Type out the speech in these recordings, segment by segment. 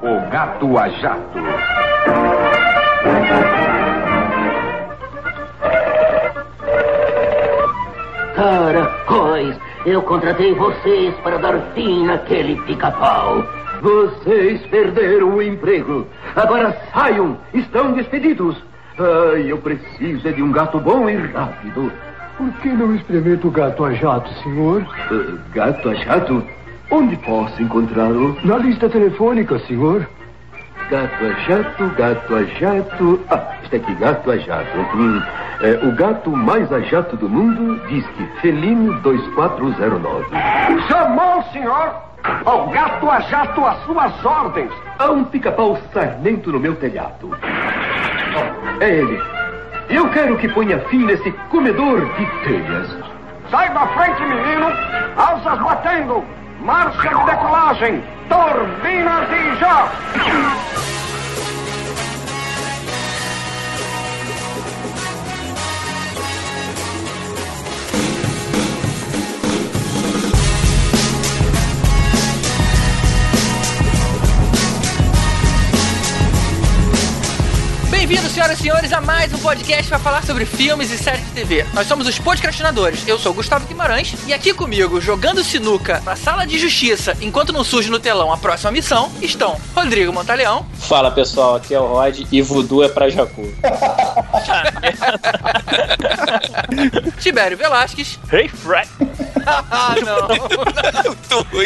O Gato a Jato. Caracóis, eu contratei vocês para dar fim naquele pica-pau. Vocês perderam o emprego. Agora saiam, estão despedidos. Ai, eu preciso é de um gato bom e rápido. Por que não experimenta o gato a jato, senhor? Uh, gato a jato? Onde posso encontrá-lo? Na lista telefônica, senhor. Gato a jato, gato a jato. Ah, está aqui, gato a jato. Hum, é, o gato mais a jato do mundo diz que Felino 2409. Chamou, senhor? O gato a jato às suas ordens. Há um pica-pau sarnento no meu telhado. É ele. Eu quero que ponha fim nesse comedor de telhas. Sai da frente, menino. Alças batendo. Marcha de decolagem. Turbinas e já. Bem-vindos, senhoras e senhores, a mais um podcast para falar sobre filmes e séries de TV. Nós somos os podcastinadores. Eu sou o Gustavo Guimarães e aqui comigo, jogando sinuca na sala de justiça enquanto não surge no telão a próxima missão, estão Rodrigo Montaleão. Fala pessoal, aqui é o Rod e voodoo é pra Jacu. Tibério Velasquez. Hey, Fred! ah, não.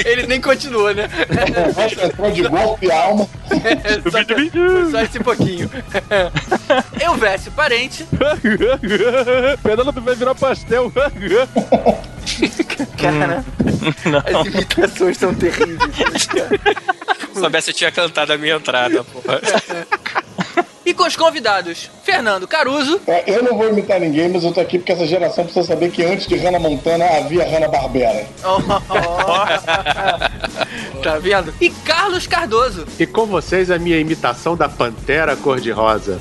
Ele nem continua, né? entrou de golpe e alma. só, só esse pouquinho. Eu Vécio Parente. Penélope vai virar pastel. Cara, as imitações são terríveis. Se soubesse, eu tinha cantado a minha entrada, porra. E com os convidados, Fernando Caruso. É, eu não vou imitar ninguém, mas eu tô aqui porque essa geração precisa saber que antes de Hannah Montana havia Hannah Barbera. Oh, tá vendo? E Carlos Cardoso. E com vocês a minha imitação da Pantera Cor-de-Rosa.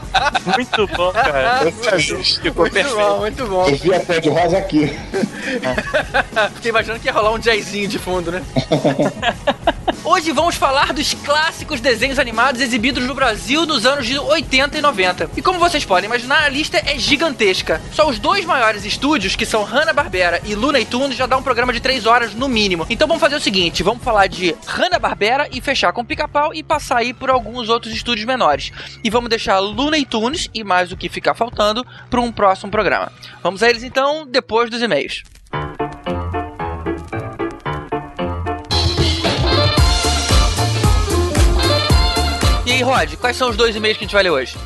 muito bom, cara. Ficou muito perfeito. Bom, muito bom. Eu vi a pé de rosa aqui. Fiquei imaginando que ia rolar um jazzinho de fundo, né? Hoje vamos falar dos clássicos desenhos animados exibidos no Brasil nos anos de 80 e 90. E como vocês podem imaginar, a lista é gigantesca. Só os dois maiores estúdios, que são Hanna-Barbera e Looney Tunes, já dá um programa de 3 horas no mínimo. Então vamos fazer o seguinte, vamos falar de Hanna-Barbera e fechar com Pica-Pau e passar aí por alguns outros estúdios menores. E vamos deixar Looney Tunes e mais o que ficar faltando para um próximo programa. Vamos a eles então depois dos e-mails. E aí, Rod, quais são os dois e-mails que a gente vai ler hoje?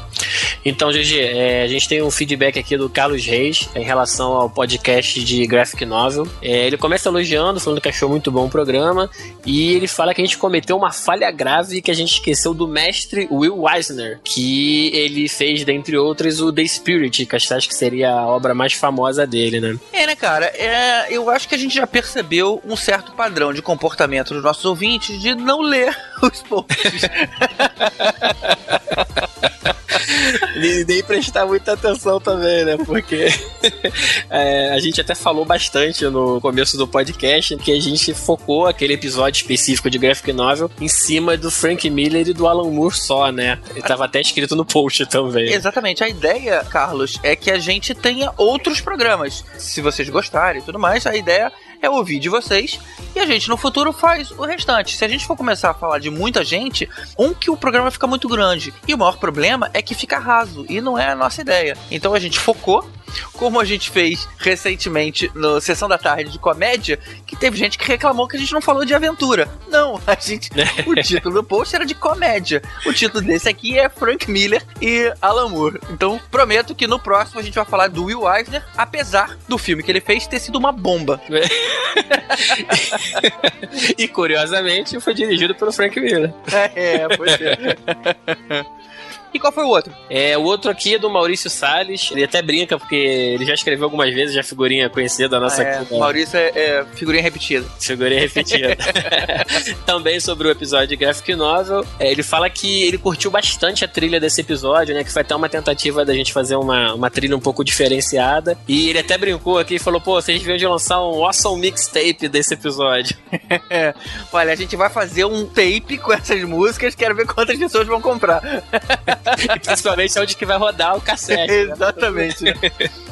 Então, GG, é, a gente tem um feedback aqui do Carlos Reis em relação ao podcast de Graphic Novel. É, ele começa elogiando, falando que achou muito bom o programa, e ele fala que a gente cometeu uma falha grave que a gente esqueceu do mestre Will Eisner, que ele fez, dentre outras, o The Spirit, que acho que seria a obra mais famosa dele, né? É, né, cara? É, eu acho que a gente já percebeu um certo padrão de comportamento dos nossos ouvintes de não ler os posts. nem prestar muita atenção também, né? Porque é, a gente até falou bastante no começo do podcast que a gente focou aquele episódio específico de Graphic Novel em cima do Frank Miller e do Alan Moore só, né? Tava até escrito no post também. Exatamente. A ideia, Carlos, é que a gente tenha outros programas. Se vocês gostarem e tudo mais, a ideia é ouvir de vocês e a gente no futuro faz o restante. Se a gente for começar a falar de muita gente, um que o programa fica muito grande e o maior problema é que fica raso e não é a nossa ideia. Então a gente focou como a gente fez recentemente no Sessão da Tarde de Comédia, que teve gente que reclamou que a gente não falou de aventura. Não, a gente. o título do post era de comédia. O título desse aqui é Frank Miller e Alan Moore. Então, prometo que no próximo a gente vai falar do Will Eisner, apesar do filme que ele fez ter sido uma bomba. e curiosamente foi dirigido pelo Frank Miller. É, é pois é. E qual foi o outro? É, o outro aqui é do Maurício Salles. Ele até brinca porque ele já escreveu algumas vezes, já figurinha conhecida da nossa É, aqui, né? Maurício é, é figurinha repetida. Figurinha repetida. Também sobre o episódio de Graphic Novel, é, ele fala que ele curtiu bastante a trilha desse episódio, né? Que foi até uma tentativa da gente fazer uma, uma trilha um pouco diferenciada. E ele até brincou aqui e falou: pô, vocês deviam de lançar um awesome mixtape desse episódio. Olha, a gente vai fazer um tape com essas músicas, quero ver quantas pessoas vão comprar. E principalmente onde que vai rodar o cassete. né? Exatamente.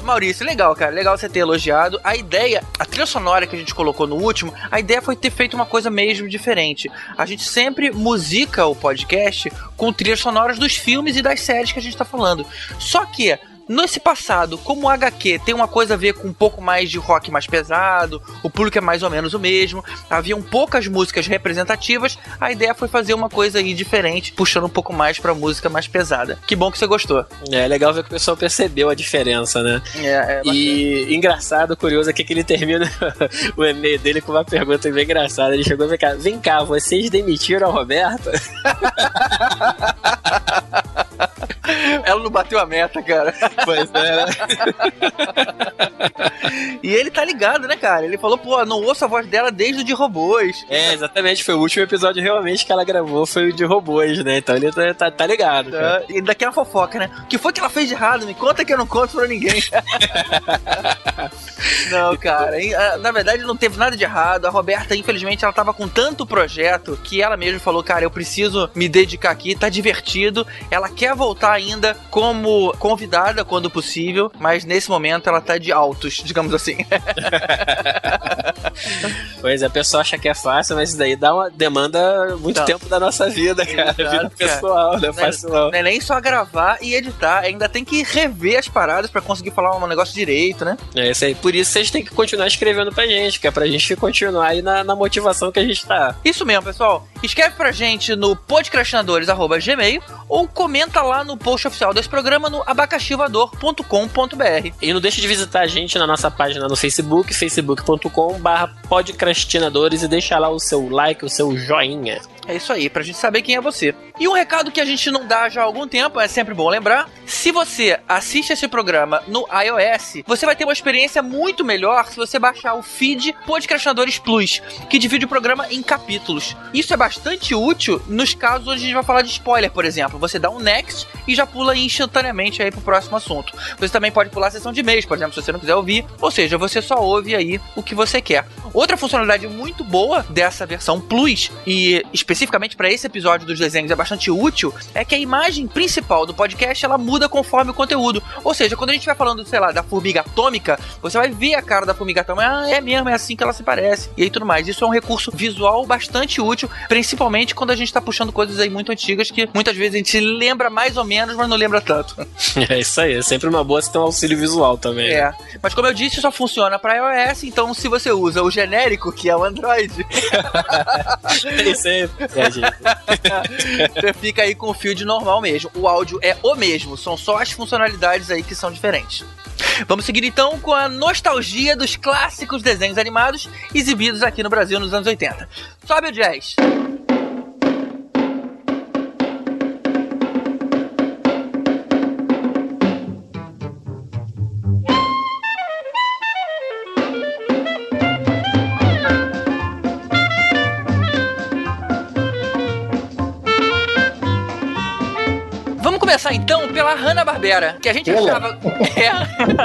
Maurício, legal, cara. Legal você ter elogiado. A ideia, a trilha sonora que a gente colocou no último, a ideia foi ter feito uma coisa mesmo diferente. A gente sempre musica o podcast com trilhas sonoras dos filmes e das séries que a gente tá falando. Só que. Nesse passado, como o HQ tem uma coisa a ver com um pouco mais de rock mais pesado, o público é mais ou menos o mesmo, haviam poucas músicas representativas, a ideia foi fazer uma coisa aí diferente, puxando um pouco mais pra música mais pesada. Que bom que você gostou. É legal ver que o pessoal percebeu a diferença, né? É, é E engraçado, curioso aqui que ele termina o e-mail dele com uma pergunta bem engraçada. Ele chegou e cá, vem cá, vocês demitiram a Roberta? Ela não bateu a meta, cara. Pois é, né? E ele tá ligado, né, cara? Ele falou, pô, não ouço a voz dela desde o de robôs. É, exatamente. Foi o último episódio realmente que ela gravou, foi o de robôs, né? Então ele tá, tá, tá ligado. cara. Tá? E daquela fofoca, né? O que foi que ela fez de errado? Me conta que eu não conto pra ninguém. não, cara. ah, Na verdade, não teve nada de errado. A Roberta, infelizmente, ela tava com tanto projeto que ela mesma falou, cara, eu preciso me dedicar aqui, tá divertido. Ela quer voltar ainda como convidada quando possível, mas nesse momento ela tá de altos, digamos assim. Pois é, a pessoa acha que é fácil, mas isso daí dá uma demanda muito tempo da nossa vida, cara. Exato, vida cara. pessoal, não é fácil não. Não é nem só gravar e editar, ainda tem que rever as paradas pra conseguir falar um negócio direito, né? É isso aí. Por isso vocês têm que continuar escrevendo pra gente, que é pra gente continuar aí na, na motivação que a gente tá. Isso mesmo, pessoal. Escreve pra gente no podcastinadores.gmail ou comenta lá no post oficial desse programa no abacaxivador.com.br. E não deixe de visitar a gente na nossa página no Facebook, facebook.com.br podcastinadores e deixa lá o seu like, o seu joinha. É isso aí, pra gente saber quem é você. E um recado que a gente não dá já há algum tempo, é sempre bom lembrar: se você assiste esse programa no iOS, você vai ter uma experiência muito melhor se você baixar o feed Podcastinadores Plus, que divide o programa em capítulos. Isso é bastante útil nos casos onde a gente vai falar de spoiler, por exemplo. Você dá um next e já pula instantaneamente aí pro próximo assunto. Você também pode pular a sessão de e-mails, por exemplo, se você não quiser ouvir. Ou seja, você só ouve aí o que você quer. Outra funcionalidade muito boa dessa versão Plus, e especificamente para esse episódio dos desenhos é bastante útil, é que a imagem principal do podcast ela muda conforme o conteúdo. Ou seja, quando a gente estiver falando, sei lá, da formiga atômica, você vai ver a cara da formiga atômica. Ah, é mesmo, é assim que ela se parece. E aí tudo mais. Isso é um recurso visual bastante útil, principalmente quando a gente tá puxando coisas aí muito antigas que muitas vezes a gente lembra mais ou menos, mas não lembra tanto. É isso aí, é sempre uma boa se ter um auxílio visual também. né? É, mas como eu disse, só funciona para iOS, então se você usa o genérico, que é o Android, Tem sempre. É, gente. você fica aí com o feed normal mesmo. O áudio é o mesmo, são só as funcionalidades aí que são diferentes. Vamos seguir então com a nostalgia dos clássicos desenhos animados exibidos aqui no Brasil nos anos 80. Sobe o jazz. Começar então pela Hanna-Barbera, que a gente Pela? achava. É,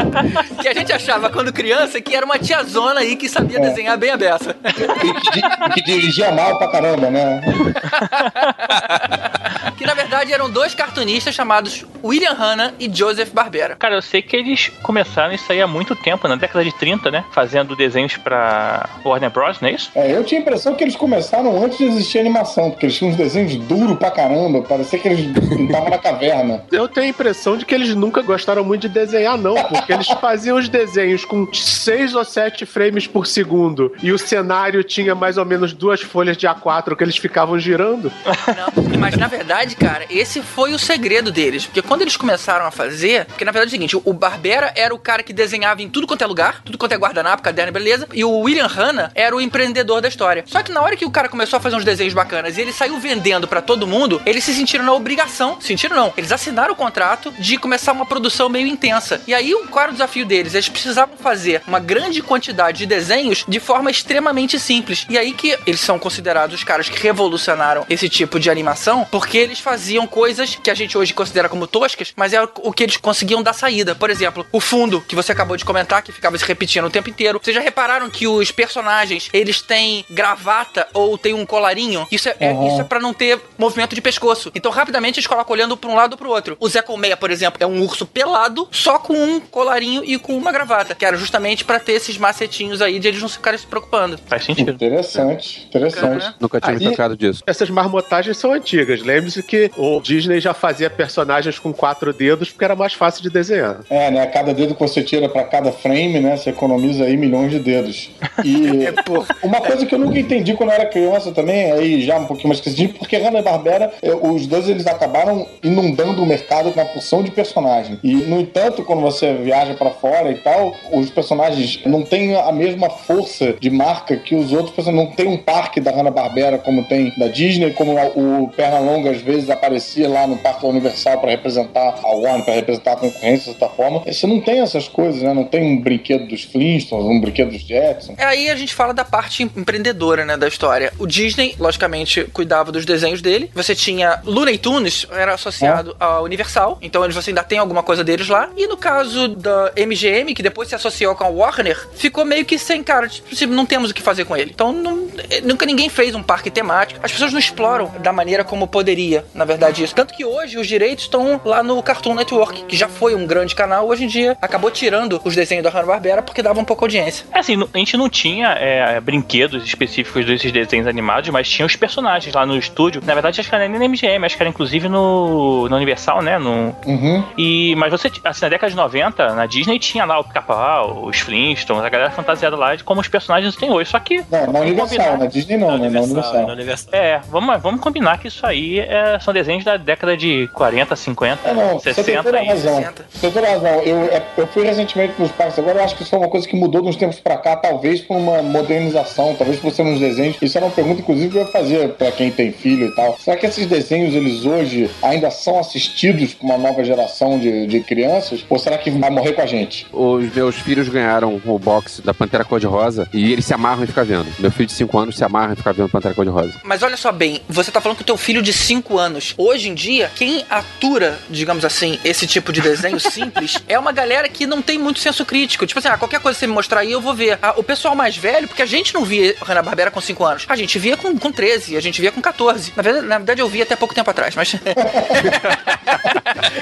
que a gente achava quando criança que era uma tiazona aí que sabia É. desenhar bem a beça. E que dirigia mal pra caramba, né? Que na verdade eram dois cartunistas chamados William Hanna e Joseph Barbera. Cara, eu sei que eles começaram isso aí há muito tempo, na década de 30, né? Fazendo desenhos pra Warner Bros, não é isso? É, eu tinha a impressão que eles começaram antes de existir animação, porque eles tinham uns desenhos duros pra caramba, parecia que eles estavam na caverna. Eu tenho a impressão de que eles nunca gostaram muito de desenhar, não, porque eles faziam os desenhos com seis ou sete frames por segundo e o cenário tinha mais ou menos duas folhas de A4 que eles ficavam girando. Não, mas na verdade verdade, cara, esse foi o segredo deles. Porque quando eles começaram a fazer. Porque na verdade é o seguinte: o Barbera era o cara que desenhava em tudo quanto é lugar, tudo quanto é guardanapo, caderno, beleza. E o William Hanna era o empreendedor da história. Só que na hora que o cara começou a fazer uns desenhos bacanas e ele saiu vendendo pra todo mundo, eles se sentiram na obrigação. Sentiram não. Eles assinaram o contrato de começar uma produção meio intensa. E aí, qual era o desafio deles? Eles precisavam fazer uma grande quantidade de desenhos de forma extremamente simples. E aí que eles são considerados os caras que revolucionaram esse tipo de animação, porque eles faziam coisas que a gente hoje considera como toscas, mas é o que eles conseguiam dar saída. Por exemplo, o fundo que você acabou de comentar, que ficava se repetindo o tempo inteiro. Vocês já repararam que os personagens, eles têm gravata ou tem um colarinho? Isso é, é- Uhum. isso é para não ter movimento de pescoço. Então, rapidamente, eles colocam olhando pra um lado ou pro outro. O Zé Colmeia, por exemplo, é um urso pelado, só com um colarinho e com uma gravata, que era justamente pra ter esses macetinhos aí de eles não ficarem se preocupando. Faz sentido. Interessante, interessante. Nunca tinha me Aí- tocado disso. Essas marmotagens são antigas. Lembre-se que o Disney já fazia personagens com quatro dedos porque era mais fácil de desenhar. É, né? Cada dedo que você tira pra cada frame, né? Você economiza aí milhões de dedos. E uma coisa que eu nunca entendi quando eu era criança também, aí já um pouquinho mais esquecido, porque Hanna-Barbera, eh, os dois eles acabaram inundando o mercado com uma porção de personagens. E, no entanto, quando você viaja pra fora e tal, os personagens não têm a mesma força de marca que os outros personagens. Não tem um parque da Hanna-Barbera como tem da Disney, como o Pernalonga às vezes aparecia lá no Parque da Universal pra representar a Warner, pra representar a concorrência de certa forma. Você não tem essas coisas, né? Não tem um brinquedo dos Flintstones, um brinquedo dos Jetsons. Aí a gente fala da parte empreendedora, né, da história. O Disney, logicamente, cuidava dos desenhos dele. Você tinha Looney Tunes, era associado à Universal, então eles você ainda tem alguma coisa deles lá. E no caso da MGM, que depois se associou com a Warner, ficou meio que sem cara, tipo, assim, não temos o que fazer com ele. Então não- nunca ninguém fez um parque temático. As pessoas não exploram da maneira como poderia, na verdade, isso. Tanto que hoje os direitos estão lá no Cartoon Network, que já foi um grande canal, hoje em dia acabou tirando os desenhos da Hanna-Barbera porque dava um pouco audiência. É assim, a gente não tinha é, brinquedos específicos desses desenhos animados, mas tinha os personagens lá no estúdio. Na verdade, acho que era nem na MGM, acho que era inclusive no, no Universal, né? No, Uhum. e, mas você, assim, na década de 90, na Disney tinha lá o Pica-Pau, os Flintstones, a galera fantasiada lá de como os personagens tem hoje. Só que. Não, na vamos Universal, combinar- na Disney não, né? Na Universal. na Universal. É, vamos, vamos combinar que isso aí é, são desenhos da década de 40, 50, É, não, você tem 60 toda a e razão. 60. Você tem toda a razão. Eu, é, eu fui recentemente nos parques agora, eu acho que isso foi uma coisa que mudou de uns tempos pra cá, talvez por uma modernização, talvez por ser uns desenhos. Isso era uma pergunta, inclusive, que eu ia fazer pra quem tem filho e tal. Será que esses desenhos, eles hoje ainda são assistidos por uma nova geração de, de crianças? Ou será que vai morrer com a gente? Os meus filhos ganharam o box da Pantera Cor-de-Rosa e eles se amarram em ficar vendo. Meu filho de 5 anos se amarra em ficar vendo Pantera Cor-de-Rosa. Mas olha só bem, você tá falando com o teu filho de 5 anos. Hoje em dia, quem atura, digamos assim, esse tipo de desenho simples é uma galera que não tem muito senso crítico. Tipo assim, ah, qualquer coisa que você me mostrar aí, eu vou ver. Ah, o pessoal mais velho, porque a gente não via Hanna-Barbera com 5 anos. A gente via com, com 13, a gente via com 14. Na verdade, na verdade, eu vi até pouco tempo atrás, mas...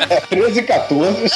É 13 e 14.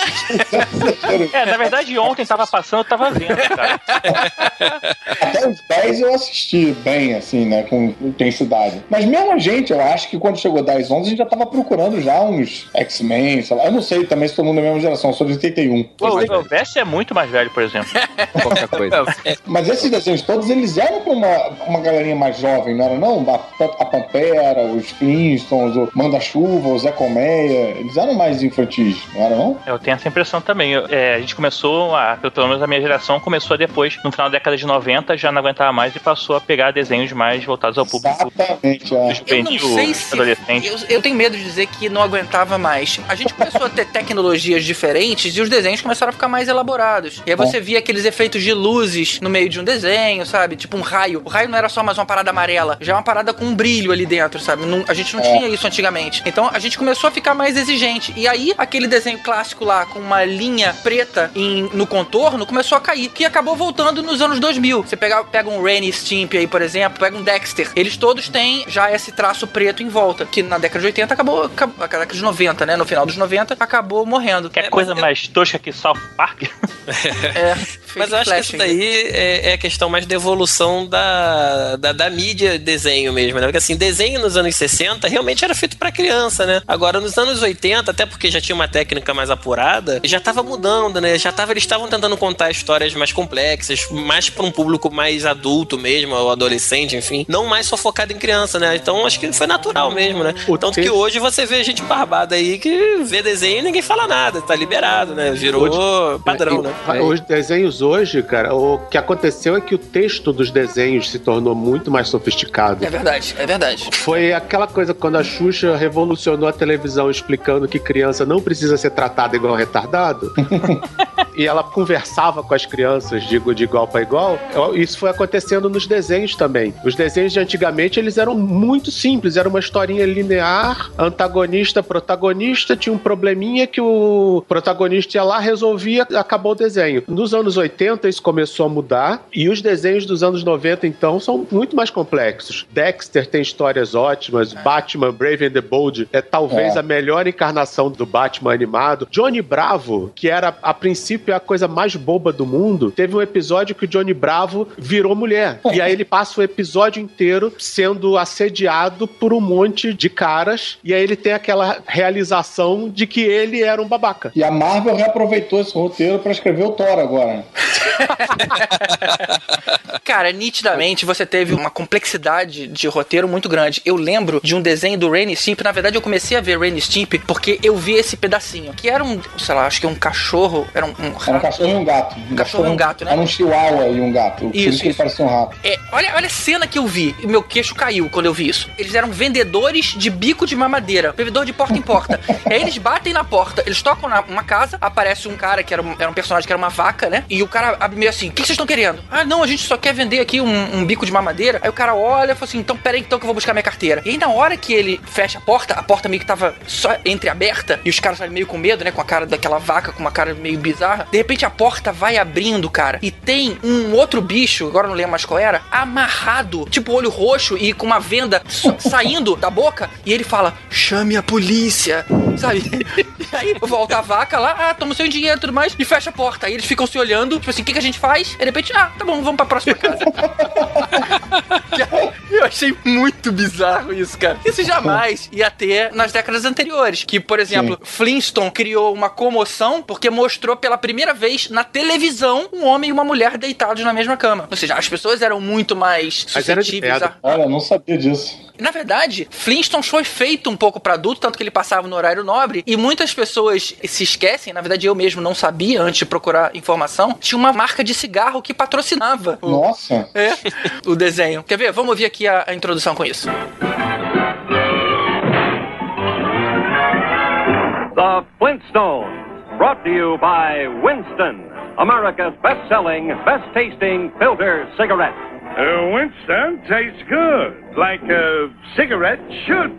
É, na verdade, ontem tava passando, eu tava vendo, cara. Até os 10 eu assisti bem, assim, né? Com intensidade. Mas mesmo a gente, eu acho que quando chegou 10, 11, a gente já tava procurando já uns X-Men, sei lá. Eu não sei também se todo mundo é da mesma geração, eu sou de 81. Pô, o Vest é muito mais velho, por exemplo. Qualquer coisa. Mas esses desenhos todos, eles eram pra uma, uma galerinha mais jovem, não era não? A, a Pantera, os Flintstones, o Manda-Chuva, o Zé Colmeia, eles eram mais infantis, não era não? Eu tenho essa impressão também. Eu- é, a gente começou, a, pelo menos a minha geração, começou depois, no final da década de 90, já não aguentava mais e passou a pegar desenhos mais voltados ao público Exatamente, é. Eu não juvenil, sei se. adolescente. Eu, eu tenho medo de dizer que não aguentava mais. A gente começou a ter tecnologias diferentes e os desenhos começaram a ficar mais elaborados. E aí você via aqueles efeitos de luzes no meio de um desenho, sabe? Tipo um raio. O raio não era só mais uma parada amarela, já é uma parada com um brilho ali dentro, sabe? Não- a gente não tinha isso antigamente. Então a gente começou a ficar mais exigente. E aí aquele desenho clássico lá com uma linha preta em- no contorno começou a cair, que acabou voltando nos anos 2000. Você pega, pega um Ren e Stimpy aí, por exemplo, pega um Dexter. Eles todos têm já esse traço preto em volta, que na década de 80 acabou, acabou na década de 90, né? No final dos 90 acabou morrendo. Que é coisa mais tosca que South Park. É, Mas eu acho que isso daí é, é a questão mais da evolução da, da, da mídia desenho mesmo, né? Porque assim, desenho nos anos 60 realmente era feito pra criança, né? Agora, nos anos 80, até porque já tinha uma técnica mais apurada, já tava mudando, né? Já tava, eles estavam tentando contar histórias mais complexas, mais pra um público mais adulto mesmo, ou adolescente, enfim. Não mais só focado em criança, né? Então acho que foi natural mesmo, né? O Tanto que hoje você vê gente barbada aí que vê desenho e ninguém fala nada, tá liberado, né? Virou Hoje- padrão, né? Os desenhos hoje, cara, o que aconteceu é que o texto dos desenhos se tornou muito mais sofisticado. É verdade, é verdade. Foi aquela coisa quando a Xuxa revolucionou a televisão explicando que criança não precisa ser tratada igual retardado. e ela conversava com as crianças, digo, de igual para igual. Isso foi acontecendo nos desenhos também. Os desenhos de antigamente, eles eram muito simples. Era uma historinha linear, antagonista, protagonista, tinha um probleminha que o protagonista ia lá, resolvia, acabou o desenho. Nos anos 80, isso começou a mudar. E os desenhos dos anos 90, então, são muito mais complexos. Dexter tem histórias ótimas. Batman, Brave and the Bold, é talvez É. a melhor encarnação do Batman animado. Johnny Bravo, que era a princípio a coisa mais boba do mundo, teve um episódio que o Johnny Bravo virou mulher. E aí ele passa o episódio inteiro sendo assediado por um monte de caras. E aí ele tem aquela realização de que ele era um babaca. E a Marvel reaproveitou esse roteiro pra escrever o Thor agora. Cara, nitidamente você teve uma complexidade de roteiro muito grande. Eu lembro de um desenho do Rainy Stimp. Na verdade, eu comecei a ver Rainy Stimp porque eu vi esse pedacinho. Que era um, sei lá, acho que um cachorro. Era um, um Era um cachorro e um gato. Um cachorro e um gato, né? Era um chihuahua e um gato. Por Isso, isso que parecia um rato. É, olha, olha a cena que eu vi. E meu queixo caiu quando eu vi isso. Eles eram vendedores de bico de mamadeira. Vendedor de porta em porta. e aí eles batem na porta, eles tocam na uma casa, aparece um cara que era um, era um personagem que era uma vaca, né? E o cara abre meio assim: O que vocês estão querendo? Ah, não, a gente só quer vender aqui um, um bico de mamadeira. Aí o cara olha e fala assim: Então, pera aí, então que eu vou buscar minha carteira. E aí na hora que ele fecha a porta, a porta meio que tava só entreaberta e os caras meio com medo, né? Com a cara daquela vaca, com uma cara meio bizarra. De repente a porta vai abrindo, cara, e tem um outro bicho, agora não lembro mais qual era, amarrado, tipo olho roxo e com uma venda saindo da boca. E ele fala: chame a polícia, sabe? E aí volta a vaca lá, ah, toma o seu dinheiro e tudo mais, e fecha a porta. Aí eles ficam se olhando, tipo assim, o que, que a gente faz? E de repente, ah, tá bom, vamos pra próxima casa. Eu achei muito bizarro isso, cara. Isso jamais ia ter nas décadas anteriores. Que, por exemplo, Flintstone criou uma comoção porque mostrou pela primeira vez na televisão um homem e uma mulher deitados na mesma cama. Ou seja, as pessoas eram muito mais Mas era de suscetíveis a. Olha, eu não sabia disso. Na verdade, Flintstones foi feito um pouco pra adulto, tanto que ele passava no horário nobre, e muitas pessoas se esquecem, na verdade eu mesmo não sabia antes de procurar informação, tinha uma marca de cigarro que patrocinava o, Nossa. é, o desenho. Quer ver? Vamos ouvir aqui a, a introdução com isso. The Flintstones, brought to you by Winston, America's best-selling, best-tasting filter cigarette. Uh, Winston tastes good, like a cigarette should.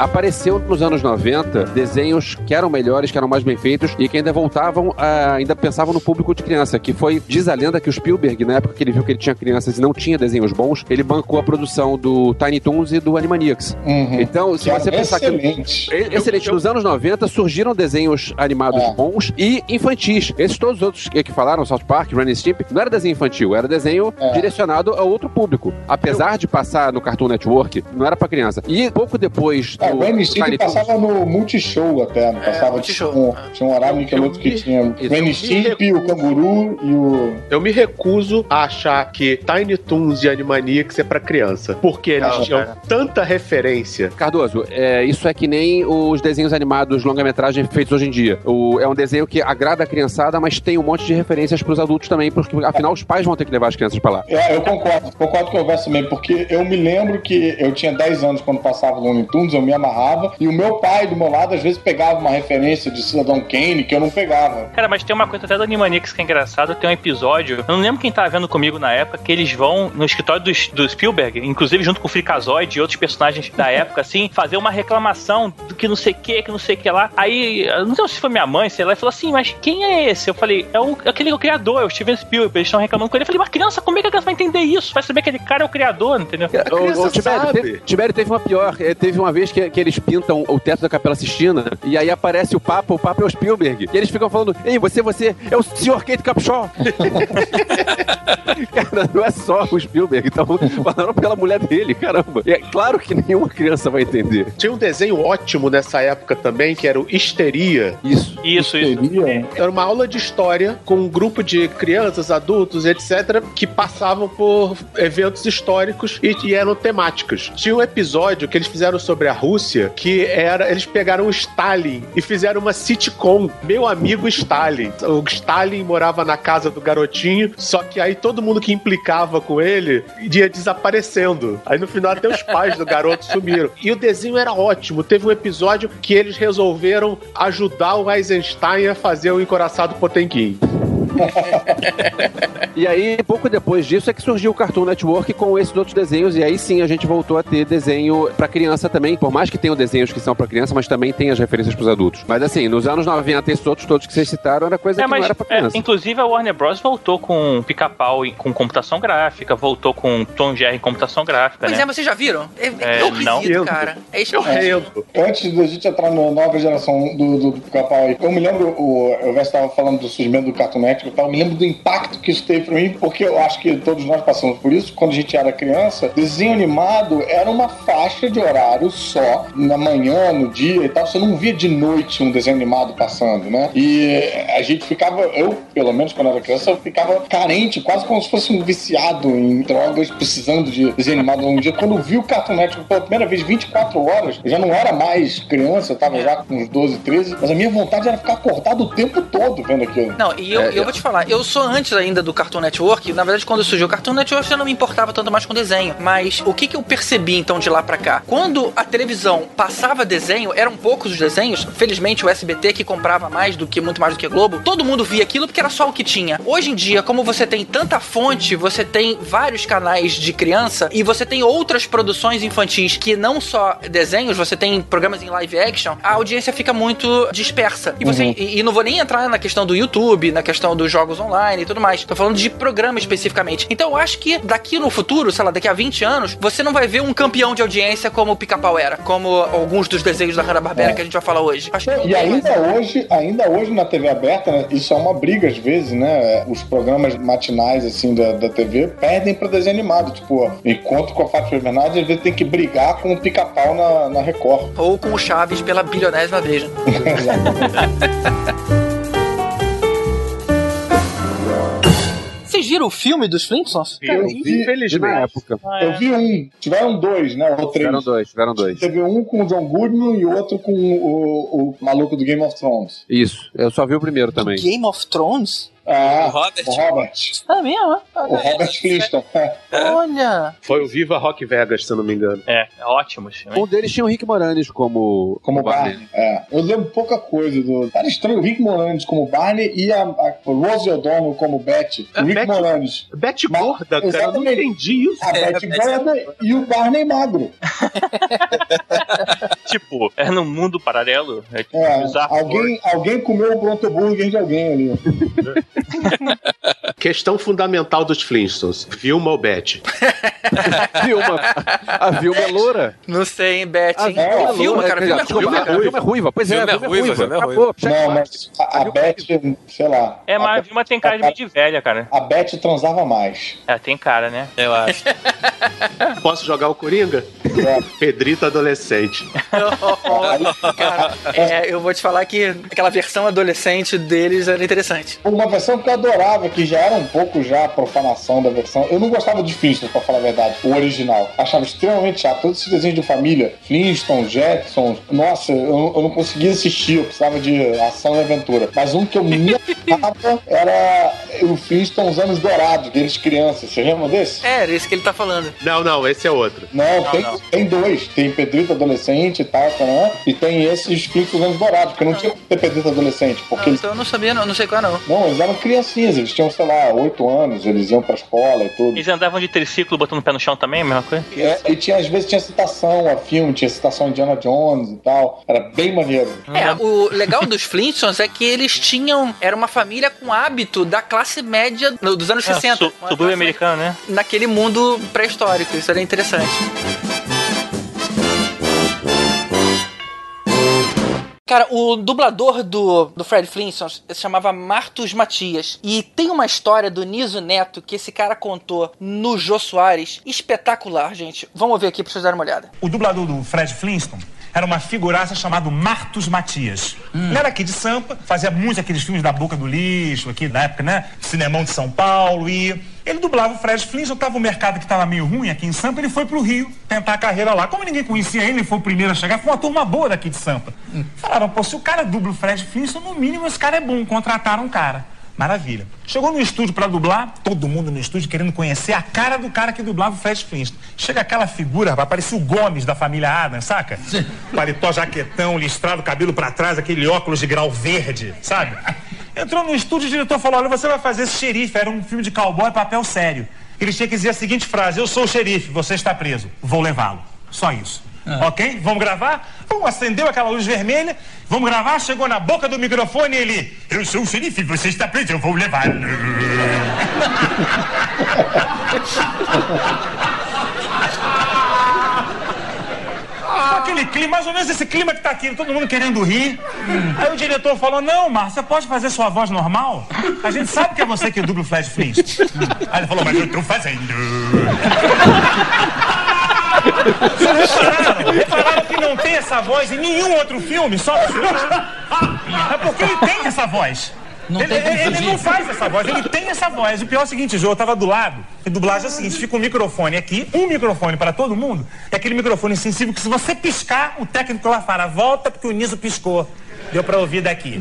Apareceu nos anos 90 desenhos que eram melhores, que eram mais bem feitos e que ainda voltavam, a, ainda pensavam no público de criança. Que foi, diz a lenda que o Spielberg, na época que ele viu que ele tinha crianças e não tinha desenhos bons, ele bancou a produção do Tiny Toons e do Animaniacs. Uhum. Então, se Que você pensar excelente. que. É, Excelente. Nos anos 90 surgiram desenhos animados É. bons e infantis. Esses todos os outros que que falaram, South Park, Ren and Stimpy, não era desenho infantil, era desenho É. direcionado a outro público. Apesar de passar no Cartoon Network, não era pra criança. E pouco depois É, do o Tiny Toons- passava no Multishow até. Não passava Multishow. tipo, um, tinha um horário que, Eu que tinha me Stimpy, o Canguru e o... Eu me recuso a achar que Tiny Toons e Animaniacs é pra criança. Porque eles Não, tinham tanta referência. Cardoso, é, isso é que nem os desenhos animados longa-metragem feitos hoje em dia. O- é um desenho que agrada a criançada, mas tem um monte de referências pros adultos também, porque afinal os pais vão ter que levar as crianças pra lá. É, eu concordo, concordo com o Verso também, porque eu me lembro que eu tinha 10 anos quando passava o Looney Tunes, eu me amarrava, e o meu pai do meu lado às vezes pegava uma referência de Cidadão Kane que eu não pegava. Cara, mas tem uma coisa até do Animaniacs que é engraçado. Tem um episódio, eu não lembro quem tava vendo comigo na época, que eles vão no escritório do, do Spielberg, inclusive junto com o Freakazoid e outros personagens da época, assim, fazer uma reclamação do que não sei o que, que não sei o que lá. Aí, eu não sei se foi minha mãe, sei lá, e falou assim, mas quem é esse? Eu falei, é o, aquele que é o criador, é o Steven Spielberg, eles estão reclamando com ele. Eu falei, mas criança, como é que a criança vai entender isso? Vai saber que aquele cara é o criador, entendeu? A criança Ô, ô, Tibério, sabe. teve, Tibério teve uma pior. É, Teve uma vez que que, que eles pintam o teto da Capela Sistina e aí aparece o Papa, o Papa é o Spielberg. E eles ficam falando: Ei, você, você é o Sr. Kate Capshaw. Cara, não é só o Spielberg, então falaram pela mulher dele, caramba. E é claro que nenhuma criança vai entender. Tinha um desenho ótimo nessa época também, que era o Histeria. Isso. Isso, isso. Era uma aula de história com um grupo de crianças, adultos, etc., que passavam por eventos históricos e, e eram temáticos. Tinha um episódio que eles fizeram sobre a Rússia, que era. Eles pegaram o Stalin e fizeram uma sitcom. Meu amigo Stalin. O Stalin morava na casa do garotinho, só que aí todo mundo que implicava com ele ia desaparecendo. Aí no final até os pais do garoto sumiram. E o desenho era ótimo. Teve um episódio que eles resolveram ajudar o Eisenstein a fazer o encoraçado Potemkin. E aí, pouco depois disso, é que surgiu o Cartoon Network com esses outros desenhos, e aí sim a gente voltou a ter desenho pra criança também, por mais que tenham desenhos que são pra criança, mas também tem as referências pros adultos. Mas assim, nos anos 90, esses outros todos que vocês citaram era coisa É, que mas não era pra é, criança. inclusive a Warner Bros. voltou com pica-pau e- com computação gráfica, voltou com Tom Jerry em computação gráfica, Pois né? é, mas vocês já viram? É, é É, esquisito, não. cara. É Eu rendo. Antes da gente entrar na nova geração do, do, do Pica-Pau eu me lembro, o, o Vest estava falando do surgimento do Cartoon Network e tal, eu me lembro do impacto que isso teve pra mim, porque eu acho que todos nós passamos por isso. Quando a gente era criança, desenho animado era uma faixa de horário só, na manhã, no dia e tal. Você não via de noite um desenho animado passando, né? E a gente ficava, eu, pelo menos quando era criança, eu ficava carente, quase como se fosse um viciado em drogas, precisando de desenho animado um dia. Quando eu vi o Cartoon Network pela primeira vez, 24 horas, eu já não era mais criança, eu tava já com uns 12, 13, mas a minha vontade era ficar acordado o tempo todo vendo aquilo. Não, e eu, É, eu. Vou te falar, eu sou antes ainda do Cartoon Network. Na verdade, quando surgiu o Cartoon Network, eu já não me importava tanto mais com desenho. Mas o que, que eu percebi então de lá pra cá? Quando a televisão passava desenho, eram poucos os desenhos. Felizmente, o SBT que comprava mais do que muito mais do que a Globo, todo mundo via aquilo porque era só o que tinha. Hoje em dia, como você tem tanta fonte, você tem vários canais de criança e você tem outras produções infantis que não só desenhos, você tem programas em live action, a audiência fica muito dispersa. E você e, e não vou nem entrar na questão do YouTube, na questão dos jogos online e tudo mais. Tô falando de programa especificamente. Então eu acho que daqui no futuro, sei lá, daqui a 20 anos, você não vai ver um campeão de audiência como o Pica-Pau era, como alguns dos desenhos da Hanna-Barbera É. que a gente vai falar hoje. Acho E mais. ainda hoje, ainda hoje na TV aberta, né, isso é uma briga às vezes, né? Os programas matinais assim da, da TV perdem pra desenho animado. Tipo, encontro com a Fátima Bernardes, às vezes tem que brigar com o pica-pau na, na Record. Ou com o Chaves pela bilionésima vez. né? Vocês viram o filme dos Flintstones? Eu vi, vi, infelizmente. Na época. eu vi um. Tiveram dois, né? Ou três. Tiveram dois, tiveram dois. Teve um com o John Goodman e outro com o, o maluco do Game of Thrones. Isso, eu só vi o primeiro também. Game of Thrones? Ah, O Robert? o Robert. É mesmo? O Robert Flintstone. Olha! Foi o Viva Rock Vegas, se eu não me engano. É, é ótimo filme. Um deles tinha o Rick Moranis como, Como Barney. É. Eu lembro pouca coisa do. Era estranho o Rick Moranis como Barney e a, a Rosie O'Donnell como Betty. É, o Rick Betty- Moranis. Betty Mas- gorda, cara, eu não entendi isso. A Betty gorda e o Barney magro. Tipo, é num mundo paralelo. É, tipo, É, alguém, alguém comeu o Bronto Burger de alguém ali. Questão fundamental dos Flintstones. Vilma ou Betty? Vilma. A Vilma é loura. Não sei, hein, Beth, A? Vilma é filme, loura, cara, quer filme é dizer, ruim. desculpa, a Vilma é ruiva. Pois é, Vilma a é Vilma é ruiva, ruiva. Vilma é Acabou, check Não, mas a, a Beth, sei lá. É, mas a Vilma tem cara de meio de velha, cara. A Beth transava mais. É, tem cara, né? Eu acho. Posso jogar o Coringa? É. Pedrito adolescente. Cara, é, eu vou te falar que aquela versão adolescente deles era interessante. Uma versão que eu adorava, que já era um pouco já a profanação da versão. Eu não gostava de Flintstones, pra falar a verdade, o original. Achava extremamente chato. Todos esses desenhos de família, Flintstones, Jetsons, nossa, eu, eu não conseguia assistir, eu precisava de ação e aventura. Mas um que eu me amava era o Flintstones Anos Dourados, deles crianças. Você lembra desse? É, era isso que ele tá falando. Não, não, esse é outro. Não, Não, tem, não. tem dois. Tem Pedrito Adolescente e tal, né? e tem esses Flintstones Anos Dourados, porque não tinha como ter Pedrito Adolescente, porque Não, eles então eu não sabia, não, não sei qual não. Não, eles eram criancinhas, eles tinham, sei lá, oito anos, eles iam pra escola e tudo. Eles andavam de triciclo botando o pé no chão também, a mesma coisa? É, e tinha, às vezes tinha citação a filme, tinha citação de Indiana Jones e tal. Era bem maneiro. É, o legal dos Flintstones é que eles tinham. Era uma família com hábito da classe média dos anos É, 60. su- subúrbio americano, né? Naquele mundo pré-histórico. Isso era interessante. Cara, o dublador do, do Fred Flintstone se chamava Martus Matias. E tem uma história do Niso Neto que esse cara contou no Jô Soares. Espetacular, gente. Vamos ver aqui pra vocês darem uma olhada. O dublador do Fred Flintstone era uma figuraça chamado Martus Matias. Ele era aqui de Sampa, fazia muitos aqueles filmes da boca do lixo, aqui na época, né? Cinemão de São Paulo e ele dublava o Fred Flintstone, tava um mercado que estava meio ruim aqui em Sampa, ele foi pro Rio tentar a carreira lá. Como ninguém conhecia ele, ele foi o primeiro a chegar, foi uma turma boa daqui de Sampa. Falaram, pô, se o cara dubla o Fred Flintstone, no mínimo esse cara é bom, contrataram um cara. Maravilha. Chegou no estúdio para dublar, todo mundo no estúdio querendo conhecer a cara do cara que dublava o Fred Flintstone. Chega aquela figura, rapaz, parecia o Gomes da família Adams, saca? Paletó, jaquetão, listrado, cabelo para trás, aquele óculos de grau verde, sabe? Entrou no estúdio, o diretor falou: Olha, você vai fazer esse xerife. Era um filme de cowboy, papel sério. Ele tinha que dizer a seguinte frase: Eu sou o xerife, você está preso, vou levá-lo. Só isso. Ok? Vamos gravar? Pum, acendeu aquela luz vermelha. Vamos gravar? Chegou na boca do microfone e ele: Eu sou o xerife, você está preso, eu vou levá-lo. Aquele clima, mais ou menos esse clima que tá aqui, todo mundo querendo rir. Aí o diretor falou: Não, Márcio, você pode fazer sua voz normal? A gente sabe que é você que dubla o Flash Flintstone. Aí ele falou: Mas eu tô fazendo. Vocês repararam? Repararam que não tem essa voz em nenhum outro filme, só É porque ele tem essa voz. Não ele, ele- não faz essa voz, ele tem essa voz. O pior é o seguinte, Jô, eu tava do lado. E dublagem é o seguinte: fica um microfone aqui, um microfone para todo mundo. É aquele microfone sensível que se você piscar, o técnico lá fala, volta porque o Niso piscou. Deu pra ouvir daqui.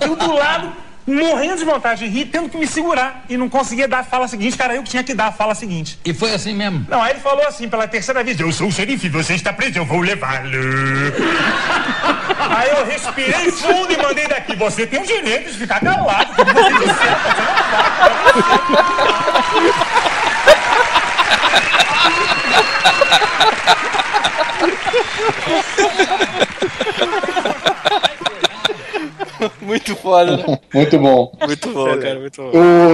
Eu do lado, morrendo de vontade de rir, tendo que me segurar. E não conseguia dar a fala seguinte, cara, eu que tinha que dar a fala seguinte. E foi assim mesmo? Não, aí ele falou assim pela terceira vez: Eu sou o xerife, você está preso, eu vou levá-lo. aí eu respirei fundo e mandei daqui: Você tem o direito de ficar calado. Você disser, você não Muito foda, né? Muito bom. Muito bom, cara, muito bom.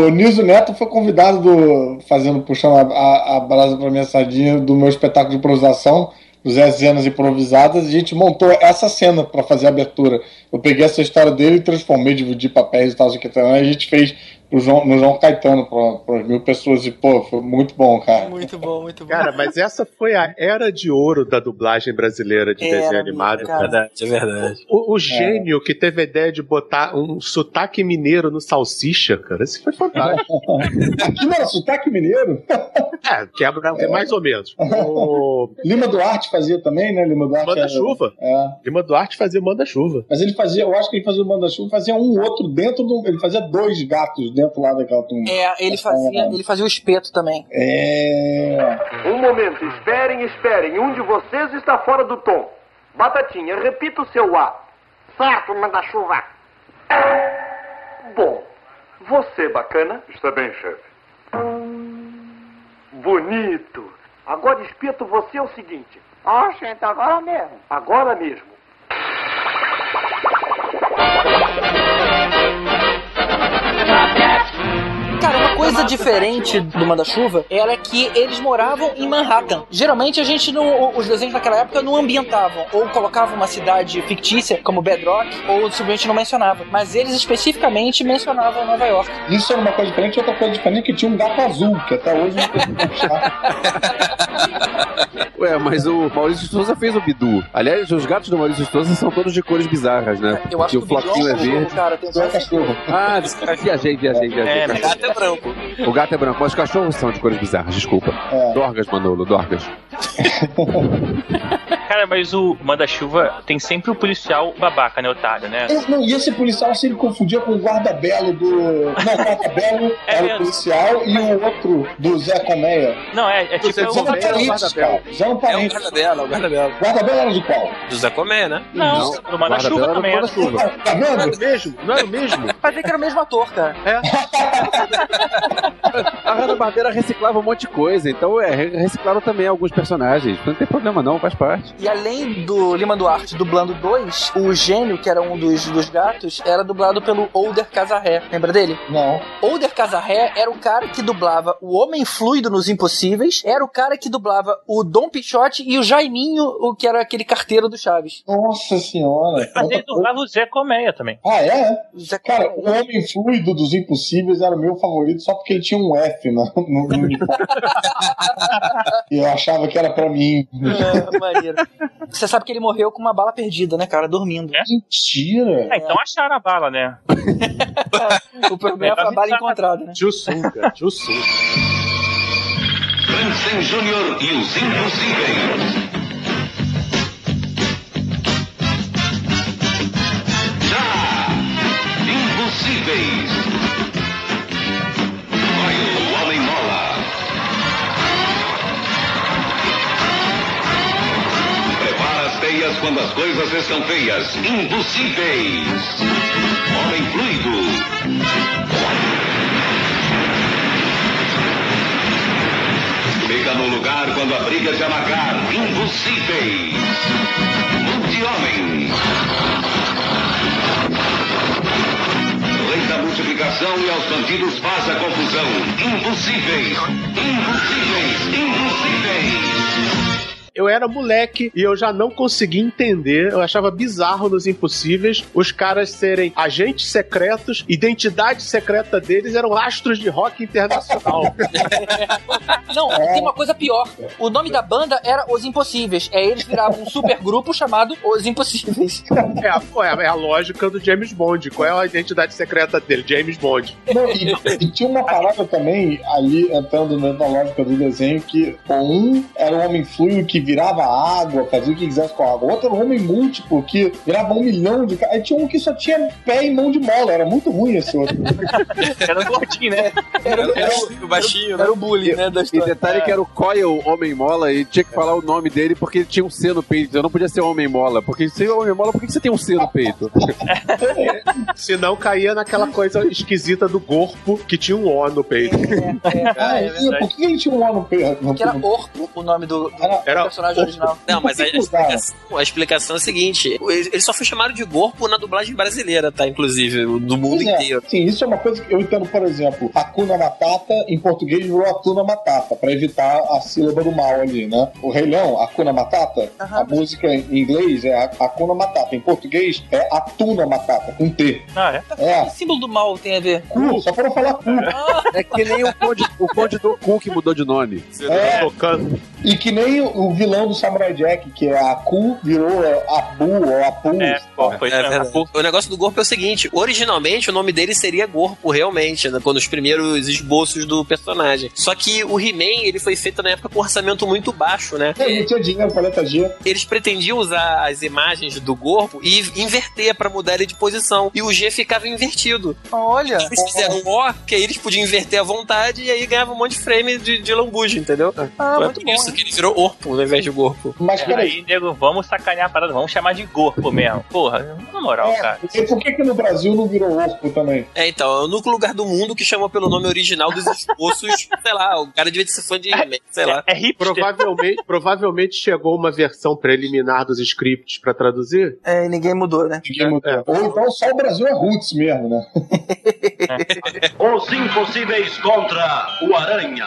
O Nilson Neto foi convidado do. fazendo, puxando a, a, a brasa pra minha sardinha do meu espetáculo de improvisação, dos 10 cenas improvisadas, e a gente montou essa cena pra fazer a abertura. Eu peguei essa história dele e transformei, dividi papéis e tal, assim, que tal, e a gente fez pro João, no João Caetano, pra mil pessoas, e pô, foi muito bom, cara. Muito bom, muito bom. Cara, mas essa foi a era de ouro da dublagem brasileira de Era, desenho animado, cara. cara. É verdade. O, o gênio que teve a ideia de botar um sotaque mineiro no salsicha, cara, isso foi fantástico. Aqui não era sotaque mineiro? é, quebra é mais ou menos. O Lima Duarte fazia também, né? Lima Duarte. era- Manda-chuva. É. Lima Duarte fazia manda-chuva. Mas ele fazia, eu acho que ele fazia o manda-chuva, fazia um outro dentro do. Ele fazia dois gatos dentro lá daquela turma. É, ele fazia, ele fazia o espeto também. É. Um momento, esperem, esperem. Um de vocês está fora do tom. Batatinha, repita o seu A. Certo, manda-chuva. Bom, você, bacana? Está bem, chefe. Bonito. Agora, espeto, você é o seguinte. Ah, gente, agora mesmo. Agora mesmo. Coisa diferente do Manda-Chuva era que eles moravam em Manhattan. Geralmente a gente não. Os desenhos naquela época não ambientavam. Ou colocavam uma cidade fictícia, como Bedrock, ou simplesmente não mencionavam. Mas eles especificamente mencionavam Nova York. Isso era uma coisa diferente, outra coisa diferente é que tinha um gato azul, que até hoje não consegui achar. Ué, mas o Maurício de Souza fez o Bidu. Aliás, os gatos do Maurício de Souza são todos de cores bizarras, né? Eu acho Porque que o o é floquinho um é verde. cara. Tem um cachorro. Ah, viajei, viajei, viajei. É, gato é branco. O gato é branco, mas os cachorros são de cores bizarras, desculpa. Dorgas, Manolo, Dorgas. Cara, mas o Manda-Chuva tem sempre o policial babaca, né, otário, né? Eu- não, e esse policial se ele confundia com o guarda-belo do. Não, o guarda-belo É era mesmo. o policial e o outro do Zé Colmeia. Não, é, é tipo. Zé é o- cara. Zé É o Parentes. guarda-bela, o guarda-bela. Guarda-belo era de qual? Do Zé Comé, né? Não, do Manda-Chuva também. era é. Manda-chuva. Tá Não era vendo? o mesmo? Não era o mesmo? Parecia que era o mesmo ator, cara. A Hanna-Barbera reciclava um monte de coisa, então é, re- reciclaram também alguns personagens. Não tem problema não, faz parte. E além do Lima Duarte dublando dois, o gênio, que era um dos, dos gatos, era dublado pelo Older Casarré. Lembra dele? Não. Older Casarré era o cara que dublava o Homem Fluido nos Impossíveis, era o cara que dublava o Dom Pichote e o Jaiminho, o que era aquele carteiro do Chaves. Nossa senhora. Mas ele dublava o Zé Colmeia também. Ah, é? Zé Cara, o Homem Fluido dos Impossíveis era o meu favorito só porque ele tinha um F no, no, no uniforme. E eu achava que era pra mim. É, maneiro. Você sabe que ele morreu com uma bala perdida, né, cara? Dormindo. Mentira. É, então acharam a bala, né? O problema foi a bala encontrada, né? Tio Sunga, tio Sunga. Franklin Júnior e os Impossíveis. Já! Impossíveis. Quando as coisas estão feias. Impossíveis. Homem Fluido. Fica no lugar quando a briga se amargar. Impossíveis. Multi-homem. Lei da multiplicação e aos bandidos faz a confusão. Impossíveis. Impossíveis. Impossíveis. Eu era moleque e eu já não conseguia entender, eu achava bizarro nos Impossíveis os caras serem agentes secretos, identidade secreta deles eram astros de rock internacional. Não, tem uma coisa pior. O nome da banda era Os Impossíveis. É eles viravam um super grupo chamado Os Impossíveis. É a, é a- é a lógica do James Bond. Qual é a identidade secreta dele? James Bond. Não, e, e tinha uma parada também ali, entrando na na lógica do desenho, que um era um homem fluido que virava água, fazia o que quisesse com a água. Outro era um homem múltiplo que virava um milhão de. Aí tinha um que só tinha pé e mão de mola. Era muito ruim esse outro. Era gordinho, né? Era, era, o baixinho, né? era o bullying, né, da E história. detalhe que era o Coil Homem Mola e tinha que falar o nome dele porque ele tinha um C no peito. Eu não podia ser Homem Mola. Porque se é Homem Mola, por que você tem um C no peito? Se não, caía naquela coisa esquisita do corpo que tinha um O no peito. Ah, é e por que ele tinha um ano perto? Que era Orco, o nome do, do Era personagem original. Não, mas a, a explicação, a explicação é a seguinte: ele só foi chamado de Gorpo na dublagem brasileira, tá? Inclusive, do mundo Pois é. inteiro. Sim, isso é uma coisa que eu entendo, por exemplo, Hakuna Matata em português virou Atuna Matata, pra evitar a sílaba do mal ali, né? O Rei Leão, Hakuna Matata, a música em inglês é Hakuna Matata, em português é Atuna Matata, com T. Ah, é? É, Que símbolo do mal tem a ver? cu, só pra não falar cu. É que nem o Conde, o Conde do Cu que mudou de nome. É, Tocando. E que nem o, vilão do Samurai Jack, que é a Ku, virou Abu ou Apu. É, pô, foi É verdade. O negócio do Gorpo é o seguinte: originalmente o nome dele seria Gorpo, realmente, né, quando os primeiros esboços do personagem. Só que o He-Man ele foi feito na época com um orçamento muito baixo, né? É, não tinha dinheiro pra letargia. Eles pretendiam usar as imagens do Gorpo e inverter pra mudar ele de posição. E o G ficava invertido. Olha. Eles fizeram um O, que aí eles podiam inverter à vontade e aí ganhavam um monte de frame de, de lambuja, entendeu? Ah, Foi muito bom. isso que ele virou Orpo ao invés de Gorpo. Mas É, peraí, aí, nego, vamos sacanear a parada, vamos chamar de corpo mesmo. Porra, na moral, cara. e por que, que no Brasil não virou Orco também? É, então, é o único lugar do mundo que chamou pelo nome original dos esboços. sei lá, o cara devia ser fã de sei lá. É hipster. Provavelmente, provavelmente chegou uma versão preliminar dos scripts pra traduzir. É, e ninguém mudou, né? Ninguém mudou. Ou então só o Brasil é roots mesmo, né? Os Impossíveis contra o Aranha.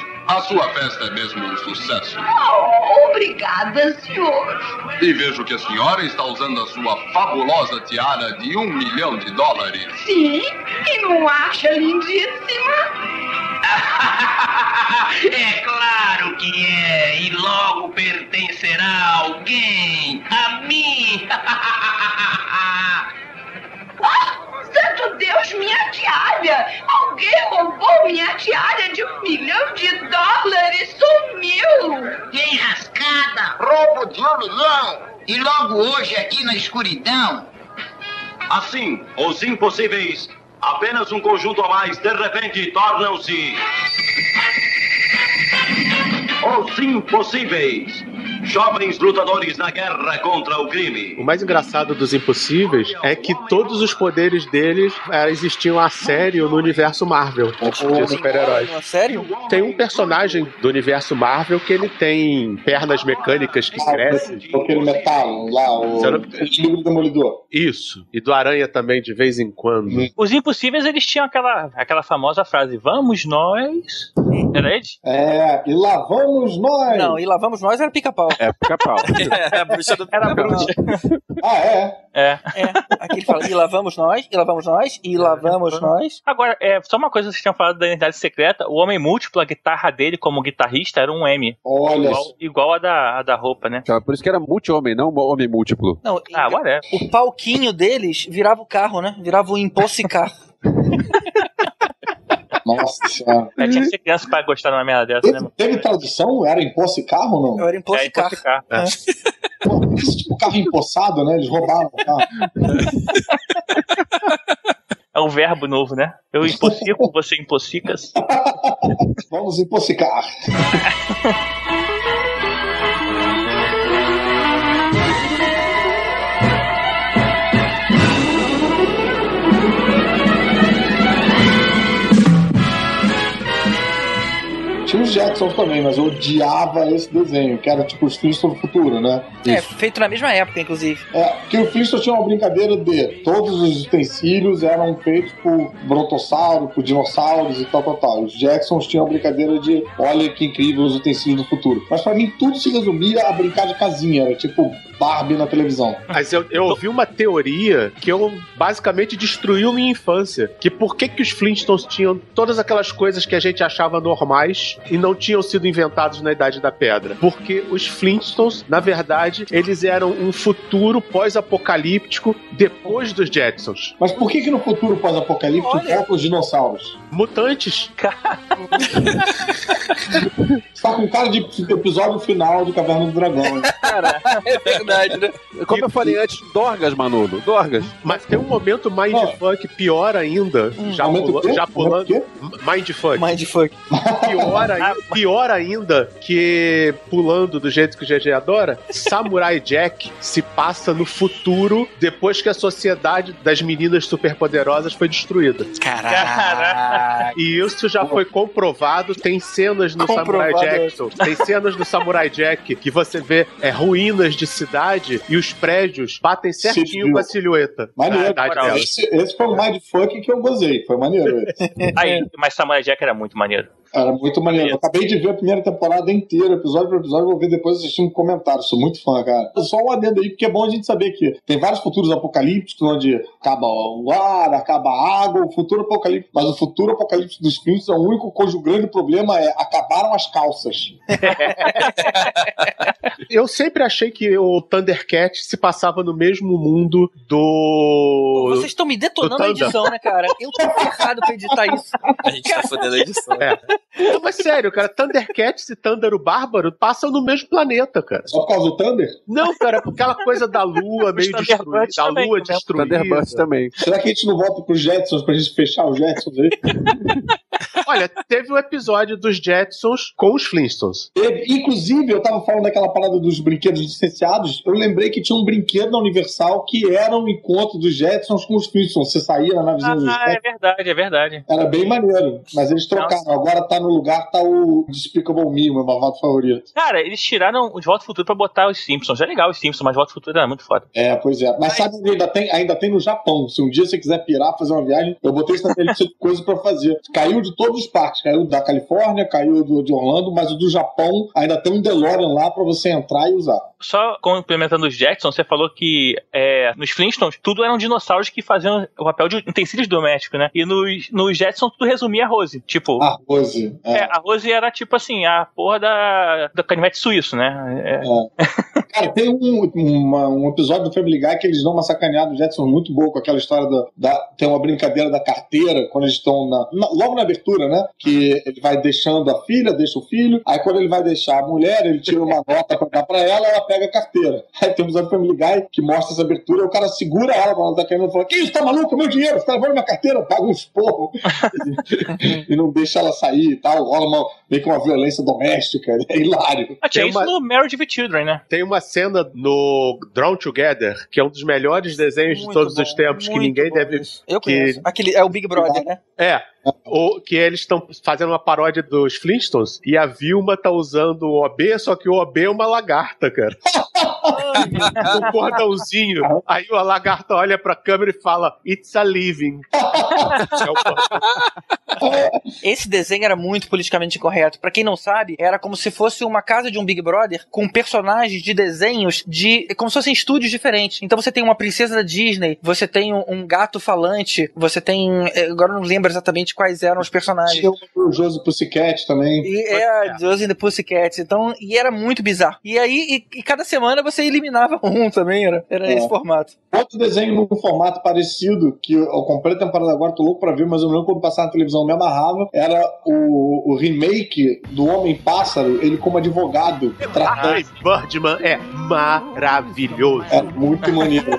a sua festa é mesmo um sucesso. Oh, obrigada, senhor. E vejo que a senhora está usando a sua fabulosa tiara de um milhão de dólares. Sim, e não acha lindíssima? É claro que é, e logo pertencerá a alguém, a mim. Ah, santo Deus, minha tiara! Alguém roubou minha tiara de um milhão de dólares, sumiu! Que enrascada! Roubo de um milhão! E logo hoje aqui na escuridão. Assim, os impossíveis, apenas um conjunto a mais, de repente tornam-se. Os impossíveis. Jovens lutadores na guerra contra o crime. O mais engraçado dos Impossíveis é que todos os poderes deles é, existiam a sério no universo Marvel de super-heróis. Sério? Tem um personagem do universo Marvel que ele tem pernas mecânicas que crescem. Aquele metal lá, o do Demolidor. Isso. E do Aranha também, de vez em quando. Os impossíveis, eles tinham aquela, aquela famosa frase: Vamos nós. Era ele? É, e lá vamos nós. Não, e lá vamos nós era pica-pau. É, pica-pau. é, a bruxa do Era a pica-pau. bruxa. Ah, é? É. Aqui ele fala, e lá vamos nós, e lá vamos nós, e lá vamos nós. Agora, é, só uma coisa que vocês tinham falado da identidade secreta: o Homem Múltiplo, a guitarra dele como guitarrista era um M. Olha Igual, igual a, da, a da roupa, né? Então, Por isso que era multi-homem, não homem múltiplo. Não, Ah, agora é. o palquinho deles virava o carro, né? Virava o Impossicar. Nossa senhora. É, tinha que ser criança pra gostar de uma merda dessa, né, Teve, mano? teve tradução? Era imposto carro ou não? Eu era Impossicar. É, Impossicar. É. Pô, Isso tipo carro empossado, né? Eles roubaram o carro. É um verbo novo, né? Eu impossico, você impossicas. Vamos impossicar. Jacksons também, mas eu odiava esse desenho, que era tipo os Flintstones do futuro, né? É, feito na mesma época, inclusive. É, porque o Flintstones tinha uma brincadeira de todos os utensílios eram feitos por brontossauro, por dinossauros e tal, tal, tal. Os Jacksons tinham a brincadeira de olha que incrível os utensílios do futuro. Mas pra mim tudo se resumia a brincar de casinha, era tipo Barbie na televisão. Mas eu, eu ouvi uma teoria que eu basicamente destruiu minha infância. Que por que, que os Flintstones tinham todas aquelas coisas que a gente achava normais e não tinham sido inventados na Idade da Pedra? Porque os Flintstones, na verdade, eles eram um futuro pós-apocalíptico depois dos Jetsons. Mas por que que no futuro pós-apocalíptico voltam os dinossauros? Mutantes. Você tá com cara de episódio final de Caverna do Dragão, né? Cara, é verdade, né? Como eu falei antes, Dorgas, Manolo. Dorgas. Mas tem um momento mindfuck pior ainda. já, momento pula- já pulando. Momento Mindfuck. Mindfuck. Pior, ainda, pior ainda que pulando do jeito que o GG adora, Samurai Jack se passa no futuro depois que a sociedade das meninas superpoderosas foi destruída. Caraca. E isso já foi comprovado. Tem cenas no Comprovado. Samurai Jackson. Tem cenas no Samurai Jack que você vê é, ruínas de cidade e os prédios batem certinho com a silhueta. Maneiro. Esse, esse foi o mindfuck que eu gozei. Foi maneiro. Aí, mas Samurai Jack era muito maneiro. Era muito maneiro. Eu acabei de ver a primeira temporada inteira, episódio por episódio, vou ver depois assistindo comentários. Sou muito fã, cara. Só um adendo aí, porque é bom a gente saber que tem vários futuros apocalípticos, onde acaba o ar, acaba a água, o futuro apocalíptico. Mas o futuro apocalíptico dos filmes é o único cujo grande problema é acabaram as calças. Eu sempre achei que o Thundercat se passava no mesmo mundo do. Vocês estão me detonando do a edição, né, cara? Eu tô ferrado pra editar isso. A gente tá fodendo a edição. É. Não, mas sério, cara, Thundercats e Thunder o Bárbaro passam no mesmo planeta, cara. Só por causa do Thunder? Não, cara, é aquela coisa da lua meio destruída, da também, lua né? destruída. Thunderbirds também. Será que a gente não volta pros Jetsons pra gente fechar os Jetsons aí? Olha, teve um episódio dos Jetsons com os Flintstones. Inclusive, eu tava falando daquela parada dos brinquedos licenciados. Eu lembrei que tinha um brinquedo na Universal que era um encontro dos Jetsons com os Flintstones. Você saía na navezinha dos Ah, é verdade, é verdade. Era bem maneiro. Mas eles trocaram. Agora tá no lugar, tá o Despicable Me, o meu malvado favorito. Cara, eles tiraram o De Volta ao Futuro pra botar os Simpsons. É legal os Simpsons, mas Volta ao Futuro era muito foda. É, pois é. Mas sabe onde ainda tem? Ainda tem no Japão. Se um dia você quiser pirar, fazer uma viagem, eu botei minha lista de coisas pra fazer. Caiu de todos os parques. Caiu da Califórnia, caiu do, de Orlando, mas o do Japão ainda tem um DeLorean lá pra você entrar e usar. Só complementando os Jackson, você falou que é, nos Flintstones tudo eram dinossauros que faziam o papel de utensílios domésticos, né? E nos, nos Jetsons tudo resumia a Rose. Tipo. A Rose. É. a Rose era tipo assim, a porra da, da canivete suíço, né? É. Cara, tem um, uma- um episódio do Family Guy que eles dão uma sacaneada do Jetson muito boa com aquela história da, da- Tem uma brincadeira da carteira, quando eles estão na, na- logo na abertura, né? Que ele vai deixando a filha, deixa o filho. Aí quando ele vai deixar a mulher, ele tira uma nota pra dar pra ela, ela pega a carteira. Aí tem um episódio do Family Guy que mostra essa abertura, e o cara segura ela quando ela tá caindo e fala: Que isso, tá maluco? Meu dinheiro, você tá levando minha carteira? Paga um esporro. e não deixa ela sair tal. Rola uma, meio que uma violência doméstica. É hilário. Ah, tinha Tem isso uma- no Marriage with Children, né? Tem uma cena no Drawn Together, que é um dos melhores desenhos de Muito todos bom, os tempos, que ninguém bom deve. Eu que, conheço. Aquele, é o Big Brother, né? É. O, que eles estão fazendo uma paródia dos Flintstones e a Vilma tá usando o OB, só que o OB é uma lagarta, cara. um cordãozinho. Aí a lagarta olha pra câmera e fala: It's a living. É o. Esse desenho era muito politicamente correto. Pra quem não sabe, era como se fosse uma casa de um Big Brother com personagens de desenhos de. como se fossem estúdios diferentes. Então você tem uma princesa da Disney, você tem um, gato falante, você tem. eh, Agora eu não lembro exatamente quais eram os personagens. Tinha o Josie Pussycat também. E é, Josie and the Pussycats. Então, e era muito bizarro. E aí, e, e cada semana você eliminava um também, era, era É. esse formato. Outro desenho num formato parecido, que eu comprei a temporada agora, tô louco pra ver, mas eu não lembro quando passar na televisão, me amarrava, era o, o remake do Homem-Pássaro, ele como advogado. Ai, Birdman é maravilhoso. É muito maneiro.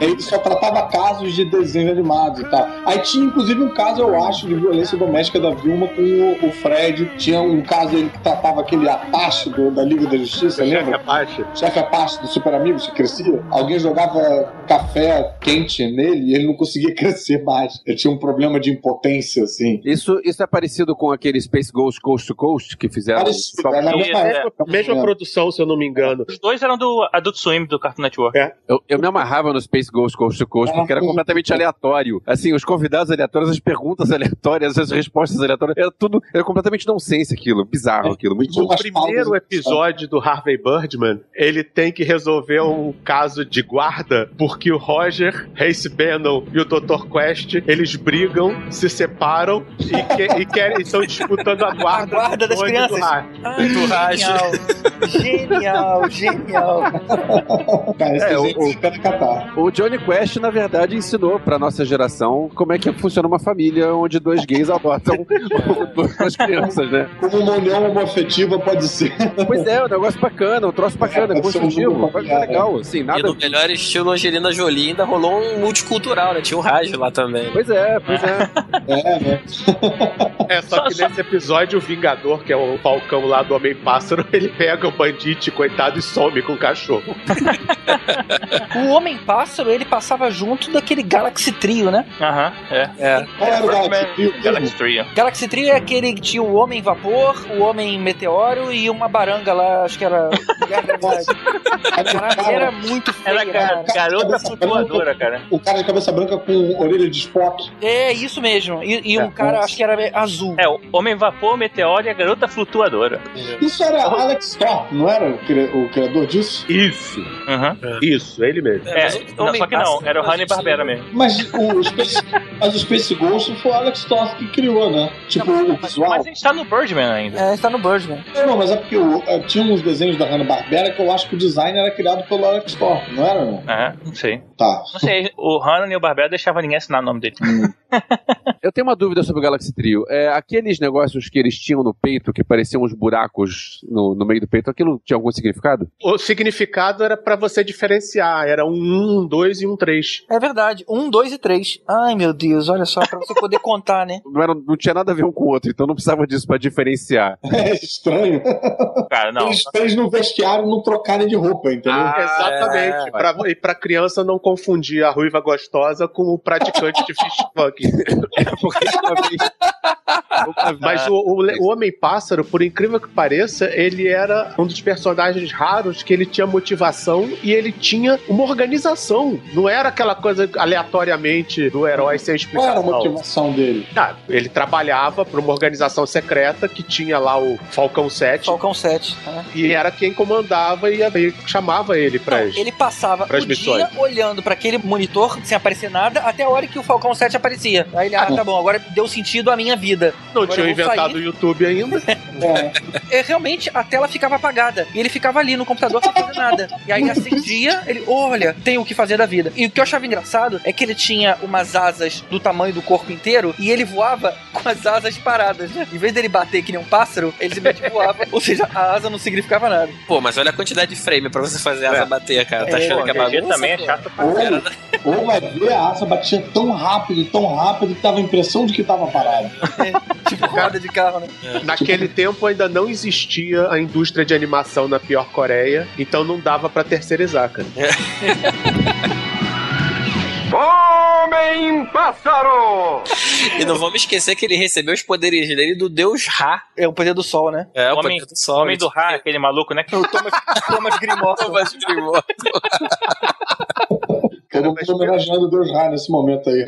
Ele só tratava casos de desenho animado e tal. Aí tinha, inclusive, um caso, eu acho, de violência doméstica da Vilma com o, o Fred. Tinha um caso ele que tratava aquele Apache do- da Liga da Justiça, lembra? Apache. Chefe Apache do Super Amigos que crescia. Alguém jogava café quente nele e ele não conseguia crescer mais. Ele tinha um problema de impotência, assim. Isso, isso é parecido com aquele Space Ghost Coast to Coast que fizeram. Parecido, Só- é na mesma é. época. Mesma É. produção, se eu não me engano. Os dois eram do Adult Swim, do Cartoon Network. É. Eu, eu me amarrava no Space Ghost Coast to Coast porque era completamente aleatório. Assim, os convidados aleatórios, as perguntas aleatórias, as respostas aleatórias, era tudo, era completamente nonsense aquilo, bizarro aquilo, muito bom. O primeiro episódio do Harvey Birdman, ele tem que resolver um caso de guarda, porque o Roger, Race Bannon e o Dr. Quest, eles brigam, se separam e, que, e querem, estão disputando a guarda, A guarda do das crianças. do Ai, Do genial, genial, genial. Cara, esse É, o- catar. O Johnny Quest, na verdade, ensinou pra nossa geração como é que funciona uma família onde dois gays adotam duas crianças, né? Como uma união homoafetiva pode ser. Pois é, um negócio bacana, um troço bacana, É, um construtivo, familiar, legal, assim, E nada... no melhor estilo Angelina Jolie ainda rolou um multicultural, né? Tinha o rádio lá também. Pois é, pois é. É, né? É, só, que nesse episódio o Vingador, que é o Falcão lá do Homem-Pássaro, ele pega o bandite, coitado, e some com o cachorro. O Homem-Pássaro, ele passava junto daquele Galaxy Trio, né? Aham, é. É. Qual era o Galaxy Trio? Galaxy Trio. Galaxy Trio é aquele que tinha o Homem Vapor, o Homem Meteoro e uma baranga lá, acho que era. Caraca, era muito feio, Era cara. garota flutuadora, cara. O cara de cabeça branca com orelha de Spock. É, isso mesmo. E, e um cara, acho que era azul. É, o Homem Vapor, Meteoro e a garota flutuadora. Isso era Alex Thorpe, não era o, cri- o criador disso? Isso, Uhum. isso, ele mesmo. É, o não, só que não, era o Hanna isso, Barbera mesmo. Mas o Space, mas o Space Ghost foi o Alex Thorpe que criou, né? Tipo, o visual. Mas a gente tá no Birdman ainda. É, está no Birdman. Não, não, mas é porque o- eh, tinha uns desenhos da Hanna-Barbera que eu acho que o design era criado pelo Alex Thorpe, não era, não? É, não sei. Tá. Não sei, o Hanna e o Barbera deixavam ninguém assinar o nome dele. Eu tenho uma dúvida sobre o Galaxy Trio. É, aqueles negócios que eles tinham no peito, que pareciam uns buracos no, no meio do peito, aquilo tinha algum significado? O significado era pra você diferenciar, era um 1, um 2 e um 3. É verdade. Um, dois e três. Ai, meu Deus, olha só, pra você poder contar, né? Não, era- não tinha nada a ver um com o outro, então não precisava disso pra diferenciar. É estranho. Cara, não. Eles, eles no vestiário não trocarem de roupa, entendeu? Ah, Exatamente. é. pra, e pra criança não confundir a ruiva gostosa com o praticante de fish funk. Porque uma vez- uma vez- Mas o, o, o Homem-Pássaro, por incrível que pareça, ele era um dos personagens raros que ele tinha motivação e ele tinha uma organização. Não era aquela coisa aleatoriamente do herói sem Qual era a explicação. motivação dele? Ah, ele trabalhava para uma organização secreta que tinha lá o Falcão 7 Falcão 7. né? e era quem comandava e e chamava ele pra Não, ele passava pras o missões. dia olhando pra aquele monitor sem aparecer nada até a hora que o Falcão 7 aparecia. Aí ele, ah, tá bom, agora deu sentido à minha vida. Não Agora tinham inventado o. YouTube ainda. É. É, realmente, a tela ficava apagada. E ele ficava ali no computador sem fazer nada. E aí acendia, ele, olha, tem o que fazer da vida. E o que eu achava engraçado é que ele tinha umas asas do tamanho do corpo inteiro e ele voava com as asas paradas, né? Em vez dele bater que nem um pássaro, ele simplesmente voava. Ou seja, a asa não significava nada. Pô, mas olha a quantidade de frame pra você fazer a asa bater, cara. Tá É, achando pô, que é bagunça? também é chato pra Ou, caramba. ou vai ver, a asa batia tão rápido, tão rápido, que dava a impressão de que tava parado. Tipo roda de carro, né? Naquele tempo ainda não existia a indústria de animação na pior Coreia, então não dava pra terceirizar, cara. Homem-Pássaro! E não vamos esquecer que ele recebeu os poderes dele do deus Ra. É o poder do sol, né? É, o Homem, poder do sol. homem do Ra, aquele maluco, né? O Thomas, Thomas Grimó. Thomas Grimó. Todo mundo homenageando o Deus Ra nesse momento aí.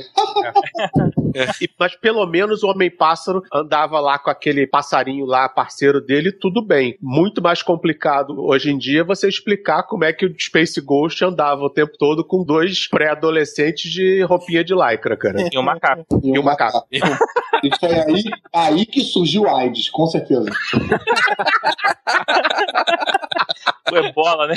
E- mas pelo menos o Homem-Pássaro andava lá com aquele passarinho lá, parceiro dele, tudo bem. Muito mais complicado hoje em dia você explicar como é que o Space Ghost andava o tempo todo com dois pré-adolescentes de roupinha de lycra, cara. E um macaco. E um macaco. E foi aí, aí que surgiu a AIDS, com certeza. O Ebola, né?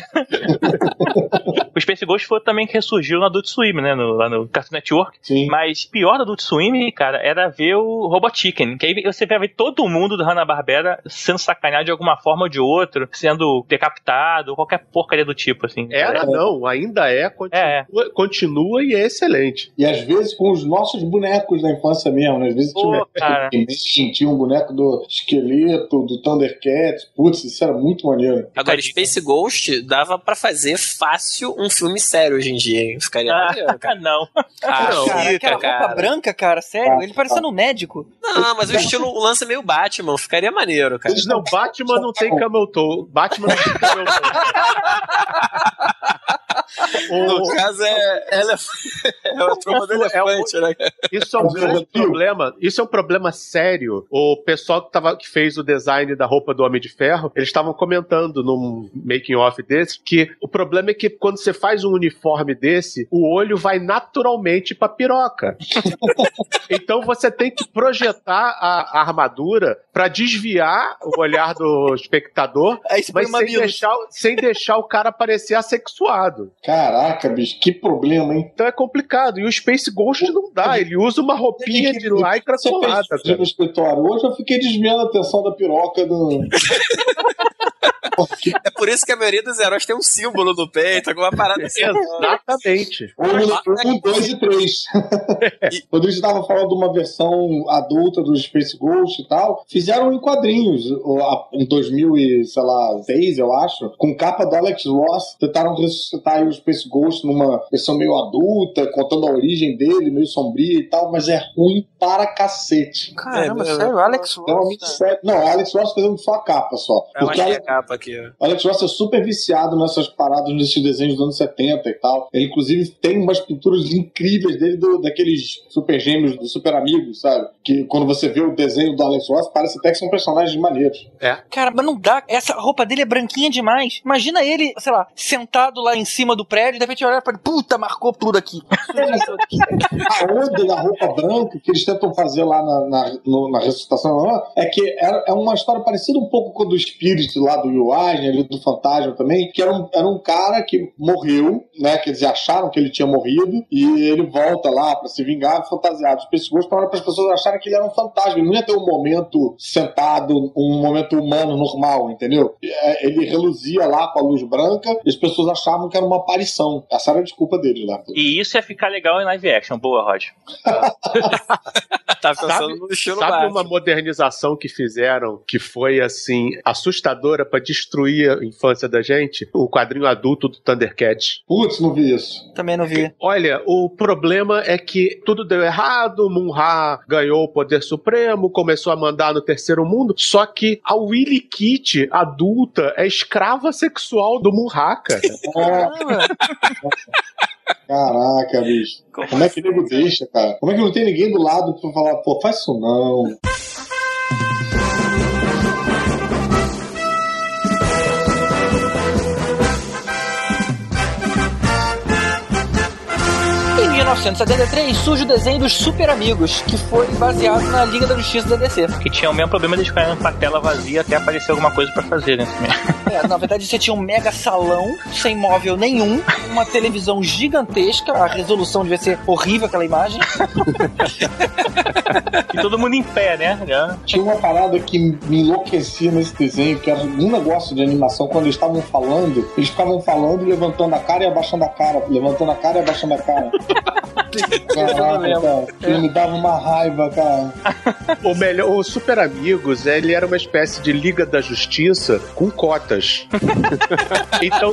o Space Ghost foi também que ressurgiu no Adult Swim, né? No, lá no Cartoon Network. Sim. Mas pior do Adult Swim, cara, era ver o Robot Chicken. Que aí você vai ver todo mundo do Hanna-Barbera sendo sacaneado de alguma forma ou de outra, sendo decapitado, qualquer porcaria do tipo, assim. Era, não, ainda é, continua, continua e é excelente. E às vezes com os nossos bonecos da infância mesmo, né? Às vezes tinha, Pô, cara. Tinha um boneco do esqueleto, do Thundercats. Putz, isso era muito maneiro. Agora, Space Ghost dava pra fazer fácil um filme sério hoje em dia, hein? Ficaria maneiro, cara. Ah, não. Ah, Cara, fica, aquela roupa cara. branca, cara, sério, ele parecendo um médico. Não, mas o estilo, o lance é meio Batman, ficaria maneiro, cara. Não, Batman não tem camel toe. Batman não tem camel toe. No caso é. Ela é o tromba do elefante, né? Isso é um grande problema. Isso é um problema sério. O pessoal que, tava, que fez o design da roupa do Homem de Ferro, eles estavam comentando num making off desse que o problema é que quando você faz um uniforme desse, o olho vai naturalmente pra piroca. então você tem que projetar a, a armadura pra desviar o olhar do espectador, mas sem deixar, sem deixar o cara parecer assexuado. Caraca, bicho, que problema, hein? Então é complicado. E o Space Ghost não dá. Ele usa uma roupinha de lycra Você colada. fez isso no escritório hoje, eu fiquei desviando a atenção da piroca do. É por isso que a maioria dos heróis tem um símbolo no peito, alguma parada assim. Exatamente. No 1, 2 e 3. Quando a gente estava falando de uma versão adulta do Space Ghost e tal, fizeram em quadrinhos, em 2006, eu acho, com capa do Alex Ross. Tentaram ressuscitar aí o Space Ghost numa versão meio adulta, contando a origem dele, meio sombria e tal, mas é ruim para cacete. Caramba, É, sério, Alex É Ross. Não, o Alex Ross fazendo só a capa só. Eu Porque achei a- a capa aqui, Alex Ross é super viciado nessas paradas, nesses desenhos dos anos 70 e tal. Ele, inclusive, tem umas pinturas incríveis dele, do- daqueles super gêmeos do Super Amigos, sabe? Que quando você vê o desenho do Alex Ross, parece até que são personagens maneiros. Cara, mas não dá. Essa roupa dele é branquinha demais. Imagina ele, sei lá, sentado lá em cima do prédio, de repente olhar pra ele, puta, marcou tudo aqui. A onda da roupa branca que eles tentam fazer lá na, na, no- na ressuscitação é que é, é uma história parecida um pouco com a do Spirit lá do Will Eisner, ali do Fantasma também, que era um, era um cara que morreu, né? Quer dizer, acharam que ele tinha morrido e ele volta lá pra se vingar fantasiado. Os pessoas para as pessoas acharem que ele era um fantasma. Ele não ia ter um momento sentado, um momento humano normal, entendeu? É, Ele reluzia lá com a luz branca e as pessoas achavam que era uma aparição. Essa era a desculpa dele lá. E isso ia ficar legal em live action. Boa, Rod. Tá pensando Sabe, no estilo sabe Batman. uma modernização que fizeram que foi assim assustadora pra destruir a infância da gente? O quadrinho adulto do Thundercats. Putz, não vi isso. Também não vi. Olha, o problema é que tudo deu errado, Munra ganhou o poder supremo, começou a mandar no terceiro mundo, só que a Willy Kitty, adulta, é escrava sexual do Munra, cara. Caraca, bicho. Como, é que o nego deixa, cara? Como é que não tem ninguém do lado pra falar, pô, faz isso não? 1973 surge o desenho dos Super Amigos, que foi baseado na Liga da Justiça da DC. Que tinha o mesmo problema de ficar com a tela vazia até aparecer alguma coisa pra fazer, né? É, na verdade você tinha um mega salão, sem móvel nenhum, uma televisão gigantesca, a resolução devia ser horrível aquela imagem. e todo mundo em pé, né? Tinha uma parada que me enlouquecia nesse desenho, que era um negócio de animação, quando eles estavam falando, eles ficavam falando e levantando a cara e abaixando a cara, levantando a cara e abaixando a cara. Caraca, cara, aquilo me dava uma raiva, cara. O melhor, o Super Amigos, ele era uma espécie de Liga da Justiça com cotas. então,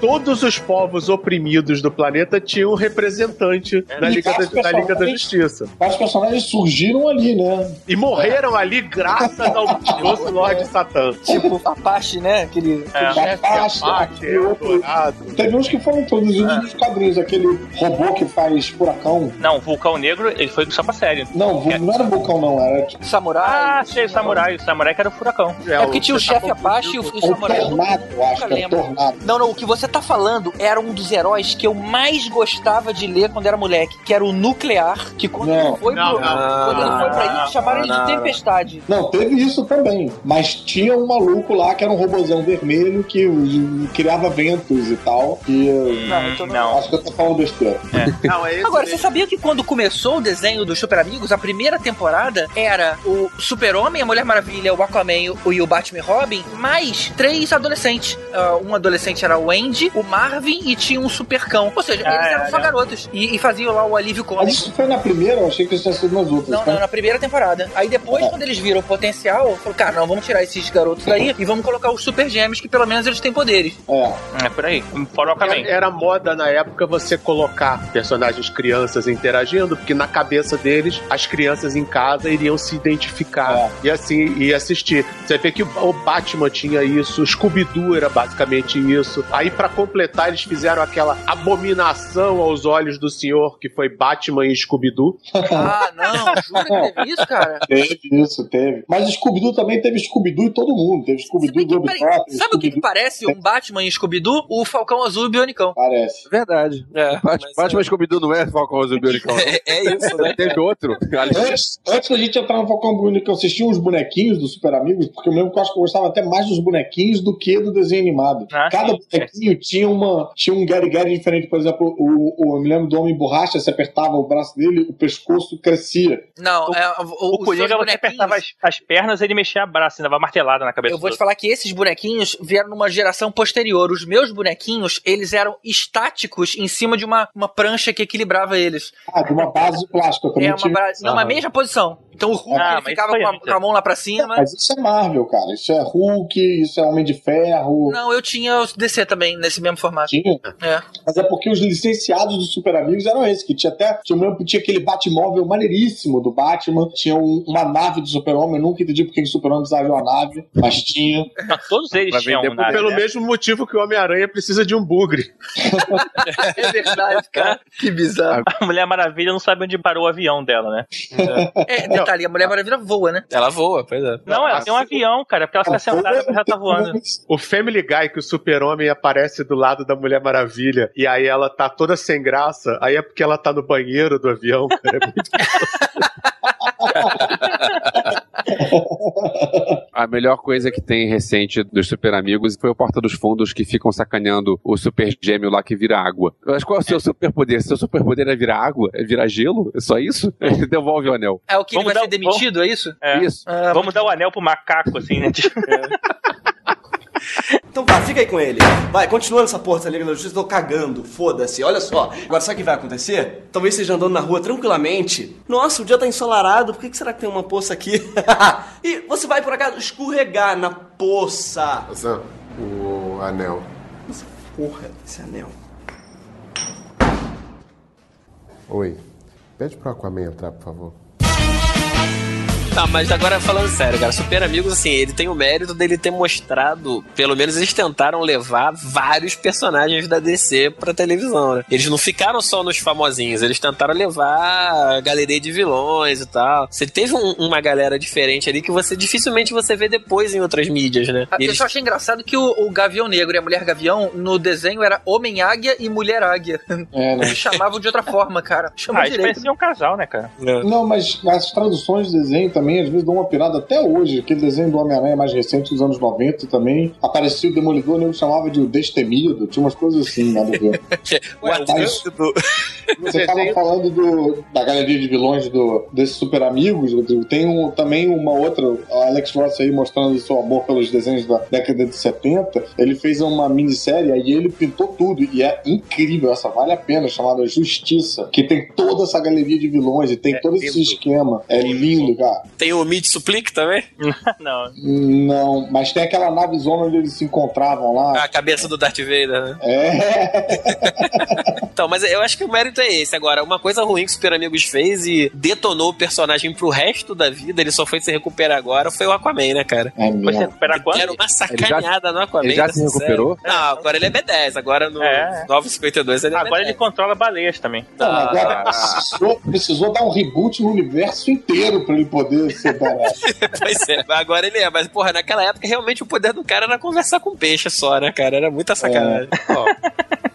todos os povos oprimidos do planeta tinham um representante na Liga, da, na Liga da Justiça. Vários personagens surgiram ali, né? E morreram ali graças ao doce Lorde Satã. Tipo, Apache, né? Aquele. É. Apache, Apache, Eldorado. Teve uns que foram introduzidos nos quadrinhos, aquele robô que faz furacão. Não, Vulcão Negro, ele foi só pra série. Não, vu- não era vulcão, não, era tipo. Samurai. Ah, sei, o Samurai. O Samurai que era o furacão. É porque tinha o chefe Apache e o, o O Samurai. Tornado, eu acho que é. Tornado. Não, não, o que você tá falando era um dos heróis que eu mais gostava de ler quando era moleque, que era o Nuclear, que quando Não. ele foi Não, pro, não, quando ele foi pra aí, chamaram ele de. Tempestade. Não, teve isso também. Mas tinha um maluco lá que era um robôzão vermelho que criava ventos e tal. E, uh, Não, então não. Acho que eu tô falando besteira. Não, é esse Agora, você mesmo. sabia que quando começou o desenho dos Super Amigos, a primeira temporada era o Super-Homem, a Mulher Maravilha, o Aquaman o- e o Batman Robin, mais três adolescentes. Ah, um adolescente era o Andy, o Marvin e tinha um Supercão. Ou seja, Ah, eles é, eram só é. garotos. E, e faziam lá o alívio Mas cômico. isso foi na primeira, eu achei que isso tinha sido nas outras. Não, né? não, na primeira temporada. Aí depois, quando eles viram o potencial, falou, cara, não, vamos tirar esses garotos daí e vamos colocar os super gêmeos, que pelo menos eles têm poderes. É. É por aí. Fora o Aquaman. Era, era moda na época você colocar personagens crianças interagindo, porque na cabeça deles as crianças em casa iriam se identificar e assim e assistir. Você vê que o, Batman tinha isso, o Scooby-Doo era basicamente isso. Aí pra completar eles fizeram aquela abominação aos olhos do senhor que foi Batman e Scooby-Doo. Ah, não, jura que teve isso, cara? Teve isso, teve. Mas Scooby-Doo também teve Scooby-Doo e todo mundo. Teve Scooby-Doo, Globo sabe o que, que parece um Batman e Scooby-Doo? O Falcão Azul e o Bionicão. Parece. Verdade. É, Bat- Batman Scooby-Doo não é Falcão Azul e Bionicão. É, é isso, né? Teve outro. Antes, antes da gente entrar no Falcão Bonito, eu assisti uns bonequinhos do Super Amigos, porque eu lembro que eu acho que eu gostava até mais dos bonequinhos do que do desenho animado. Ah, Cada sim. bonequinho tinha, uma, tinha um Gary Gary diferente. Por exemplo, o, o, eu me lembro do Homem Borracha, você apertava o braço dele, o pescoço crescia. Não, O- é, o, O os Coringa, você apertava as, as pernas ele mexia a braço, dava martelada na cabeça. Eu vou te falar que esses bonequinhos vieram numa geração posterior. Os meus bonequinhos, eles eram estáticos em cima de uma, uma prancha que equilibrava eles. Ah, de uma base de plástico. Eu também É uma, tinha. bra- numa Aham. mesma posição. Então o Hulk Ah, ficava com é a, com a mão lá pra cima. Mas isso é Marvel, cara. Isso é Hulk, isso é Homem de Ferro. Não, eu tinha os DC também, nesse mesmo formato. Tinha. É. Mas é porque os licenciados do Super Amigos eram esses, que tinha até. Tinha, que tinha aquele Batmóvel maneiríssimo do Batman, tinha um- uma nave do Super-Homem, eu nunca entendi porque o Super-Homem precisava de uma nave, mas tinha. Não, todos eles tinham um nave, pelo né? mesmo motivo que o Homem-Aranha precisa de um bugre. É verdade, cara. Que bizarro. A Mulher Maravilha não sabe onde parou o avião dela, né? É, detalhe, a Mulher Maravilha voa, né? Ela voa, pois é. Não, ela tem um avião, cara, porque ela fica sentada e já tá voando. O Family Guy que o super-homem aparece do lado da Mulher Maravilha e aí ela tá toda sem graça, aí é porque ela tá no banheiro do avião, cara. É muito... A melhor coisa que tem recente dos Super Amigos foi o Porta dos Fundos que ficam sacaneando o Super Gêmeo lá que vira água. Mas qual é o seu superpoder? Seu superpoder é virar água? É virar gelo? É só isso? Devolve o anel. É o que ele vai dar- ser demitido, é isso? É. Isso. Ah, Vamos dar o anel pro macaco, assim, né? Então tá, fica aí com ele. Vai, continua nessa porra dessa Liga da Justiça, tô cagando, foda-se. Olha só, agora sabe o que vai acontecer? Talvez esteja andando na rua tranquilamente. Nossa, o dia tá ensolarado, por que, que será que tem uma poça aqui? e você vai por acaso escorregar na poça. Sam, o anel. Essa porra desse anel. Oi. Pede pro Aquaman entrar, por favor. Tá, mas agora falando sério, cara, Super Amigos, assim, ele tem o mérito dele ter mostrado, pelo menos eles tentaram levar vários personagens da DC pra televisão, né? Eles não ficaram só nos famosinhos, eles tentaram levar a galeria de vilões e tal. Você teve um- uma galera diferente ali que você dificilmente você vê depois em outras mídias, né? Ah, Eu eles- só achei engraçado que o, o Gavião Negro e a Mulher Gavião, no desenho, era Homem Águia e Mulher Águia. É, né? Eles chamavam de outra forma, cara. Chama Ah, eles direito. pareciam um casal, né, cara? Não, mas as traduções de desenho também às vezes dão uma pirada até hoje. Aquele desenho do Homem-Aranha mais recente dos anos 90 também. Aparecia o Demolidor, nego chamava de o Destemido. Tinha umas coisas assim, nada a ver. Ué, Mas você tava falando do, da galeria de vilões do, desses super amigos. Rodrigo. Tem um, também uma outra, Alex Ross aí mostrando o seu amor pelos desenhos da década de 70. Ele fez uma minissérie e ele pintou tudo. E é incrível, essa vale a pena, chamada Justiça, que tem toda essa galeria de vilões e tem todo esse esquema. É lindo, cara. Tem o Mid Supplique também? Não. Não, mas tem aquela nave zona onde eles se encontravam lá. A cabeça do Darth Vader, né? É. Então, mas eu acho que o mérito é esse. Agora, uma coisa ruim que o Super Amigos fez e detonou o personagem pro resto da vida, ele só foi se recuperar agora, foi o Aquaman, né, cara? É Foi se recuperar quando? Era uma sacaneada no Aquaman. ele já se dessa recuperou? série. Não, agora ele é B10. Agora no É. 952 ele é Agora B10. ele controla baleias também. Não, agora precisou, precisou dar um reboot no universo inteiro pra ele poder Pois é, agora ele é. Mas, porra, naquela época, realmente o poder do cara era conversar com peixe só, né, cara? Era muita sacanagem. Ó,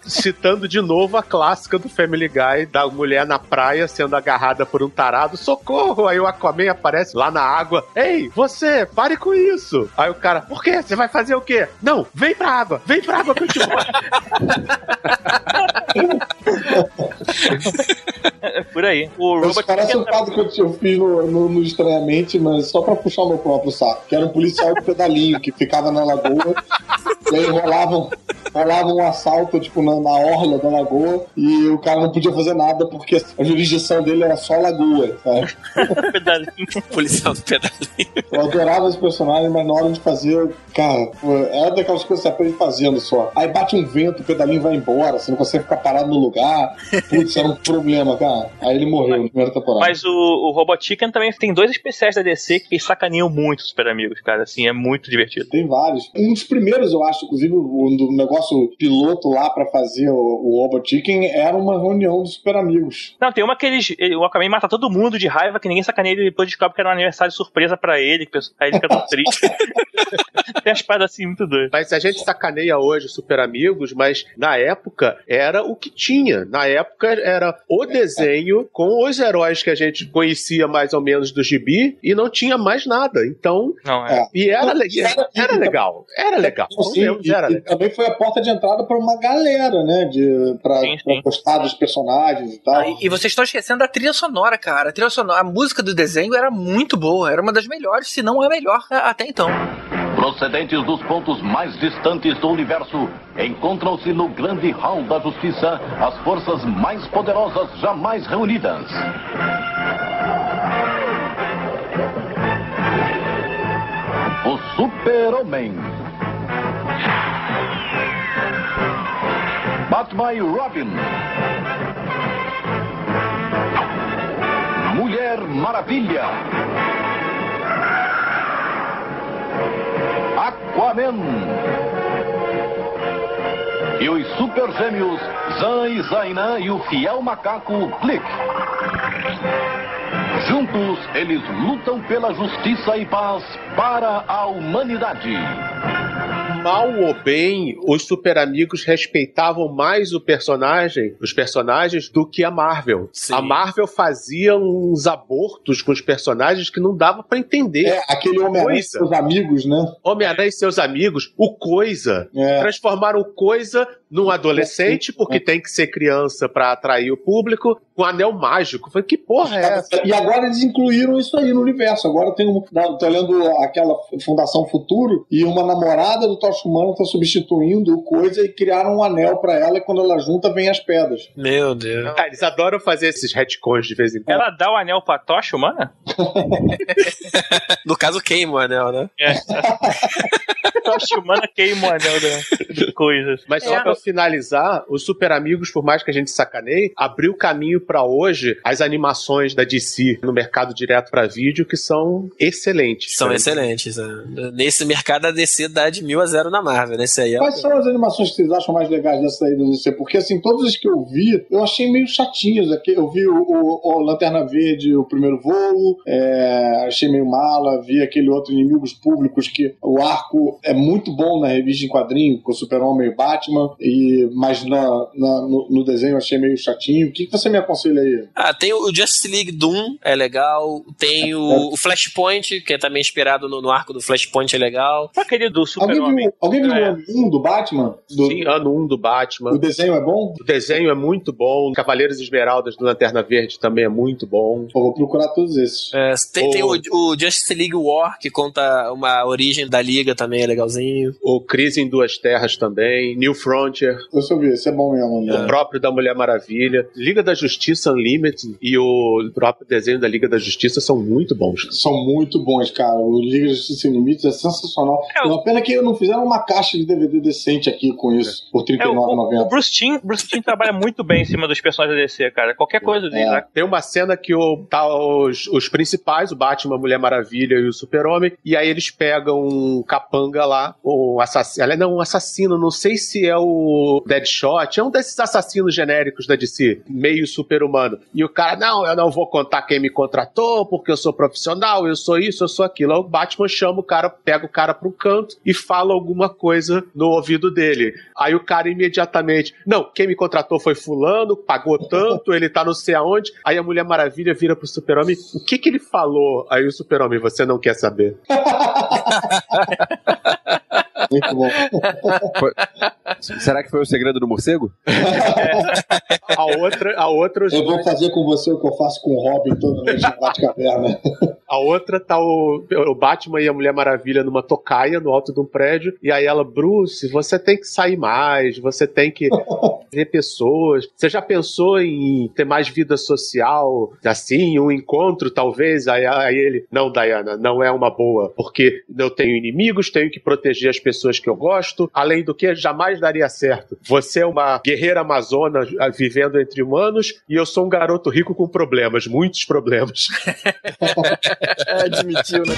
citando de novo a clássica do Family Guy da mulher na praia sendo agarrada por um tarado, socorro! Aí o Aquaman aparece lá na água. Ei, você, pare com isso! Aí o cara, por quê? Você vai fazer o quê? Não, vem pra água, vem pra água que eu te. É por aí. O um caso que eu, eu fiz no, no, no Estranhamente, mas só pra puxar o meu próprio saco. Que era um policial de pedalinho que ficava na lagoa. e aí rolavam, rolava um assalto, tipo, na, na orla da lagoa. E o cara não podia fazer nada porque a jurisdição dele era só lagoa, sabe? Policial do pedalinho. Eu adorava esse personagem, mas na hora de fazer, cara, era daquelas coisas que você aprende fazendo só. Aí bate um vento, o pedalinho vai embora, você não consegue ficar parado no lugar. Putz, era um problema, cara. Aí ele morreu na primeira temporada. Mas o, o Robot Chicken também tem dois especiais da DC que sacaneiam muito os Super Amigos, cara. Assim, é muito divertido. Tem vários. Um dos primeiros, eu acho, inclusive, o do negócio piloto lá pra fazer o, o Robot Chicken era uma reunião dos super amigos. Não, tem uma que eles, ele- o Aquaman mata todo mundo de raiva, que ninguém sacaneia ele depois descobre que era um aniversário surpresa pra ele, que aí ele fica todo triste. tem as paradas assim muito doidas. Mas a gente sacaneia hoje Super Amigos, mas na época era o que tinha. Na época era o desenho com os heróis que a gente conhecia mais ou menos do gibi e não tinha mais nada. Então. Não, é. E era, era, era legal. Era legal. Assim, Convenhamos, e, era e legal. também foi a porta de entrada pra uma galera, né? De, pra, pra gostar dos personagens e tal. E vocês estão esquecendo da trilha sonora, cara. A trilha sonora, a música do desenho era muito boa, era uma das melhores, se não a melhor até então. Procedentes dos pontos mais distantes do universo, encontram-se no grande hall da justiça as forças mais poderosas jamais reunidas. O Super-Homem. Batman e Robin. Mulher Maravilha. Aquaman. E os super gêmeos Zan e Zainan e o fiel macaco Blick. Juntos, eles lutam pela justiça e paz para a humanidade. Mal ou bem, os super amigos respeitavam mais o personagem, os personagens, do que a Marvel. A Marvel fazia uns abortos com os personagens que não dava pra entender. É, aquele Homem-Aranha e seus amigos, né? Homem-Aranha e seus amigos, o Coisa. É. Transformaram o Coisa num adolescente, porque tem que ser criança pra atrair o público, com anel mágico. Falei, que porra é essa? E agora eles incluíram isso aí no universo. Agora tem um. Tô lendo aquela Fundação Futuro e uma namorada do Tocha Humano tá substituindo o coisa e criaram um anel pra ela e quando ela junta vem as pedras. Meu Deus. Ah, eles adoram fazer esses retcons de vez em quando. Ela dá o anel pra tocha humana? No caso, queima o anel, né? É. tocha humana queima o anel da, de coisas. Mas É. só pra finalizar, os Super Amigos, por mais que a gente sacaneie, abriu caminho pra hoje as animações da DC no mercado direto pra vídeo, que são excelentes. São né? Excelentes. né? Nesse mercado a DC dá de mil a zero na Marvel, nesse aí. é- Quais são as animações que vocês acham mais legais dessa aí do DC? Porque, assim, todas as que eu vi, eu achei meio chatinhos. Aqui, eu vi o, o- o Lanterna Verde, o primeiro voo, é, achei meio mala. Vi aquele outro Inimigos Públicos, que o arco é muito bom na revista em quadrinho, com o Super-Homem e Batman, e, mas na, na- no, no desenho eu achei meio chatinho. O que, que você me aconselha aí? Ah, tem o Justice League Doom, é legal. Tem o, o Flashpoint, que é também inspirado no, no arco do Flashpoint, é legal. Aquele do Alguém viu, alguém viu É. o ano 1 do Batman? Do- Sim, ano 1 do Batman. O desenho é bom? O desenho é muito bom. Cavaleiros Esmeraldas do Lanterna Verde também é muito bom. vou procurar todos esses. É, tem tem o, o Justice League War, que conta uma origem da liga também, é legalzinho. O Crise em Duas Terras também. New Frontier. Deixa eu ver, esse é bom mesmo. né? O próprio da Mulher Maravilha. Liga da Justiça Unlimited e o próprio desenho da Liga da Justiça são muito bons. São muito bons, cara. O Liga de Justiça Sem Limites é sensacional. É uma pena que não fizeram uma caixa de DVD decente aqui com isso, por É, o, o R$39,90. Bruce Timm, Bruce Timm trabalha muito bem em cima dos personagens da DC, cara. Qualquer coisa dele lá. Tem uma cena que o, tá os, os principais, o Batman, a Mulher Maravilha e o Super-Homem, e aí eles pegam um capanga lá, um assassino, ela não, um assassino, não sei se é o Deadshot, é um desses assassinos genéricos da DC, meio super-humano. E o cara, não, eu não vou contar quem me contratou, porque eu sou profissional, eu sou isso, eu sou aquilo. Aí o Batman chama o cara, pega o cara pro canto e fala alguma coisa no ouvido dele. Aí o cara imediatamente, não, quem me contratou foi fulano, pagou tanto, ele tá não sei aonde. Aí a Mulher Maravilha vira pro Super-Homem, o que que ele falou? Aí o Super-Homem, você não quer saber. Muito bom. Foi- Será que foi o segredo do morcego? A outra, a outra Eu vou fazer com você o que eu faço com o Robin toda noite no Batcaverna. A outra tá o, o Batman e a Mulher Maravilha numa tocaia no alto de um prédio. E aí ela, Bruce, você tem que sair mais, você tem que ver pessoas. Você já pensou em ter mais vida social, assim, um encontro, talvez? Aí, aí ele, não, Diana, não é uma boa, porque eu tenho inimigos, tenho que proteger as pessoas que eu gosto. Além do que, jamais daria certo. Você é uma guerreira amazona ah, vivendo entre humanos e eu sou um garoto rico com problemas, muitos problemas. Admitiu, né?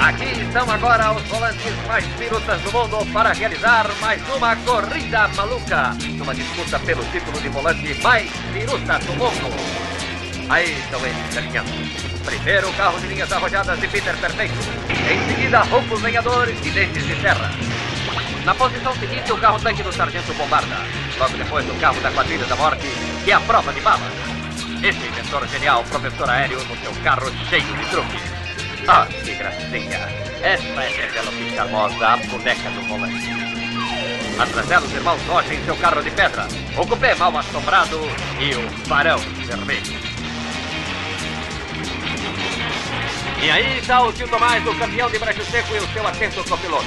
Aqui estão agora os volantes mais pirutas do mundo para realizar mais uma corrida maluca. Numa disputa pelo título de volante mais piruta do mundo. Aí estão eles alinhando. Primeiro carro de linhas arrojadas de Peter Perfeito. Em seguida, roncos lenhadores e dentes de terra. Na posição seguinte, o carro tanque do Sargento Bombarda. Logo depois, o carro da Quadrilha da Morte, que é a prova de balas. Esse inventor genial, professor aéreo, no seu carro cheio de truques. Ah, que gracinha. Esta é Penélope Charmosa, a boneca do volante. Atrás dela, os irmãos Rocha em seu carro de pedra. O cupê mal assombrado e o farão vermelho. E aí está o tio Tomás, o campeão de brejo seco e o seu atento copiloto.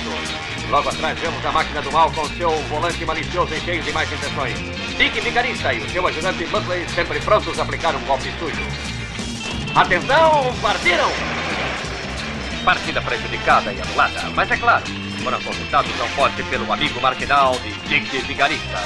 Logo atrás vemos a máquina do mal com seu volante malicioso e cheio de mais intenções. Dick Vigarista e o seu ajudante Buckley sempre prontos a aplicar um golpe sujo. Atenção, partiram! Partida prejudicada e anulada, mas é claro, foram consultados ao pote pelo amigo marginal de Dick Vigarista.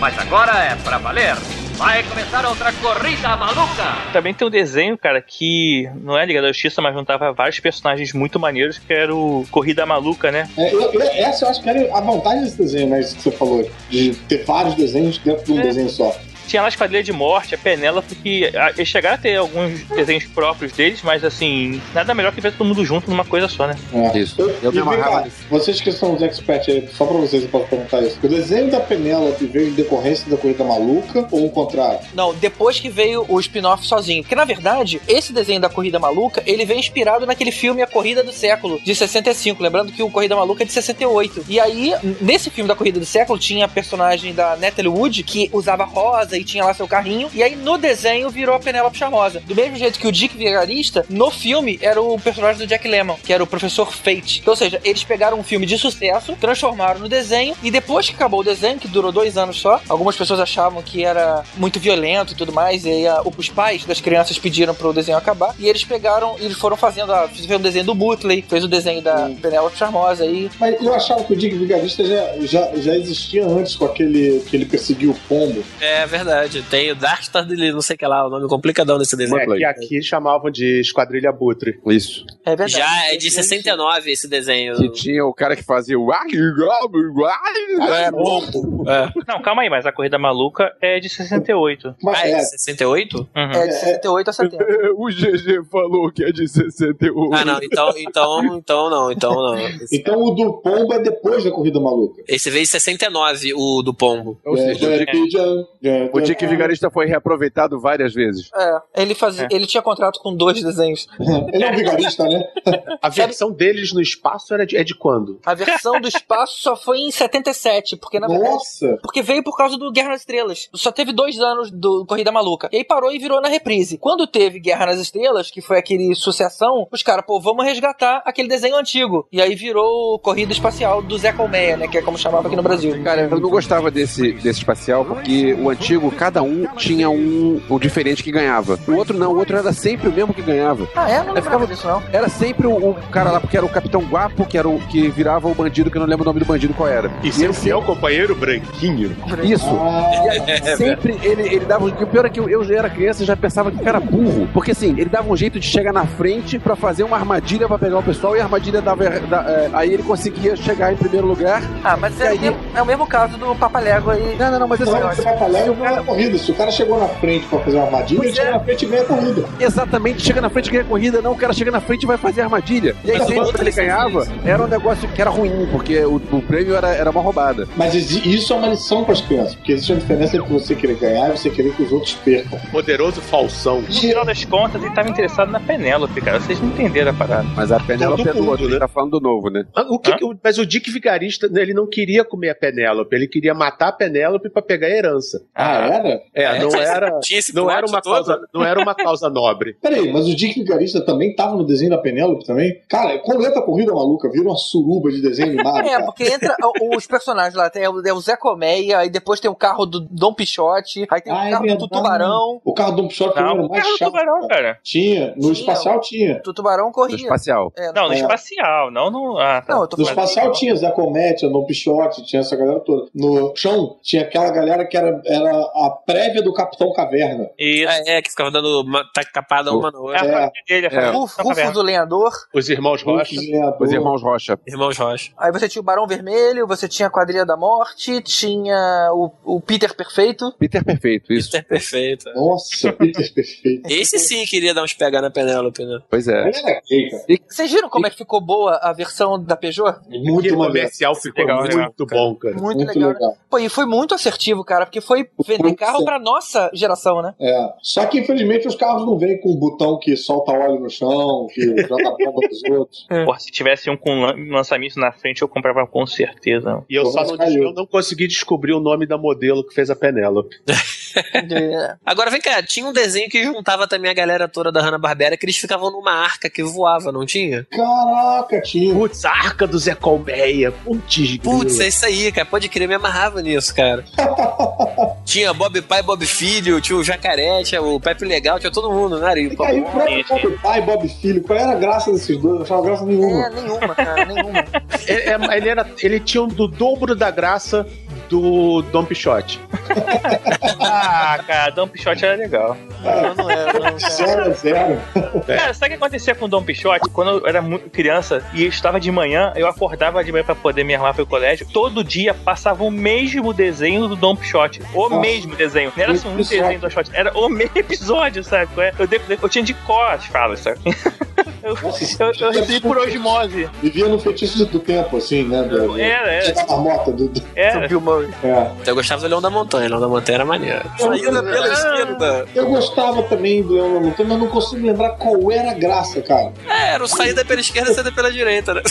Mas agora é pra valer. Vai começar outra corrida maluca! Também tem um desenho, cara, que não é Liga da Justiça, mas juntava vários personagens muito maneiros, que era o Corrida Maluca, né? É, eu- eu- essa eu acho que era a vantagem desse desenho, né? Isso que você falou, de ter vários desenhos dentro de um É. desenho só. Tinha lá a Esquadrilha de Morte, a Penélope, que eles chegaram a ter alguns desenhos próprios deles, mas assim, nada melhor que ver todo mundo junto numa coisa só, né? É. Isso. Eu, e vem cá, vocês que são os experts aí, só pra vocês eu posso perguntar isso. O desenho da Penélope veio em decorrência da corrida maluca ou o contrário? Não, depois que veio o spin-off sozinho. Porque, na verdade, esse desenho da Corrida Maluca, ele veio inspirado naquele filme A Corrida do Século, de 65. Lembrando que o Corrida Maluca é de 68. E aí, nesse filme da Corrida do Século, tinha a personagem da Natalie Wood, que usava rosa e tinha lá seu carrinho. E aí no desenho virou a Penélope Charmosa. Do mesmo jeito que o Dick Vigarista, no filme, era o personagem do Jack Lemmon, que era o professor Fate. Então, ou seja, eles pegaram um filme de sucesso, transformaram no desenho, e depois que acabou o desenho, que durou dois anos só, algumas pessoas achavam que era muito violento e tudo mais, e aí a- os pais das crianças pediram pro desenho acabar, e eles pegaram, e eles foram fazendo, a, fizeram o desenho do Butley, fez o desenho da Penélope Charmosa aí. Mas eu achava que o Dick Vigarista já, já, já existia antes com aquele que ele perseguiu o pombo. É verdade. Tem o Darkstar dele, não sei o que lá, o nome complicadão desse desenho. É, que aqui chamavam de Esquadrilha Butre. Isso. É verdade. Já é de 69 esse desenho. Que tinha o cara que fazia o. É, bom. É. Não, calma aí, mas a Corrida Maluca é de 68. Ah, é de 68? É de 68 a 70. o GG falou que é de 61. Ah, não, então, então, então não, então não. Esse, Então o do pombo é depois da Corrida Maluca. esse veio em 69, o do Pombo. Ou seja, o Dick, o Dick Vigarista foi reaproveitado várias vezes. É, ele, fazia, ele tinha contrato com dois desenhos. Ele é um vigarista, né? A versão deles no espaço era de, é de quando? A versão do espaço só foi em 77, porque na verdade. Nossa! Porque veio por causa do Guerra nas Estrelas. Só teve dois anos do Corrida Maluca. E aí parou e virou na reprise. Quando teve Guerra nas Estrelas, que foi aquele sucessão, os caras, pô, vamos resgatar aquele desenho antigo. E aí virou Corrida Espacial do Zé Colmeia, né? Que é como chamava aqui no Brasil. Cara, eu não gostava desse, desse espacial porque o antigo, cada um tinha um, um diferente que ganhava. O outro não, o outro era sempre o mesmo que ganhava. Ah, é? Não Aí lembrava disso, não. Era sempre o, o cara lá, porque era o Capitão Guapo, que era o que virava o bandido, que eu não lembro o nome do bandido qual era. E seu fiel companheiro branquinho. Isso. Ah, E aí, sempre ele, ele dava um. O pior é que eu, eu já era criança e já pensava que era burro. Porque assim, ele dava um jeito de chegar na frente pra fazer uma armadilha pra pegar o pessoal e a armadilha dava. er- da- é, aí ele conseguia chegar em primeiro lugar. Ah, mas é, o mesmo- é o mesmo caso do Papalégua aí. Não, não, não, mas assim, Não, você vai não é corrida. Se o cara chegou na frente pra fazer uma armadilha, ele chega na frente e ganha a corrida. Exatamente, chega na frente e ganha a corrida, não, o cara chega na frente e vai fazer a armadilha. E aí sempre outra quando ele ganhava, era um negócio que era ruim, porque o, o prêmio era, era uma roubada. Mas isso é uma lição para as crianças, porque existe uma diferença entre você querer ganhar e você querer que os outros percam. Poderoso falsão. No final das contas, ele tava interessado na Penélope, cara. Vocês não entenderam a parada. Mas a Penélope é do mundo, outro, né? ele tá falando do novo, né? Ah, O que, que o- mas o Dick Vigarista, ele não queria comer a Penélope, ele queria matar a Penélope pra pegar a herança. Ah, era? É, não Tinha- era, não era uma causa, não era uma causa nobre. Peraí, mas o Dick Vigarista também tava no desenho da Penélope também? Cara, quando entra a corrida maluca, vira uma suruba de desenho animado. É, cara. porque entra os personagens lá, tem o, é o Zé Colmeia, aí depois tem o carro do Dom Pichote, aí tem Ah, o é carro do. Tubarão. O carro do Don Pichote Não, era o o mais carro do chato. tubarão, cara. Tinha, no Tinha. espacial tinha. O Tubarão corria. espacial. É, Não, no É. espacial, não no. Ah, tá. Não, eu tô No espacial tinha Zé Comete, Dom Pichote, tinha essa galera toda. No chão tinha aquela galera que era, era a prévia do Capitão Caverna. Isso. É, é, que ficava dando uma tacapada uma no É outro. dele, a família Rufo, do Rufo do Lenhador. Os irmãos Rocha. Os irmãos Rocha. Irmãos Rocha. Aí você tinha o Barão Vermelho, você tinha a Quadrilha da Morte, tinha o, o Peter Perfeito. Peter Perfeito, isso. É perfeito. Nossa, Peter perfeito. Esse sim queria dar uns pegar na Penélope, né? Pois é. Cara. Vocês viram como é que ficou boa a versão da Peugeot? Muito comercial ficou Legal, muito legal, bom, cara. Muito, Muito legal. legal. Pô, e foi muito assertivo, cara, porque foi vender carro pra nossa geração, né? É. Só que infelizmente os carros não vêm com um botão que solta óleo no chão, que joga bomba pros outros. Porra, se tivesse um com lan- lançamento na frente, eu comprava com certeza. E eu Pô, só não, eu não consegui descobrir o nome da modelo que fez a Penélope. Agora vem cá, tinha um desenho que juntava também a galera toda da Hanna-Barbera, que eles ficavam numa arca que voava, não tinha? Caraca, tinha. Putz, a arca do Zé Colmeia. Putz, Putz, é isso aí, cara. Pode crer, me amarrava nisso, cara. tinha Bob Pai, Bob Filho, tinha o Jacaré, tinha o Pepe Legal, tinha todo mundo, né? E, aí o próprio Bob Pai e Bob Filho, qual era a graça desses dois? Eu não achava graça nenhuma. É, nenhuma, cara, nenhuma. É- é- ele, era, ele tinha um do dobro da graça do Dom Pichote. Ah, cara, Dom Pichote era legal. Não, não era, não, cara. Zero a zero. Cara, sabe o que acontecia com o Dom Pichote? Quando eu era muito criança e eu estava de manhã, eu acordava de manhã pra poder me arrumar pro colégio. Todo dia passava o mesmo desenho do Dom Pichote. O Nossa. mesmo desenho. Não era assim um Episódio. desenho do Dom Pichote, era o mesmo episódio, sabe? é? Eu, de- eu tinha de cor as falas, sabe? Eu, eu, eu recebi por osmose. Vivia no feitiço do tempo, assim, né? Do, Era, era. Da marmota. Do, do... Era. É. Eu gostava do Leão da Montanha. Leão da Montanha era maneiro. Saída pela esquerda. Eu gostava também do Leão da Montanha, mas não consigo lembrar qual era a graça, cara. É, era o saída pela esquerda e saída pela direita, né?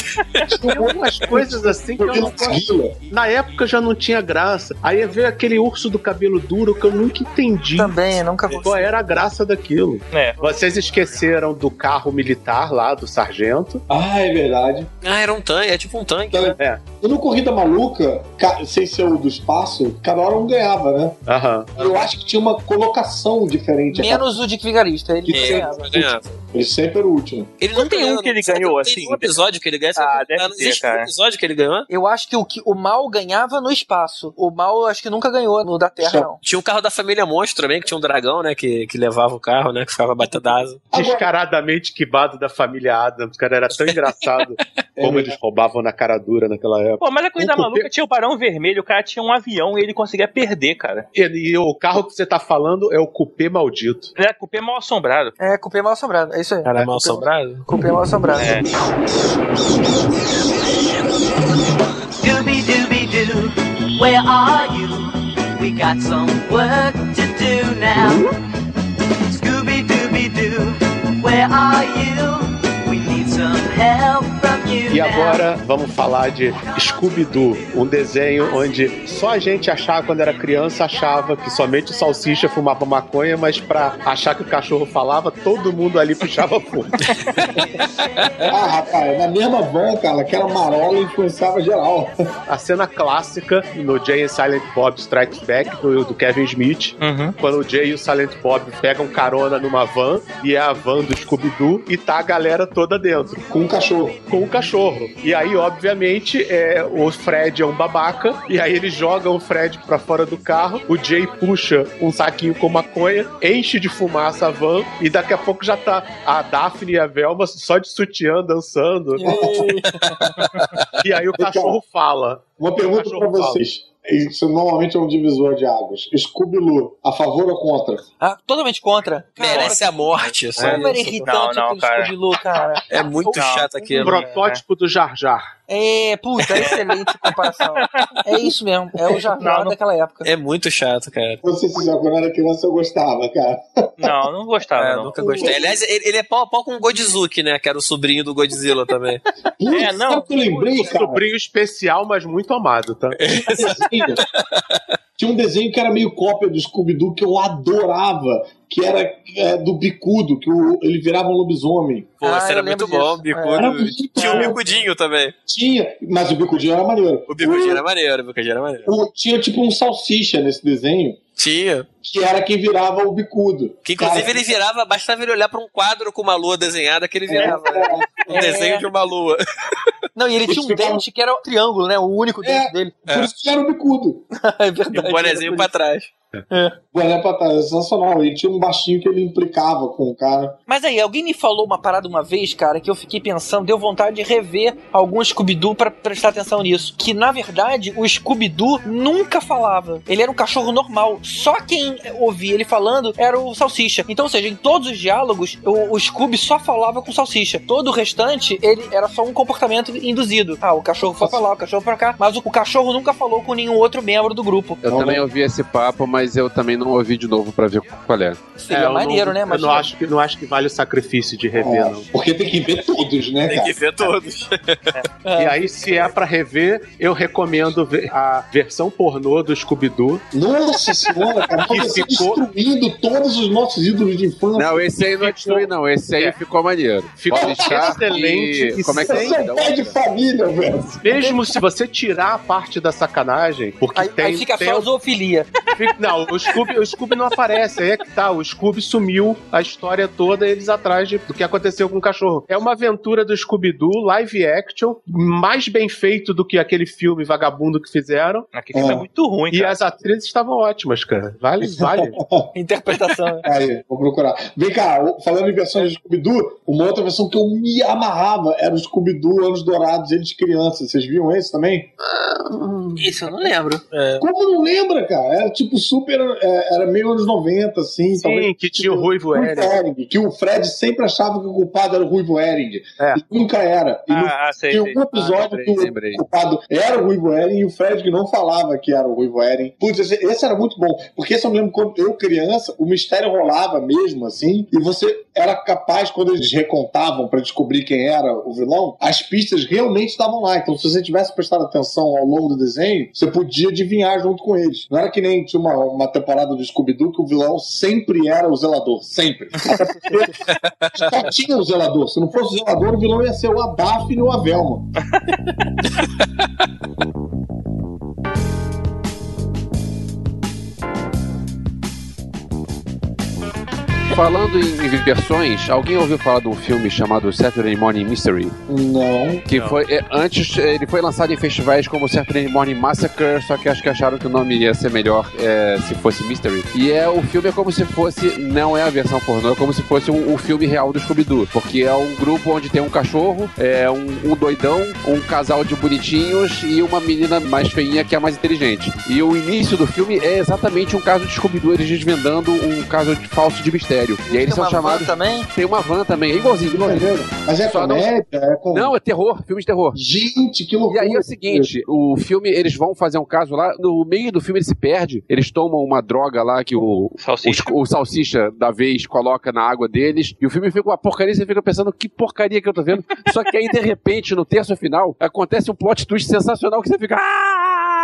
Tem algumas coisas assim que eu não gosto. Na época já não tinha graça. Aí veio aquele urso do cabelo duro que eu nunca entendi. Também, nunca vou. Qual era a graça daquilo? É. Vocês esqueceram do carro militar lá, do sargento. Ah, é verdade. Ah, era um tanque, é tipo um tanque. Né? É. No Corrida Maluca, ca- sem ser o do espaço, cada hora um ganhava, né? Aham. Eu acho que tinha uma colocação diferente. Menos o Dick Vigarista, ele Que ganhava. ganhava. Ele sempre era o último. Ele Não tem um que ele ganhou, Tem assim. um episódio que ele ganha. Ah, deve não ter, existe cara. um episódio que ele ganhou? Eu acho que o, que o mal ganhava no espaço. O mal eu acho que nunca ganhou no da Terra, não. Tinha um carro da família Monstro também, que tinha um dragão, né? Que, que levava o carro, né? Que ficava batendo asa. Descaradamente quibado da família Adams, cara, era tão engraçado como eles roubavam na cara dura naquela época. Pô, mas a cupê- Maluca tinha o Barão Vermelho, o cara tinha um avião e ele conseguia perder, cara. E, e o carro que você tá falando é o cupê maldito. É, cupê mal assombrado. É, cupê mal assombrado, é isso aí. Cara, mal assombrado? Cupê mal assombrado. É. Scooby Dooby Doo, where are you? We got some work to do now. Scooby Dooby Doo, where are you? We need some help from E agora vamos falar de Scooby-Doo, um desenho onde só a gente achava, quando era criança, achava que somente o salsicha fumava maconha, mas pra achar que o cachorro falava, todo mundo ali puxava fumo. Ah, rapaz, na mesma van, cara, aquela marola influenciava geral. A cena clássica no Jay and Silent Bob Strikes Back, do, do Kevin Smith, quando o Jay e o Silent Bob pegam carona numa van, e é a van do Scooby-Doo, e tá a galera toda dentro. Com um cachorro. Com um cachorro. E aí, obviamente, é, o Fred é um babaca, e aí eles jogam o Fred pra fora do carro, o Jay puxa um saquinho com maconha, enche de fumaça a van, e daqui a pouco já tá a Daphne e a Velma só de sutiã dançando. e aí o cachorro fala. Uma pergunta cachorro fala. vocês. Isso normalmente é um divisor de águas. Scooby-Loo, a favor ou contra? Ah, totalmente contra. Merece a morte. era isso. irritante aquele Scooby-Doo, cara. É muito Não. chato Um aquilo. protótipo do Jar Jar. É, puta, excelente comparação. É isso mesmo, é o Jar Jar daquela época. É muito chato, cara. Vou ser sincero, quando era criança eu gostava, cara. Não, não gostava, É, não. nunca gostei. Aliás, ele, ele é pau a pau com o Godzizuki, né? Que era o sobrinho do Godzilla também. É, não. Sabe o que eu lembrei, cara? Sobrinho especial, mas muito amado, tá? Tinha um desenho que era meio cópia do Scooby-Doo que eu adorava, que era é, do Bicudo, que o- ele virava um lobisomem. Pô, Ah, esse era muito bom, o Era bicudo. muito Tinha o bicudinho também. Tinha, mas o Bicudinho era maneiro. O bicudinho era maneiro, o bicudinho era maneiro. O- tinha tipo um salsicha nesse desenho, Tinha. que era quem virava o bicudo. Que inclusive Cara, ele virava, bastava ele olhar pra um quadro com uma lua desenhada que ele virava. Um É. desenho de uma lua. Não, e ele tinha um dente que era um triângulo, né? O único dente dele. Por isso que era o bicudo. É E verdade. um bonezinho pra trás. O Boné pra trás, é sensacional. E tinha um baixinho que ele implicava com o cara. Mas aí, alguém me falou uma parada uma vez, cara, que eu fiquei pensando, deu vontade de rever algum Scooby-Doo pra prestar atenção nisso. Que, na verdade, o Scooby-Doo nunca falava. Ele era um cachorro normal. Só quem ouvia ele falando era o Salsicha. Então, ou seja, em todos os diálogos, o, o Scooby só falava com Salsicha. Todo o restante, ele era só um comportamento induzido. Ah, o cachorro foi pra lá, o cachorro pra cá. Mas o, o cachorro nunca falou com nenhum outro membro do grupo. Eu também ouvi esse papo, mas eu também não ouvi de novo pra ver qual é. Seria eu maneiro, não, né? Eu Mas não acho, que, não acho que vale o sacrifício de rever, É, não. porque tem que ver todos, né, Tem cara? que ver todos. E aí, se é pra rever, eu recomendo ver a versão pornô do Scooby-Doo. Nossa senhora, cara, Que você ficou- destruindo todos os nossos ídolos de infância. Não, esse aí não é destruir, não. Esse aí É. ficou maneiro. Ficou excelente e- Como é que é? é um Então, pai de família, velho. Mesmo se você tirar a parte da sacanagem, porque Aí, tem. aí fica tem só a zoofilia. Fica- Não, o Scooby, o Scooby não aparece. Aí é que tá. O Scooby sumiu a história toda, eles atrás de- do que aconteceu com o cachorro. É uma aventura do Scooby-Doo, live action, mais bem feito do que aquele filme vagabundo que fizeram. Aquele filme é muito ruim, E cara. as atrizes estavam ótimas, cara. Vale, vale. Interpretação. né? Aí, vou procurar. Vem cá, o- falando em versões de Scooby-Doo, uma outra versão que eu me amarrava era o Scooby-Doo Anos Dourados, eles crianças. Vocês viam esse também? Isso eu não lembro. Como não lembra, cara? Era tipo super. é, era meio anos 90, assim. Sim, que tinha o Ruivo Hering. Que o Fred sempre achava que o culpado era o Ruivo Hering. E nunca era. E no- Ah, ah, sei, tinha um episódio que o culpado era o Ruivo Hering e o Fred que não falava que era o Ruivo Hering. Putz, esse, esse era muito bom. Porque esse eu me lembro quando eu, criança, o mistério rolava mesmo, assim, e você era capaz, quando eles recontavam pra descobrir quem era o vilão, as pistas realmente estavam lá. Então, se você tivesse prestado atenção ao longo do desenho, você podia adivinhar junto com eles. Não era que nem tinha uma, uma temporada do Scooby-Doo que o vilão sempre era o zelador. Sempre. Só tinha o zelador. Se não fosse o zelador, o vilão ia ser o Daphne ou a Velma. Falando em versões, alguém ouviu falar de um filme chamado Saturday Morning Mystery? Não. Que foi. é, antes, ele foi lançado em festivais como Saturday Morning Massacre, só que acho que acharam que o nome ia ser melhor é, se fosse Mystery. E é o filme é como se fosse. Não é a versão pornô, é como se fosse um, um filme real do Scooby-Doo. Porque é um grupo onde tem um cachorro, é um, um doidão, um casal de bonitinhos e uma menina mais feinha que é a mais inteligente. E o início do filme é exatamente um caso de Scooby-Doo, eles desvendando um caso de falso de mistério. E aí eles Tem são uma van chamados. também? Tem uma van também, é igualzinho, igualzinho. Mas é Só não- comédia? É com... Não, é terror, filme de terror. Gente, que E loucura. aí é o seguinte, o filme, eles vão fazer um caso lá, no meio do filme ele se perde, eles tomam uma droga lá que o Salsicha. o, o salsicha da vez coloca na água deles, e o filme fica uma porcaria, você fica pensando, que porcaria que eu tô vendo. Só que aí, de repente, no terço final, acontece um plot twist sensacional que você fica... "Ah!"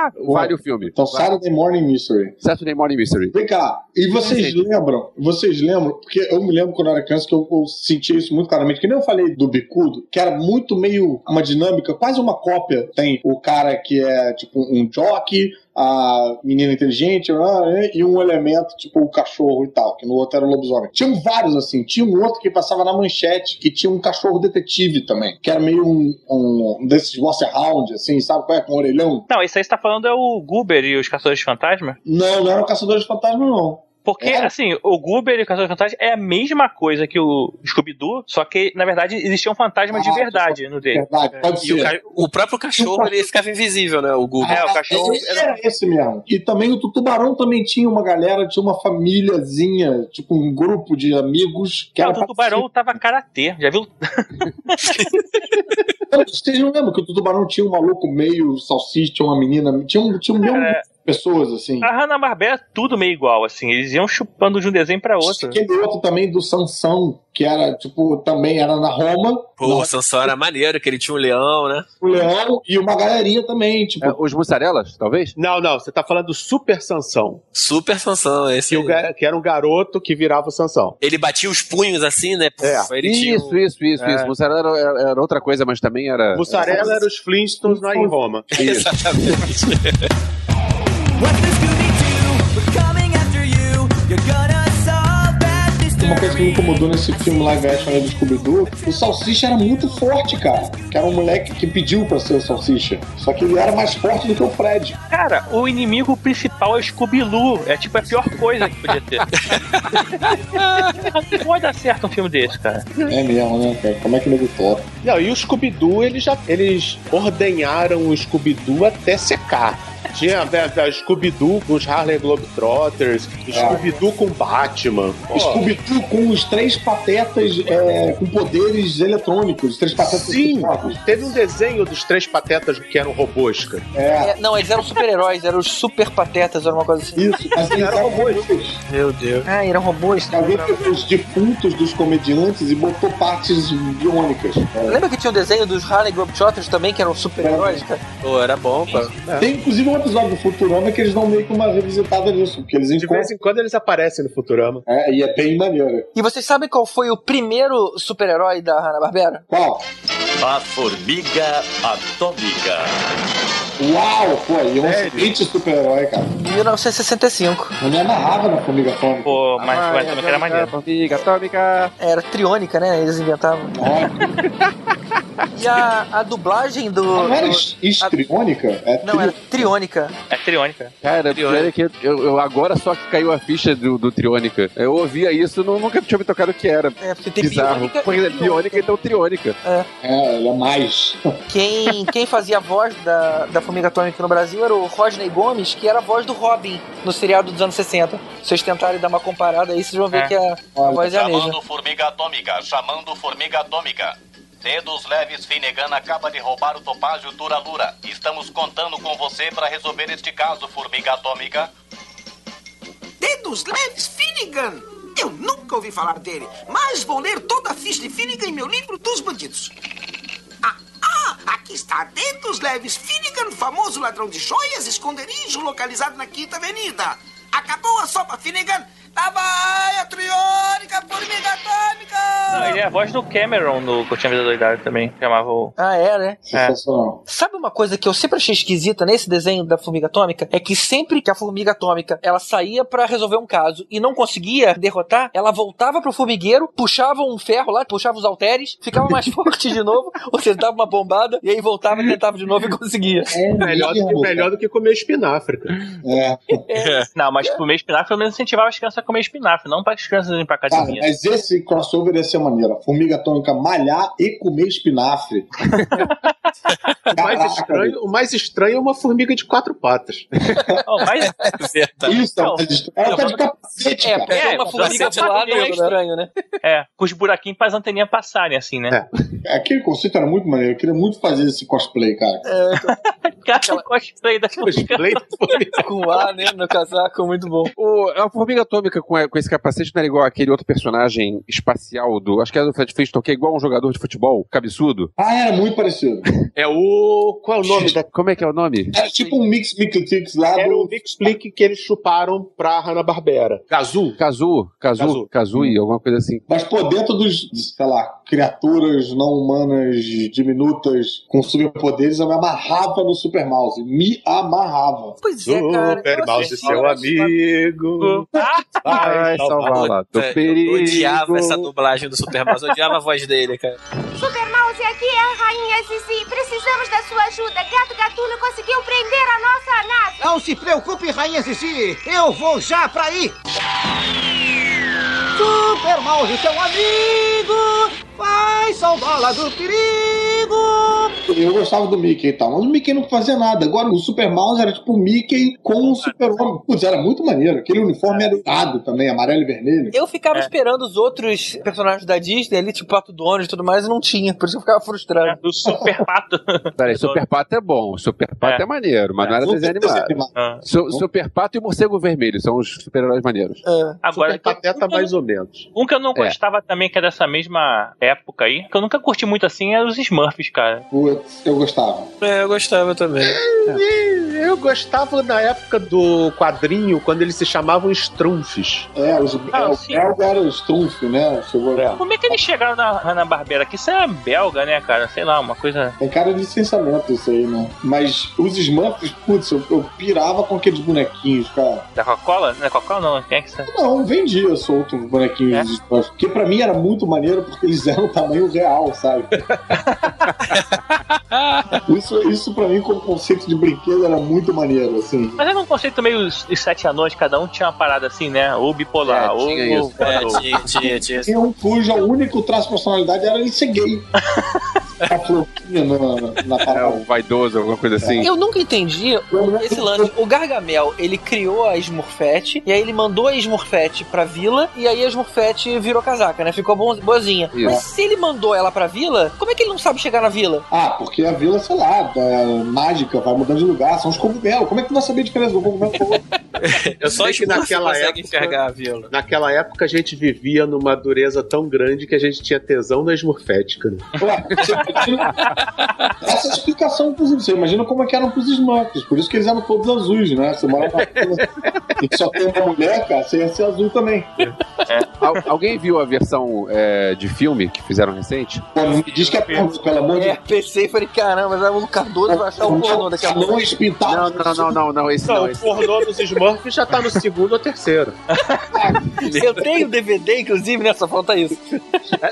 Vale o filme. Então, Saturday Morning Mystery. Saturday Morning Mystery. Vem cá, e vocês lembram? Vocês lembram? Porque eu me lembro quando eu era criança que eu, eu sentia isso muito claramente. Que nem eu falei do Bicudo, que era muito meio uma dinâmica, quase uma cópia. Tem o cara que é tipo um jockey, a menina inteligente ah, é, e um elemento tipo o cachorro e tal, que no outro era o lobisomem. Tinham vários assim. Tinha um outro que passava na manchete, que tinha um cachorro detetive também, que era meio um, um desses Monster Hound, assim, sabe qual é? Com orelhão. Não, esse aí você tá falando é o Goober e os Caçadores de Fantasma? Não, não era o Caçador de Fantasma, não. Porque, assim, o Goober e o Caçador de Fantasma é a mesma coisa que o Scooby-Doo, só que, na verdade, existia um fantasma de verdade no dele. Verdade, pode E o, ser. ca- o próprio cachorro ele ficava invisível, né? O Google. É, o cachorro Esse era esse mesmo. E também o Tubarão também tinha uma galera, tinha uma famíliazinha, tipo um grupo de amigos que Não, era o Tubarão tava karatê, já viu? Vocês não lembram que o Tubarão tinha um maluco meio salsicha, tinha uma menina, tinha um, tinha um mesmo Cara, pessoas assim. A Hanna-Barbera é tudo meio igual, assim, eles iam chupando de um desenho pra outro. Aquele outro também do Sansão, que era, tipo, também era na Roma. Pô, o Sansão era maneiro, que ele tinha um leão, né? O Leão e uma galerinha também, tipo. É, os mussarelas, talvez? Não, não, você tá falando do Super Sansão. Super Sansão, esse. Que, o que era um garoto que virava o Sansão. Ele batia os punhos assim, né? Puf, tinha Isso, um- isso, isso, É. isso. Mussarela era, era- era outra coisa, mas também era. Mussarela era os Flintstones lá em Roma. Isso. Uma coisa que me incomodou nesse filme live action do Scooby-Doo, o Salsicha era muito forte, cara. Que era um moleque que pediu pra ser o Salsicha. Só que ele era mais forte do que o Fred. Cara, o inimigo principal é o Scooby-Loo. É tipo a pior coisa que podia ter. Não pode dar certo um filme desse, cara. É mesmo, né, cara? Como é que nego topa? Não, e o Scooby-Doo, eles já eles ordenharam o Scooby-Doo até secar. Tinha né, da Scooby-Doo com os Harley Globetrotters, Scooby-Doo com Batman. Pô, Scooby-Doo com os três patetas é, com poderes eletrônicos. Os três patetas Sim, teve um desenho dos três patetas que eram robôs, cara. É. É, não, eles eram super-heróis, eram os super patetas, era uma coisa assim. Isso, mas eles eram robôs. Meu Deus. Ah, eram robôs. Alguém pegou os defuntos dos comediantes e botou partes biônicas. Lembra que tinha um desenho dos Harley Globetrotters também, que eram super-heróis, cara? Pô, era bom, pô. Tem inclusive um episódio do Futurama que eles dão meio que uma revisitada nisso, porque eles De encontram. vez em quando eles aparecem no Futurama. É, e é bem maneiro. E vocês sabem qual foi o primeiro super-herói da Hanna-Barbera? Qual? A formiga atômica. Uau, pô, e um excelente super-herói, cara. 1965. Eu me amarrava na Formiga Atômica. Pô, mas mas também era maneiro. Formiga atômica. Era triônica, né? Eles inventavam. E a, a dublagem do. Não era histriônica? É Não, era triônica. É triônica. Cara, é que eu, eu agora só que caiu a ficha do, do Triônica. Eu ouvia isso, não, nunca tinha me tocado o que era. É, porque tem Bizarro. biônica Porque é biônica, então triônica. É. É, ela é mais. Quem, quem fazia a voz da, da Formiga Atômica no Brasil era o Rodney Gomes, que era a voz do Robin no seriado dos anos 60. Se vocês tentarem dar uma comparada aí, vocês vão ver É. que a, a voz é a mesma. Chamando formiga atômica, chamando formiga atômica. Dedos leves, Finnegan acaba de roubar o topázio Turalura. Estamos contando com você para resolver este caso, formiga atômica. Dedos leves Finnegan! Eu nunca ouvi falar dele, mas vou ler toda a ficha de Finnegan em meu livro dos bandidos. Aqui está. Dedos leves Finnegan, famoso ladrão de joias, esconderijo localizado na Quinta Avenida. Acabou a sopa Finnegan. Tabaia, triônica, formiga atômica! Não, ele é a voz do Cameron no Curtindo a Vida Doidada também. Chamava o. Ah, é, né? Sensacional. Sabe uma coisa que eu sempre achei esquisita nesse desenho da Formiga Atômica? É que sempre que a Formiga Atômica ela saía pra resolver um caso e não conseguia derrotar, ela voltava pro formigueiro, puxava um ferro lá, puxava os halteres, ficava mais forte de novo, ou seja, dava uma bombada e aí voltava, tentava de novo e conseguia. melhor, do que, melhor do que comer espinafre, cara. É. Não, mas comer espinafre pelo menos incentivava as crianças a comer espinafre, não para as crianças irem pra Cara, academia. mas esse crossover ia ser maneiro. A Formiga atômica malhar e comer espinafre. O mais, estranho, o mais estranho é uma formiga de quatro patas. mas... Isso, é o mais estranho. Ela tá de capacete, É, cara. pegar uma formiga de lado não é estranho, né? É, com os buraquinhos para as anteninhas passarem, assim, né? Aquele conceito era muito maneiro. Eu queria muito fazer esse cosplay, cara. Cara, cosplay da formiga. Com A, né, no casaco, muito bom. O, a Formiga Atômica com, com esse capacete não era igual aquele outro personagem espacial do. Acho que era do Fred Flintstone, que é igual um jogador de futebol, cabeçudo. Ah, era muito parecido. É o. Qual é o nome da. Como é que é o nome? Era tipo um Mix Mix lá Era do. o Mix Plick que eles chuparam pra Hanna-Barbera. Gazu. Kazu, Kazu, Kazu. Kazui, alguma coisa assim. Mas por dentro dos, sei lá, criaturas não humanas diminutas com superpoderes, eu me amarrava no Super Mouse. Me amarrava. Pois é, cara. Super Mouse, seu amigo. Vai salvar lá do Eu odiava essa dublagem do Super Mouse, eu odiava a voz dele, cara. Super Mouse, aqui é a Rainha Zizi. Precisamos da sua ajuda. Gato Gatuno conseguiu prender a nossa nave. Não se preocupe, Rainha Zizi. Eu vou já pra aí. Super Mouse, seu amigo. Vai salvá-la do perigo. Eu gostava do Mickey e tal, mas o Mickey não fazia nada. Agora o Super Mouse era tipo o Mickey com o Super-Homem. Putz, era muito maneiro. Aquele uniforme era irado também, amarelo e vermelho. Eu ficava esperando os outros personagens da Disney ali, tipo Pato Donald e tudo mais, e não tinha, por isso eu ficava frustrado. Do Super Pato. Peraí, Super Pato é bom, Super Pato é, maneiro, mas não era desenho animado. Ah. Su- Super Pato e Morcego Vermelho são os super-heróis maneiros. Agora, Super Pateta mais ou menos. um que eu não É. gostava também, que é dessa mesma época aí, que eu nunca curti muito assim, é os Smurfs, cara. Putz, eu gostava. É, eu gostava também. E Eu gostava na época do quadrinho, quando eles se chamavam Strunfs. É, os, Ah, é, o belga era o Strumpf, né? Chegou Como é que eles chegaram na Hanna-Barbera? Que isso é belga, né, cara? Sei lá, uma coisa... Tem cara de licenciamento isso aí, né? Mas os Smurfs, putz, eu, eu pirava com aqueles bonequinhos, cara. Da Coca-Cola? Não é Coca-Cola, não. Quem é que é? Não, vendia solto os bonequinhos É? dos Smurfs. Porque pra mim era muito maneiro porque eles eram tamanho real, sabe? isso, isso pra mim, como conceito de brinquedo, era muito maneiro, assim. Mas era um conceito meio os os sete anões, cada um tinha uma parada assim, né? Ou bipolar, É, ou... tinha isso. É, voador. tinha, tinha, tinha. Tinha um cujo único traço de personalidade era ele ser gay. A florzinha na, na É parada. um vaidoso, alguma coisa assim. Eu nunca entendi esse lance. O Gargamel, ele criou a Smurfette, e aí ele mandou a Smurfette pra vila, e aí a Smurfette virou casaca, né? Ficou boazinha. Isso. Mas se ele mandou ela pra vila, como é que ele não sabe chegar na vila? Ah, porque a vila, sei lá, é mágica, vai mudando de lugar, são os cogumelos. Como é que tu vai saber a diferença do cogumelo pro outro? Eu só Sei que naquela consegue época- enxergar a vila. Naquela época a gente vivia numa dureza tão grande que a gente tinha tesão na esmurfética. Né? Essa é explicação, inclusive. Você imagina como é que eram pros Smurfs. Por isso que eles eram todos azuis, né? Você mora numa vila e só tem uma mulher, cara, você ia ser azul também. Al- alguém viu a versão é, de filme que fizeram recente? Não me diz que é pornô, pelo amor de É, pensei e falei, caramba, já o Cardoso vai achar o pornô daqui a pouco. Não, não, não, não, não, esse Não, não. o pornô dos Smurfs já tá no segundo ou terceiro. Eu tenho DVD, inclusive, nessa falta isso.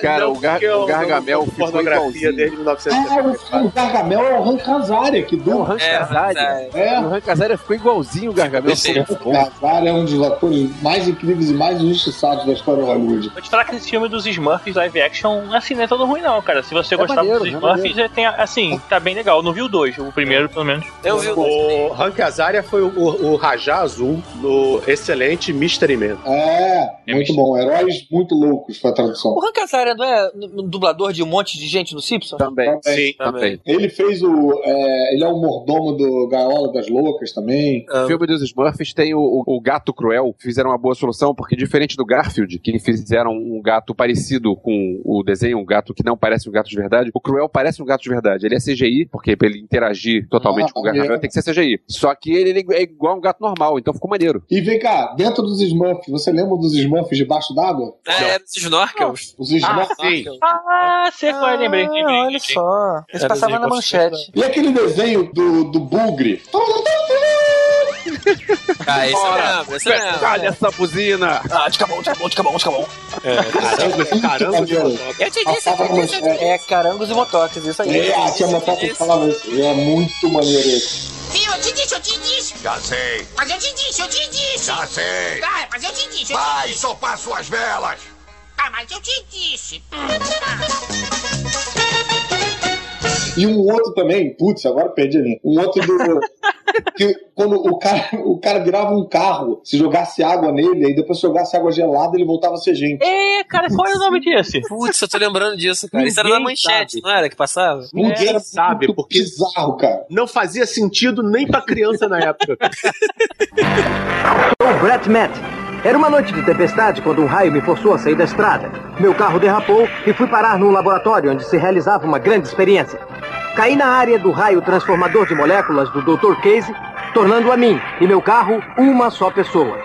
Cara, Não, o, o Gargamel ficou pornografia desde Ah, 1974. o Gargamel é o Han Casaria, que do O Han Casaria. É. O Han Casaria ficou igualzinho o Gargamel. O Casaria é um dos atores mais incríveis e mais injustiçados da história de Hollywood. Vou te falar que esse filme dos Smurfs live action, assim, não é todo ruim, não, cara. Se você É gostava maneiro, dos é Smurfs, já tem, assim, tá bem legal. Eu não vi o dois, o primeiro, pelo menos. Eu vi o dois. O Hank Azaria foi o, o, o Rajá Azul no excelente Mystery Man. É, muito bom. Heróis muito loucos foi a tradução. O Han Casaria não é um dublador de um monte de gente no Simpsons? Também. Sim, Também. Ele fez o. é, ele é o mordomo do Gaiola das Loucas também. O filme dos Smurfs tem o, o- o gato cruel. Fizeram uma boa solução, porque diferente do Garfield, que fizeram um gato parecido com o desenho, um gato que não parece um gato de verdade, o cruel parece um gato de verdade. Ele é CGI, porque pra ele interagir totalmente Ah, com o maneiro. tem que ser CGI. Só que ele, ele é igual um gato normal, então ficou maneiro. E vem cá, dentro dos Smurfs, você lembra dos Smurfs debaixo d'água? É, era esses snorkels. Os Smurfs. sim. Ah, sei qual é, lembrei, lembrei. olha lembrei. só. Esse Era passava desenho na manchete. E aquele desenho do, do Bugre? Ah, esse eu lembro, esse eu lembro. Olha essa buzina! Ah, de cabão, de cabão, de cabão, de cabão. Caramba, caramba de motoca. Eu te disse, eu te disse. É carangos e motoques, isso aí. É, tinha uma foto que falava isso. É muito maneiro esse. Viu? Eu te disse, eu te disse. Já sei, Mas eu te disse, eu te disse. já sei. Ah, mas eu te disse, Vai sopar suas velas. Ah, mas eu te disse. E um outro também, putz, agora perdi a linha. Um outro do. que quando o cara, o cara virava um carro, se jogasse água nele, aí depois jogasse água gelada, ele voltava a ser gente. É, cara, qual é o nome desse? Putz, eu tô lembrando disso, cara. Isso era na Ninguém manchete, sabe. não era que passava? Ninguém sabe, muito porque bizarro, cara. não fazia sentido nem pra criança na época. Sou Brett Matt. Era uma noite de tempestade quando um raio me forçou a sair da estrada. Meu carro derrapou e fui parar num laboratório onde se realizava uma grande experiência. Caí na área do raio transformador de moléculas do Dr. Casey, tornando a mim e meu carro uma só pessoa.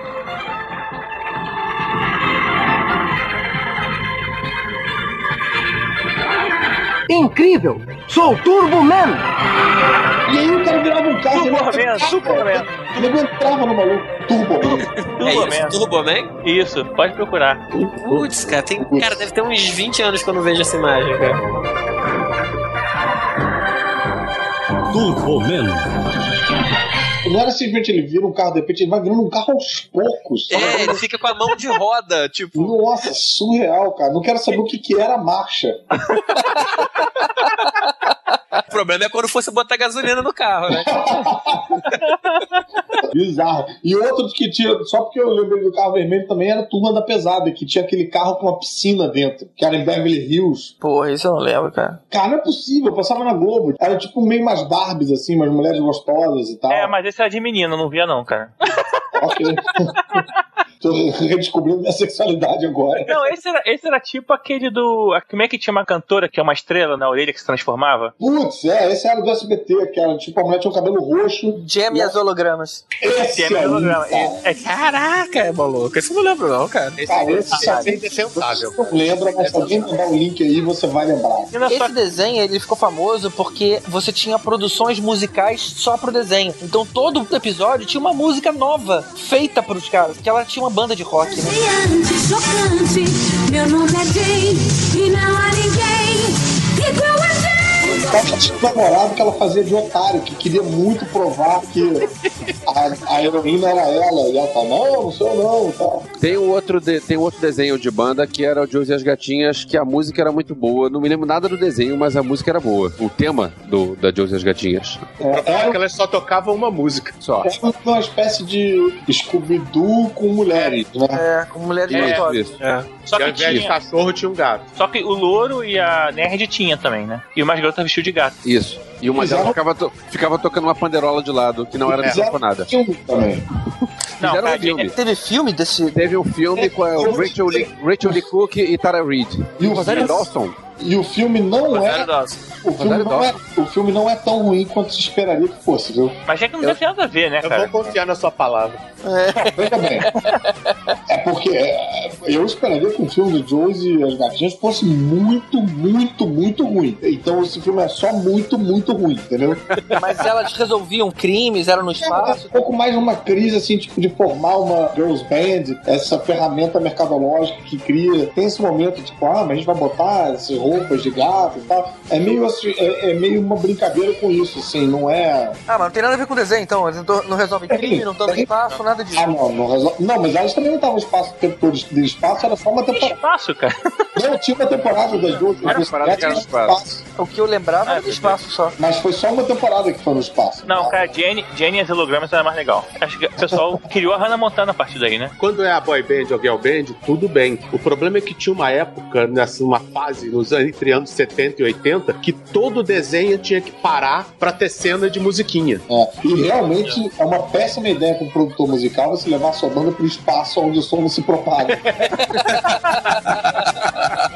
Incrível! Sou Turbo Man! E aí o cara virava um carro. Superman, Superman. Ele não entrava no maluco. Turbo. É isso, Turboman. Turboman? Isso, pode procurar. Putz, cara, tem, cara, deve ter uns 20 anos que eu não vejo essa imagem, cara. Não era simplesmente ele vira um carro, de repente ele vai virando um carro aos poucos. sabe? É, ele fica com a mão de roda, tipo. Nossa, surreal, cara. Não quero saber o que, que era a marcha. O problema é quando fosse botar gasolina no carro, né? Bizarro. E outro que tinha, só porque eu lembrei do carro vermelho também, era a Turma da Pesada, que tinha aquele carro com uma piscina dentro, que era em Beverly Hills. Porra, isso eu não lembro, cara. Cara, não é possível, eu passava na Globo. Era tipo meio umas Barbies, assim, umas mulheres gostosas e tal. É, mas esse era de menino, não via não, cara. Ok. Tô redescobrindo minha sexualidade agora. Não, esse era, esse era tipo aquele do. Como é que tinha uma cantora que é uma estrela na orelha que se transformava? Putz, é, esse era do SBT, que era tipo a mulher tinha um cabelo roxo. Gem e as hologramas. Esse é holograma. cara. É, é, Caraca, é maluco. Esse eu não lembro, não, cara. Cara, esse Isso é indefensável. não lembra, mas se alguém mandar o link aí, você vai lembrar. e na sua- Esse desenho ele ficou famoso porque você tinha produções musicais só pro desenho. Então todo episódio tinha uma música nova feita pros caras, que ela tinha uma banda de rock, né? Meu nome é e não há ninguém igual a. Ela tinha um namorado que ela fazia de otário, que queria muito provar que a, a heroína era ela. E ela fala, não, não sou não, tal. Tem um outro, de- tem um outro desenho de banda que era o Josie e as Gatinhas, que a música era muito boa. Não me lembro nada do desenho, mas a música era boa. O tema do, da Josie e as Gatinhas. É, É que elas só tocavam uma música. Só. era uma espécie de Scooby-Doo com mulheres, né? É, com mulheres É, gostosas. isso. É. Só que ao invés de tinha- cachorro tinha um gato. Só que o louro e a nerd tinha também, né? E o mais garoto vestiu de gato. Isso. E uma Fizeram- delas ficava, to- ficava tocando uma panderola de lado, que não era microfonada. filme também. Não, Fizeram cara, um filme. Teve filme desse. Teve um filme com a Rachel Lee, Rachel Lee Cook e Tara Reid. E o Rosário Dawson. E o filme não é. O filme, não é o filme não é tão ruim quanto se esperaria que fosse, viu? Mas é que não deve ter nada a ver, né, Eu cara? vou confiar na sua palavra. Veja bem. É porque é, eu esperaria que o filme do Jones e as gatinhas fosse muito, muito, muito ruim. Então esse filme é só muito, muito ruim, entendeu? Mas elas resolviam crimes, eram no É espaço. um pouco mais uma crise, assim, tipo, de formar uma girls band, essa ferramenta mercadológica que cria. Tem esse momento, tipo, ah, mas a gente vai botar essas roupas de gato e tal. É meio assim, é, é meio uma brincadeira com isso, assim, não é. Ah, mas não tem nada a ver com desenho, então. Eles não, não resolvem crime, não estão no espaço, nada disso. Ah, não, não resolve. Não, mas elas também não estavam no espaço o tempo todo de espaço, era só uma temporada. Espaço, cara. Não, tinha uma temporada das duas. Era temporada que era no espaço. O que eu lembrava era do espaço só. Mas foi só uma temporada que foi no espaço. Não, cara, Jenny, Jenny e as hologramas era mais legal. Acho que o pessoal criou a Hannah Montana a partir daí, né? Quando é a boy band ou girl band, tudo bem. O problema é que tinha uma época, nessa uma fase, nos entre anos 70 e 80, que todo desenho tinha que parar pra ter cena de musiquinha. É, e realmente é uma péssima ideia para um produtor musical você levar sua banda para o espaço onde o som não se propaga.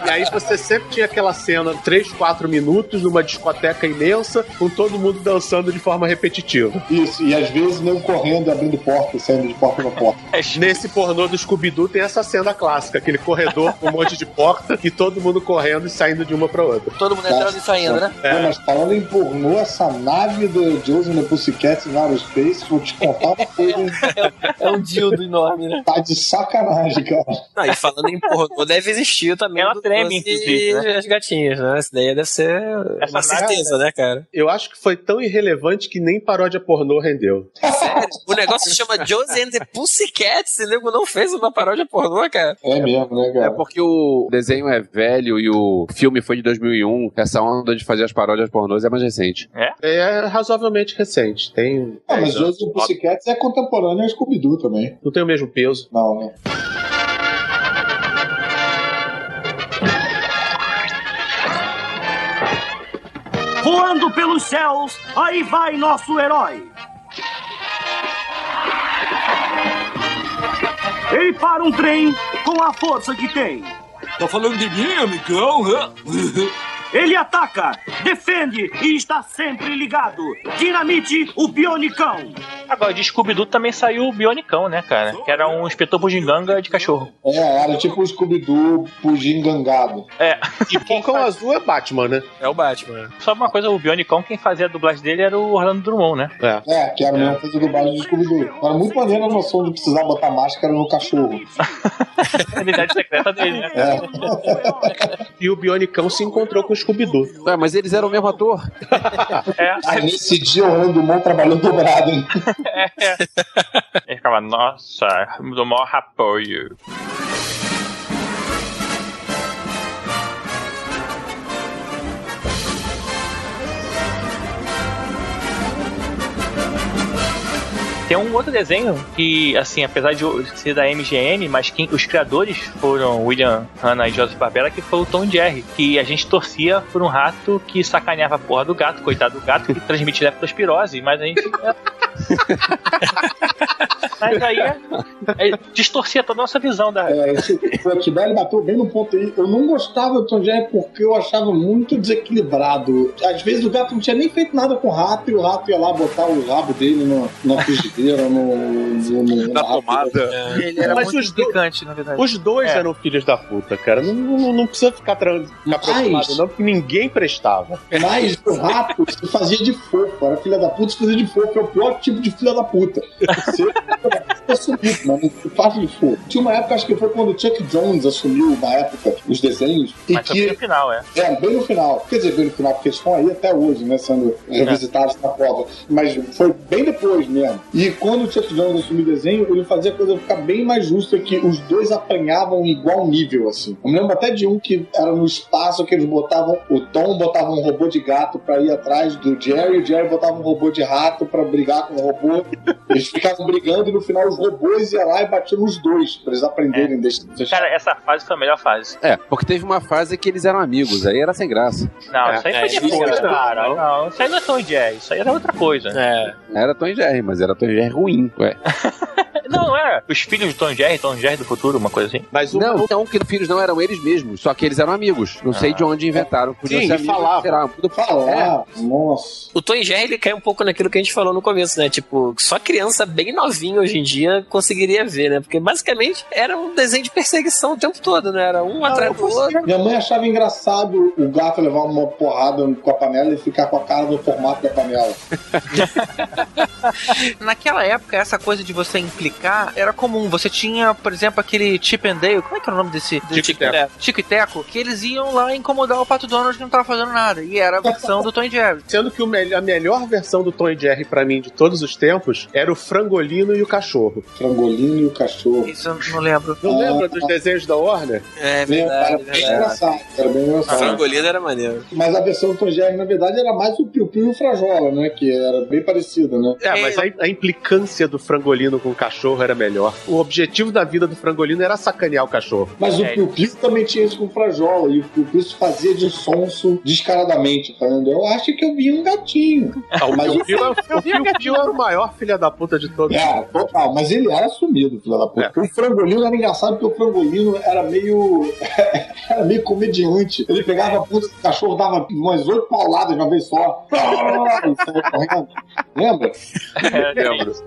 E aí você sempre tinha aquela cena, 3, 4 minutos, numa discoteca imensa, com todo mundo dançando de forma repetitiva. Isso, e às vezes nem correndo, abrindo porta, saindo de porta pra porta. Nesse pornô do Scooby-Doo tem essa cena clássica, aquele corredor com um monte de porta e todo mundo correndo e saindo de uma pra outra. Todo mundo entrando e saindo, né? Pô, mas falando em pornô, essa nave do Josie and the Pussycats em Outer Space, vou te contar uma coisa. hein? É um dildo enorme, né? Tá de sacanagem, cara. Não, e falando em pornô, deve existir também. Ela do treme, inclusive, né? E as gatinhas, né? Isso daí deve ser Essa uma certeza, né, cara? Eu acho que foi tão irrelevante que nem paródia pornô rendeu. Sério? O negócio se chama Josie and the Pussycats e o nego não fez uma paródia pornô, cara. É mesmo, né, cara? É porque o desenho é velho e o filme foi de 2001. Essa onda de fazer as paródias pornôs é mais recente. É? É razoavelmente recente. Tem. Ah, mas 10 anos. Josie and the Pussycats é contemporâneo ao Scooby-Doo também. Não tem o mesmo peso. Não, né? Voando pelos céus, aí vai nosso herói. Ele para um trem com a força que tem. Tá falando de mim, amigão? Ele ataca, defende e está sempre ligado. Dinamite o Bionicão. Agora, de Scooby-Doo também saiu o Bionicão, né, cara? Que era um inspetor bugiganga de cachorro. É, era tipo o Scooby-Doo pugingangado. É. E Pocão Azul é Batman, né? É o Batman. Só uma coisa, o Bionicão, quem fazia a dublagem dele era o Orlando Drummond, né? É. É, que era mesmo fazer dublagem do Scooby-Doo. Era muito maneiro a noção de precisar botar máscara no cachorro. A unidade secreta dele, né? É. E o Bionicão se encontrou com o Scooby-Doo. É, mas eles eram o mesmo ator. É. Aí nesse dia o Orlando Dumont trabalhou dobrado, hein? é. Ele ficava, nossa, do maior apoio. Tem um outro desenho que, assim, apesar de ser da MGM, mas quem, os criadores foram William Hanna e Joseph Barbera, que foi o Tom Jerry, que a gente torcia por um rato que sacaneava a porra do gato, coitado do gato, que transmitia leptospirose, mas a gente... mas aí é, é, distorcia toda a nossa visão da... É, esse, o Tibério bateu bem no ponto aí. Eu não gostava do Tom Jerry porque eu achava muito desequilibrado. Às vezes o gato não tinha nem feito nada com o rato e o rato ia lá botar o rabo dele na frigideira, no, no, no- Na tomada. Ele era Mas muito os implicante, na verdade. Os dois É. eram filhos da puta, cara. Não, não, não precisa ficar, ficar preocupado, não, porque ninguém prestava. Mas o rato se fazia de fofo. Era filha da puta se fazia de fofo. É o pior tipo de filha da puta. Você assumiu, mas não se faz de fofo. Tinha uma época, acho que foi quando o Chuck Jones assumiu, na época, os desenhos. E Mas foi bem que no final, é. É, bem no final. Quer dizer, bem no final, porque eles estão aí até hoje, né? Sendo revisitados na prova. Mas foi bem depois mesmo. E quando o Chuck Jones assumiu o desenho, ele fazia a coisa ficar bem mais justa, que os dois apanhavam em igual nível, assim. Eu me lembro até de um que era no espaço que eles botavam. O Tom botava um robô de gato pra ir atrás do Jerry, o Jerry botava um robô de rato pra brigar com o robô. Eles ficavam brigando e no final os robôs iam lá e batiam nos dois, pra eles aprenderem desse. Cara, essa fase foi a melhor fase. É, porque teve uma fase que eles eram amigos, aí era sem graça. Não, É. isso aí É, foi isso depois, cara. Não, isso aí não é Tom e Jerry, isso aí era outra coisa. É. Era Tom e Jerry, mas era Tom e Jerry ruim, ué. Não, não era. Os filhos de Tom Jerry, Tom Jerry do futuro, uma coisa assim. Mas o Não, não, que os filhos não eram eles mesmos, só que eles eram amigos. Não sei de onde inventaram. Podiam Sim, ser lá, tudo- Falar, nossa. O Tom Jerry ele cai um pouco naquilo que a gente falou no começo, né? Tipo, só criança bem novinha hoje em dia conseguiria ver, né? Porque basicamente era um desenho de perseguição o tempo todo, né? Era um atrás do outro. Minha mãe achava engraçado o gato levar uma porrada com a panela e ficar com a cara no formato da panela. Naquela época, essa coisa de você implicar era comum. Você tinha, por exemplo, aquele Chip and Dale. Como é que era o nome desse? desse Tico e Teco. Tico e Teco. Que eles iam lá incomodar o Pato Donald que não tava fazendo nada. E era a versão do Tom e Jerry. Sendo que a melhor versão do Tom e Jerry pra mim de todos os tempos era o Frangolino e o Cachorro. Frangolino e o cachorro. Isso eu não lembro. Não Ah. lembra dos desenhos da Warner? É Era verdade, bem verdade. engraçado, era bem A engraçado. frangolina era maneiro. Mas a versão do Tom Jerry, na verdade, era mais o Piu Piu e o Frajola, né? Que era bem parecida, né? É, mas a, a implicância do frangolino com o cachorro era melhor. O objetivo da vida do frangolino era sacanear o cachorro. Mas o É. Também tinha isso com o Frajola. E o se fazia de sonso descaradamente, falando: Eu acho que eu vi um gatinho. Ah, o Mas é- o Piu Piu era o maior filho da puta de todos. É, total, mas ele era sumido, filho da puta. É. O frangolino era engraçado porque o frangolino era meio. era meio comediante. Ele pegava a puta do cachorro, dava umas oito pauladas de uma vez só. E saía correndo.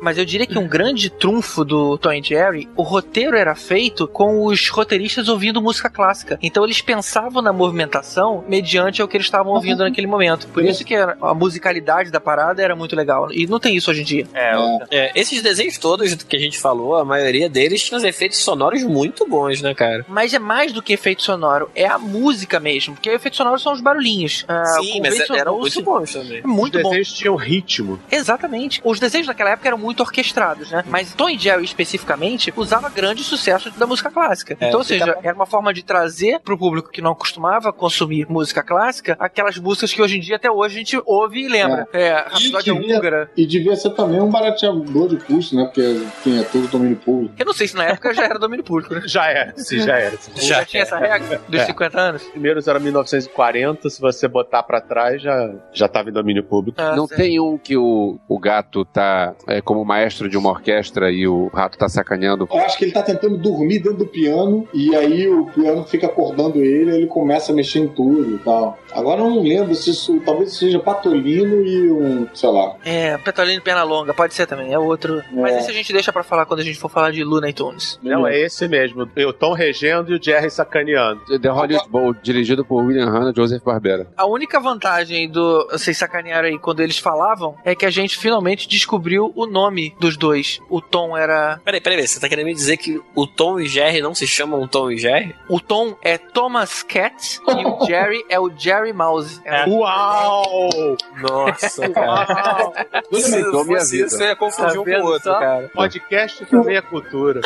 Mas eu diria que um grande trunfo do Tom e Jerry, o roteiro era feito com os roteiristas ouvindo música clássica. Então eles pensavam na movimentação mediante o que eles estavam ouvindo naquele momento. Por isso que era- a musicalidade da parada era muito legal. E não tem isso hoje em dia. É, É, esses desenhos todos que a gente falou, a maioria deles tinha os efeitos sonoros muito bons, né, cara? Mas é mais do que efeito sonoro, é a música mesmo. Porque efeitos sonoros são os barulhinhos. Ah, Sim, mas eram muito bons também. É muito Os bom. desenhos tinham ritmo. Exatamente. Os desenhos naquela época eram muito orquestrados, né? Mas Tom e Jerry especificamente usava grande sucesso da música clássica. É, então, ou seja, era uma forma de trazer pro público que não costumava consumir música clássica aquelas músicas que hoje em dia até hoje a gente ouve e lembra. É, Rapsódia devia- Húngara. E devia ser também um barateador de custo, né? Porque tinha todo o domínio público. Eu não sei se na época já era domínio público, né? Já era, sim, já era. Já, tinha essa regra dos É. 50 anos. Primeiros era 1940, se você botar pra trás, já, já tava em domínio público. Ah, Não certo. tem um que o, o gato tá é, como maestro de uma orquestra e o rato tá sacaneando. Eu acho que ele tá tentando dormir dentro do piano e aí o piano fica acordando ele e ele começa a mexer em tudo e tal. Agora eu não lembro se isso talvez seja Patolino e um, sei lá. É, Petolino e Perna Longa, pode ser também, é outro. Mas esse a gente deixa pra falar quando a gente for falar de Luna e Tunes. Não, é esse mesmo. O Tom regendo e o Jerry sacaneando. The Hollywood Bowl, dirigido por William Hanna e Joseph Barbera. A única vantagem do vocês sacanearam aí quando eles falavam é que a gente finalmente descobriu o nome dos dois. O Tom era. Peraí, peraí, você tá querendo me dizer que o Tom e Jerry não se chamam Tom e Jerry? O Tom é Thomas Cat e o Jerry é o Jerry Mouse. É. Uau! Nossa, cara. Se não minha fosse isso, eu ia confundir Tá um com o outro, só? cara. Podcast também é cultura.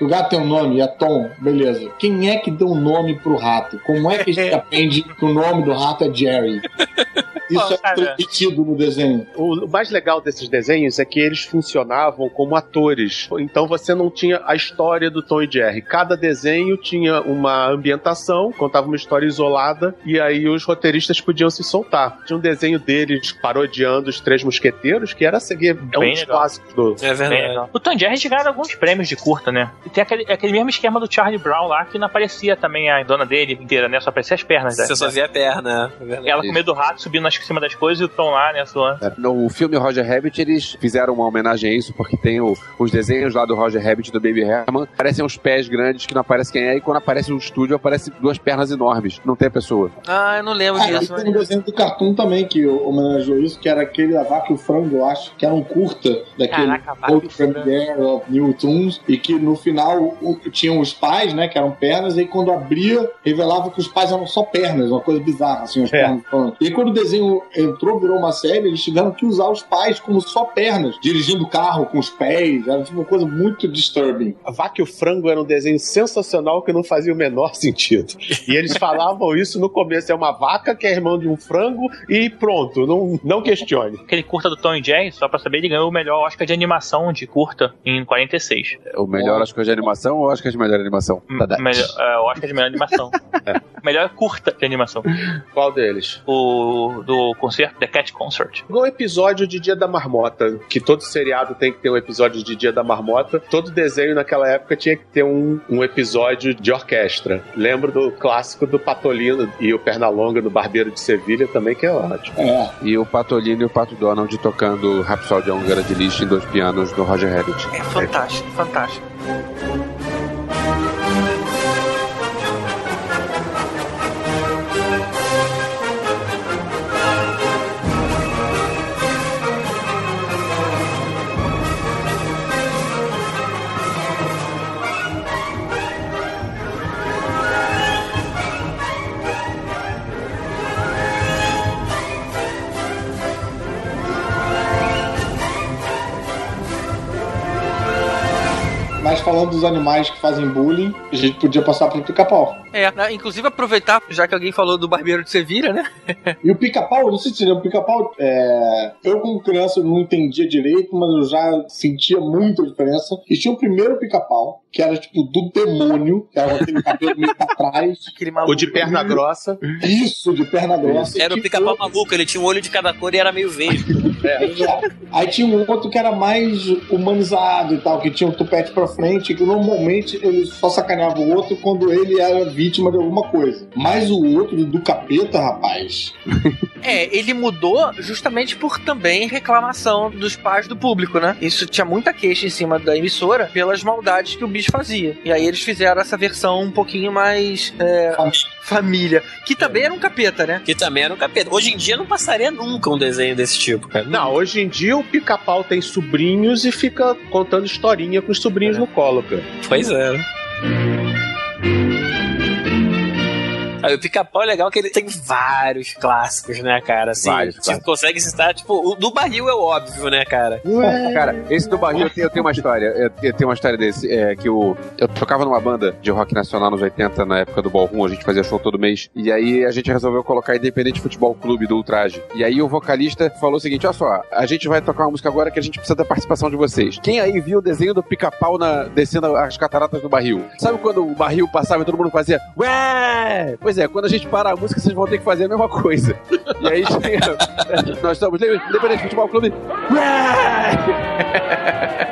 O gato tem um nome, é Tom, beleza. Quem é que deu um nome pro rato? Como é que a gente aprende que o nome do rato é Jerry? Isso é transmitido no desenho. O mais legal desses desenhos é que eles funcionavam como atores. Então você não tinha a história do Tom e Jerry. Cada desenho tinha uma ambientação, contava uma história isolada, e aí os roteiristas podiam se soltar. Tinha um desenho deles parodiando os Três Mosqueteiros, que era seguir é um Bem dos clássicos do. É verdade. O Tom e Jerry ganharam alguns prêmios de curta, né? E tem aquele, aquele mesmo esquema do Charlie Brown lá, que não aparecia também a dona dele inteira, né? Só aparecia as pernas dela. Você só via a perna, é verdade. Ela com medo do rato subindo nas- em cima das coisas e o Tom lá, né? Zoando. No filme Roger Rabbit, eles fizeram uma homenagem a isso, porque tem o- os desenhos lá do Roger Rabbit do Baby Herman. Parecem uns pés grandes que não aparece quem é, e quando aparece no estúdio, aparece duas pernas enormes. Não tem a pessoa. Ah, eu não lembro Ah, disso. tem um desenho do Cartoon também que homenageou isso, que era aquele da Vaca e o Frango, eu acho, que era um curta daquele Caraca, Old e. Premiere of New Tunes, e que no final o- tinham os pais, né, que eram pernas, e quando abria, revelava que os pais eram só pernas, uma coisa bizarra, assim, as É. pernas. E aí quando o desenho desenho entrou, virou uma série, eles tiveram que usar os pais como só pernas, dirigindo o carro com os pés. Era tipo uma coisa muito disturbing. A Vaca e o Frango era um desenho sensacional que não fazia o menor sentido. E eles falavam isso no começo: é uma vaca que é irmão de um frango e pronto, não, não questione. Aquele curta do Tom e Jerry, só pra saber, ele ganhou o melhor Oscar de animação de curta em 46. O melhor Oscar de animação ou Oscar de melhor animação? Tá. Melhor, é, o Oscar de melhor animação. Melhor curta de animação. Qual deles? O do concerto The Cat Concert. Um episódio de Dia da Marmota, que todo seriado tem que ter um episódio de Dia da Marmota. Todo desenho naquela época tinha que ter um, um episódio de orquestra. Lembro do clássico do Patolino e o Pernalonga do Barbeiro de Sevilha também, que é ótimo. E o Patolino e o Pato Donald tocando Rhapsody Húngara de Liszt em dois pianos do Roger Rabbit. É fantástico, fantástico. Falando dos animais que fazem bullying, a gente podia passar pro pica-pau. É, né, inclusive aproveitar, já que alguém falou do Barbeiro de Sevilha, né? E o pica-pau, não sei se o pica-pau, é... eu como criança não entendia direito, mas eu já sentia muita diferença. E tinha o primeiro pica-pau, que era tipo do demônio, que era aquele cabelo meio pra trás. O de perna grossa. Isso, de perna grossa. Era o pica-pau maluco, ele tinha um olho de cada cor e era meio verde. É. Aí tinha um outro que era mais humanizado e tal, que tinha um tupete pra frente, que normalmente ele só sacaneava o outro quando ele era vítima de alguma coisa. Mas o outro do capeta, rapaz. É, ele mudou justamente por também reclamação dos pais do público, né? Isso tinha muita queixa em cima da emissora pelas maldades que o bicho fazia. E aí eles fizeram essa versão um pouquinho mais é, família, que também era um capeta, né? Que também era um capeta. Hoje em dia não passaria nunca um desenho desse tipo, cara. Não, hoje em dia o pica-pau tem sobrinhos e fica contando historinha com os sobrinhos no colo, cara. Pois é. né? Aí, o pica-pau é legal que ele tem vários clássicos, né, cara? Assim, Vários, tipo, vários. consegue citar, tipo, o do barril é o óbvio, né, cara? Cara, esse do barril eu tenho, eu tenho uma história. Eu, eu tenho uma história desse. É, que o, eu tocava numa banda de rock nacional nos 80, na época do Ballroom, a gente fazia show todo mês. E aí a gente resolveu colocar Independente Futebol Clube do Ultraje. E aí o vocalista falou o seguinte: olha só, a gente vai tocar uma música agora que a gente precisa da participação de vocês. Quem aí viu o desenho do pica-pau descendo as cataratas do barril? Sabe quando o barril passava e todo mundo fazia Ué! Pois é, quando a gente parar a música, vocês vão ter que fazer a mesma coisa. E aí tinha. Nós estamos Independente Futebol Clube.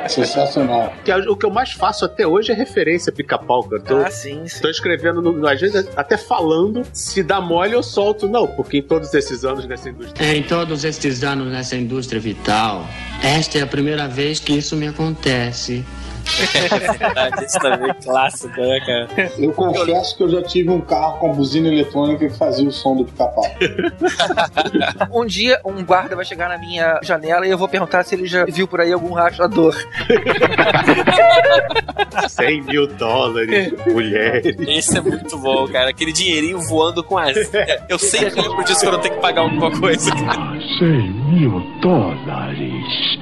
Sensacional. Que é o que eu mais faço até hoje é referência pica-pau, cara. Tô, Ah, sim, sim. tô escrevendo, no, às vezes até falando, se dá mole eu solto. Não, porque em todos esses anos nessa indústria. Em todos estes anos nessa indústria vital, esta é a primeira vez que isso me acontece. É verdade, isso também é clássico, né, cara? Eu confesso que eu já tive um carro com buzina eletrônica que fazia o som do pica-pau. Um dia um guarda vai chegar na minha janela e eu vou perguntar se ele já viu por aí algum rachador. 100 mil dólares, mulheres. Esse é muito bom, cara. Aquele dinheirinho voando com as. Eu sempre lembro disso quando eu tenho que pagar alguma coisa. 100 mil dólares.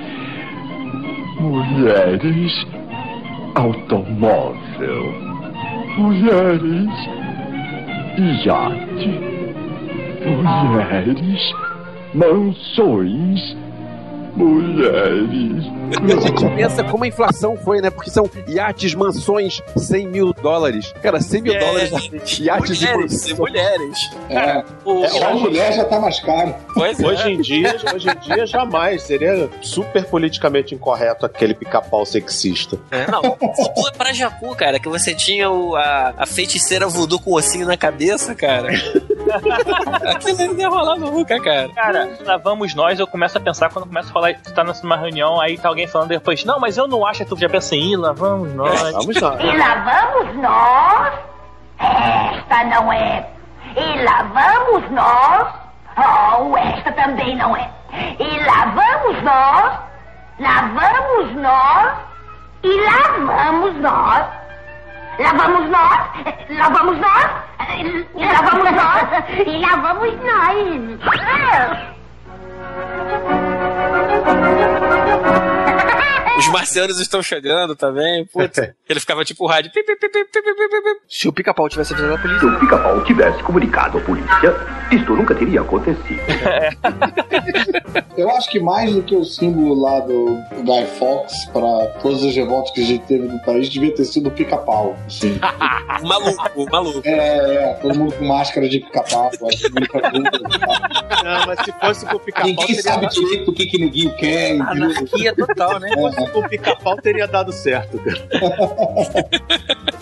Mulheres. Automóvel. Mulheres. Iate. Mulheres. Mansões. Mulheres. E a gente pensa como a inflação foi, né? Porque são iates, mansões, 100 mil dólares. Cara, 100 mil É, dólares. Iates de mulheres, mansão. mulheres. É, O- só mulher já tá mais caro. Pois é. Hoje em dia, hoje em dia jamais. Seria super politicamente incorreto aquele pica-pau sexista. É, não, é pra Jacu, cara, que você tinha o, a, a feiticeira voodoo com ossinho na cabeça, cara. Aquilo não ia rolar nunca, cara. Cara, lá vamos nós, eu começo a pensar quando começa a falar, tu tá numa reunião, aí tá alguém falando depois, não, mas eu não acho, aí tu já pensa em ir, lá vamos nós. Vamos lá. E lá vamos nós? Esta não é. E lá vamos nós? Oh, esta também não é. E lá vamos nós? Lá vamos nós? E lá vamos nós? Lá vamos nós? Lá vamos nós? Lá vamos nós? E lá vamos nós. Os marcianos estão chegando também. Putz, ele ficava tipo o rádio. Pi, pi, pi, pi, pi, pi, pi, pi. Se o pica-pau tivesse avisado a polícia. Se o pica-pau tivesse comunicado à polícia, isto nunca teria acontecido. Eu acho que mais do que o símbolo lá do Guy Fawkes para todas as revoltas que a gente teve no país, devia ter sido o pica-pau. Assim. O maluco, o maluco. É, é, todo mundo com máscara de pica-pau. acho muito Não, mas se fosse com o pica-pau. Ninguém sabe dado- direito o que, que ninguém quer. Anarquia total, né? Se fosse com o pica-pau, teria dado certo, cara.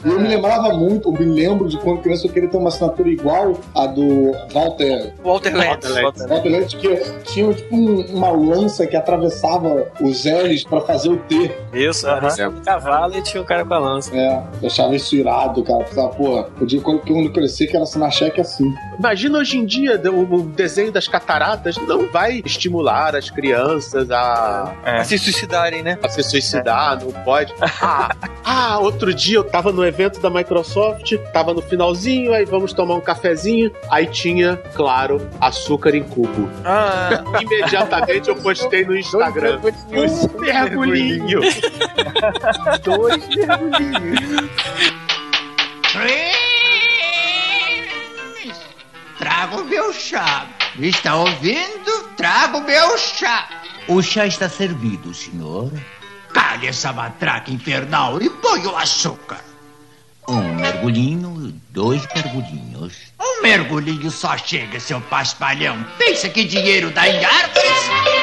Eu me lembrava muito, eu me lembro de quando criança eu queria ter uma assinatura igual a do Walter. Walter Lantz. Walter Lantz, que tinha tipo um- uma lança que atravessava os L's pra fazer o T. Isso, tinha um cavalo e tinha um cara com a lança. É, eu achava isso irado, cara. Pensava, porra, podia quando quando eu crescer quero assinar cheque assim. Imagina hoje em dia o o desenho das cataratas não vai estimular as crianças a, A se suicidarem, né? a se suicidar, não pode. Ah, ah, outro dia eu tava no evento da Microsoft, tava no finalzinho, aí vamos tomar um cafezinho, aí tinha, claro, açúcar em cubo. Ah, Imediatamente eu postei no Instagram. Um mergulhinho. dois mergulhinhos. Traga o meu chá. Está ouvindo? Traga o meu chá. O chá está servido, senhor. Cale essa matraca infernal e põe o açúcar. Um mergulhinho, dois mergulhinhos. Um mergulhinho só chega, seu paspalhão. Pensa que dinheiro dá em árvores?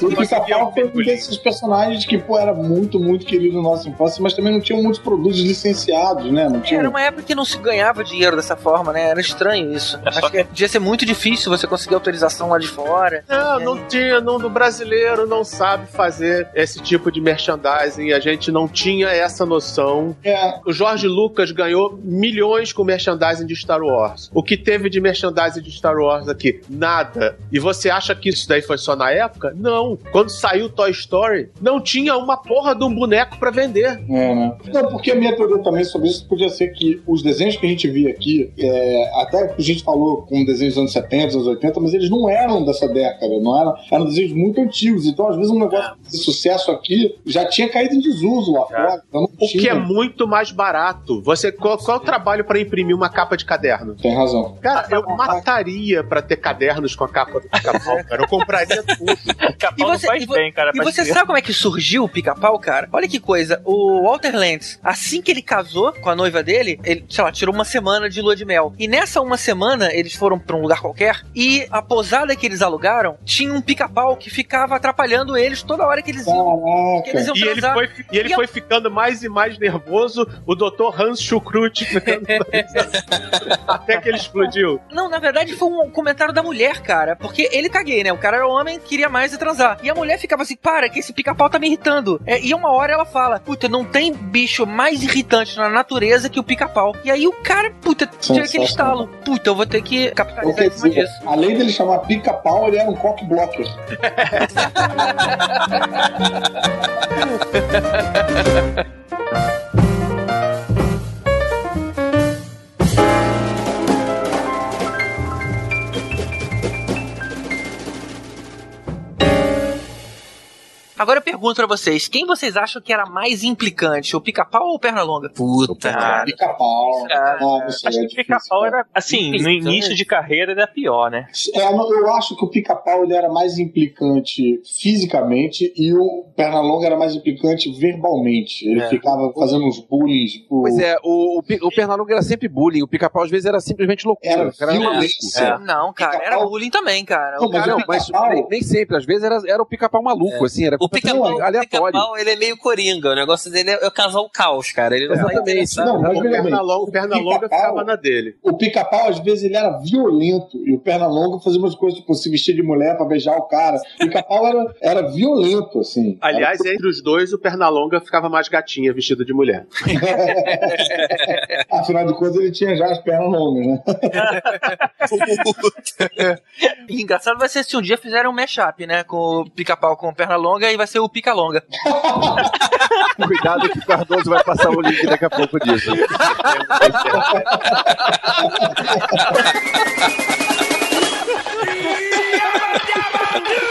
O Pica-Pau foi um desses personagens que, pô, era muito, muito querido na nossa infância, mas também não tinha muitos produtos licenciados, né? Não tinha. Era uma época que não se ganhava dinheiro dessa forma, né? Era estranho isso. Acho que devia ser muito difícil você conseguir autorização lá de fora. Não, não tinha, não, o brasileiro não sabe fazer esse tipo de merchandising, a gente não tinha essa noção. É. O Jorge Lucas ganhou milhões com merchandising de Star Wars. O que teve de merchandising de Star Wars aqui? Nada. E você acha que isso daí foi só na época? Não. Quando saiu Toy Story, não tinha uma porra de um boneco pra vender. É, né? Não, porque a minha teoria também sobre isso podia ser que os desenhos que a gente via aqui, é, até que a gente falou com desenhos dos anos 70, dos anos 80, mas eles não eram dessa década, não eram, eram desenhos muito antigos. Então, às vezes, um negócio de sucesso aqui já tinha caído em desuso lá fora. Então não O que é muito mais barato. Você qual, qual é o trabalho pra imprimir uma capa de caderno? Tem razão. Cara, eu mataria pra ter cadernos com a capa do pica-pau, cara. Eu compraria tudo. Pica-pau faz e bem, cara. E você sabe como é que surgiu o pica-pau, cara? Olha que coisa. O Walter Lantz, assim que ele casou com a noiva dele, ele, sei lá, tirou uma semana de lua de mel. E nessa uma semana, eles foram pra um lugar qualquer e a posada que eles alugaram tinha um pica-pau que ficava atrapalhando eles toda hora que eles iam. que eles iam E ele, foi, e ele E a- foi ficando mais e mais nervoso, o Dr. Hans Schukrut até que ele explodiu. Não, na verdade foi um comentário da mulher, cara. Porque ele tá gay, né? O cara era homem, queria mais e transar. E a mulher ficava assim, para, que esse pica-pau tá me irritando. É, e uma hora ela fala, puta, não tem bicho mais irritante na natureza que o pica-pau. E aí o cara, puta, tira aquele estalo. Puta, eu vou ter que capitalizar em cima disso. além dele chamar pica-pau, ele era um cock blocker. Agora eu pergunto pra vocês, quem vocês acham que era mais implicante, o pica-pau ou o perna longa? Puta, cara. Pica-pau. Ah, sei, é Acho que o pica-pau cara. era, assim, no início de carreira era pior, né? É, eu acho que o pica-pau ele era mais implicante fisicamente e o Pernalonga era mais implicante verbalmente. Ele É. ficava fazendo uns bullying, tipo. Pois é, o, o, o Pernalonga era sempre bullying, o pica-pau às vezes era simplesmente loucura. Era cara era violência. É. Não, cara, era bullying também, cara. Não, O mas, cara- não, mas nem, nem sempre, às vezes era, era o pica-pau maluco, assim, era O pica-pau, o aleatório. pica-pau, ele é meio coringa. O negócio dele é, é causar o caos, cara. Ele não tá Exatamente. interessado. Não, mas O Pernalonga, o o Pernalonga ficava na dele. O pica-pau, às vezes, ele era violento. E o Pernalonga fazia umas coisas, tipo, se vestir de mulher pra beijar o cara. O pica-pau era, era violento, assim. Aliás, entre os dois, o Pernalonga ficava mais gatinha, vestido de mulher. Afinal de contas, ele tinha já as pernas longas, né? Engraçado vai ser se um dia fizerem um mashup, né? Com o pica-pau com perna longa e vai ser o Pica Longa. Cuidado que o Cardoso vai passar o link daqui a pouco disso.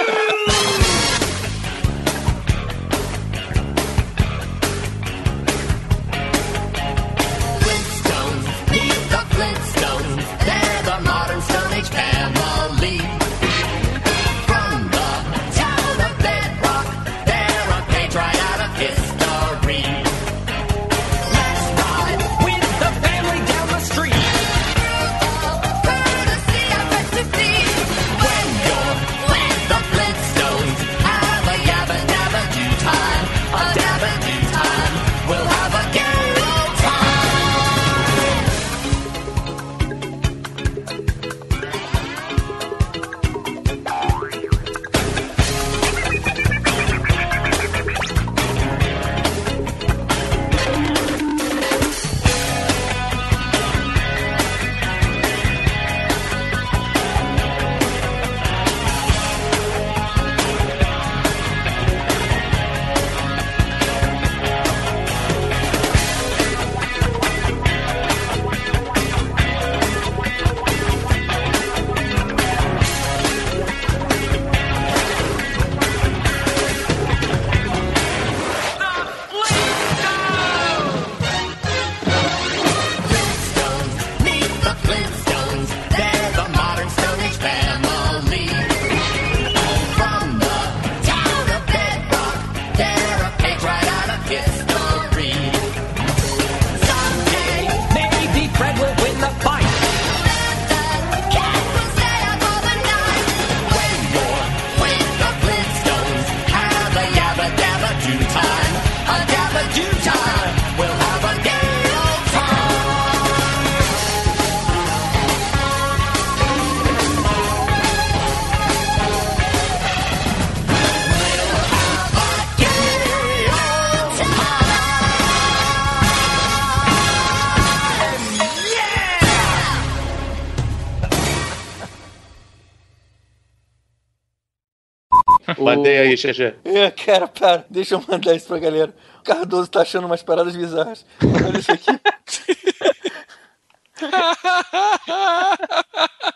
Mandei aí, GG. É, cara, para, deixa eu mandar isso pra galera. O Cardoso tá achando umas paradas bizarras. Olha isso aqui.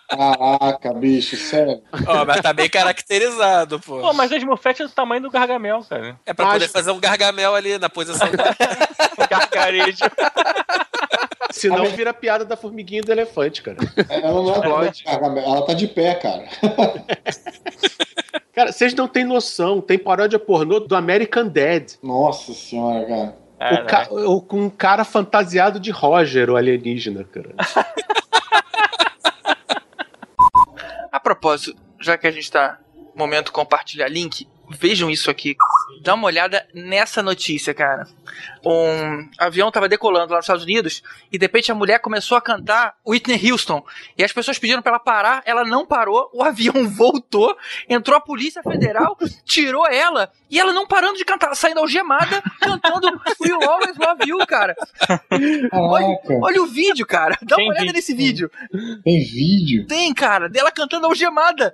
Caraca, bicho, sério. Ó, mas tá bem caracterizado, pô. Pô, mas a Smurfette é do tamanho do Gargamel, cara. É pra poder fazer um gargamel ali na posição Um gargarejo. Senão vira piada da formiguinha e do elefante, cara. Ela não é Gargamel, ela tá de pé, cara. Cara, vocês não têm noção. Tem paródia pornô do American Dad. Nossa senhora, cara. É, o ca- o- com um cara fantasiado de Roger, o alienígena, cara. A propósito, já que a gente tá no momento compartilhar link, vejam isso aqui. Dá uma olhada nessa notícia, cara. Um avião tava decolando lá nos Estados Unidos e de repente a mulher começou a cantar Whitney Houston. E as pessoas pediram pra ela parar, ela não parou, o avião voltou, entrou a Polícia Federal, tirou ela e ela não parando de cantar, saindo algemada, cantando We Always Love You, cara. Olha, olha o vídeo, cara. Dá uma olhada nesse vídeo. Tem vídeo? Tem, cara, dela cantando algemada.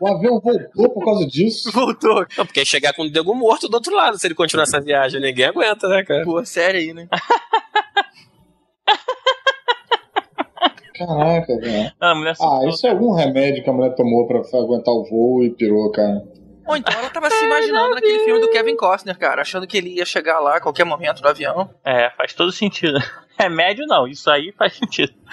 O avião voltou por causa disso? Voltou. Não, porque chegar com o Diego morto do outro lado, se ele continuar essa viagem, ninguém aguenta, né, cara? Pô, sério aí, né? Caraca, cara. Ah, Ah, isso é algum remédio que a mulher tomou pra aguentar o voo e pirou, cara. Ou então ela tava se imaginando naquele filme do Kevin Costner, cara, achando que ele ia chegar lá a qualquer momento no avião. É, faz todo sentido. Remédio não, isso aí faz sentido.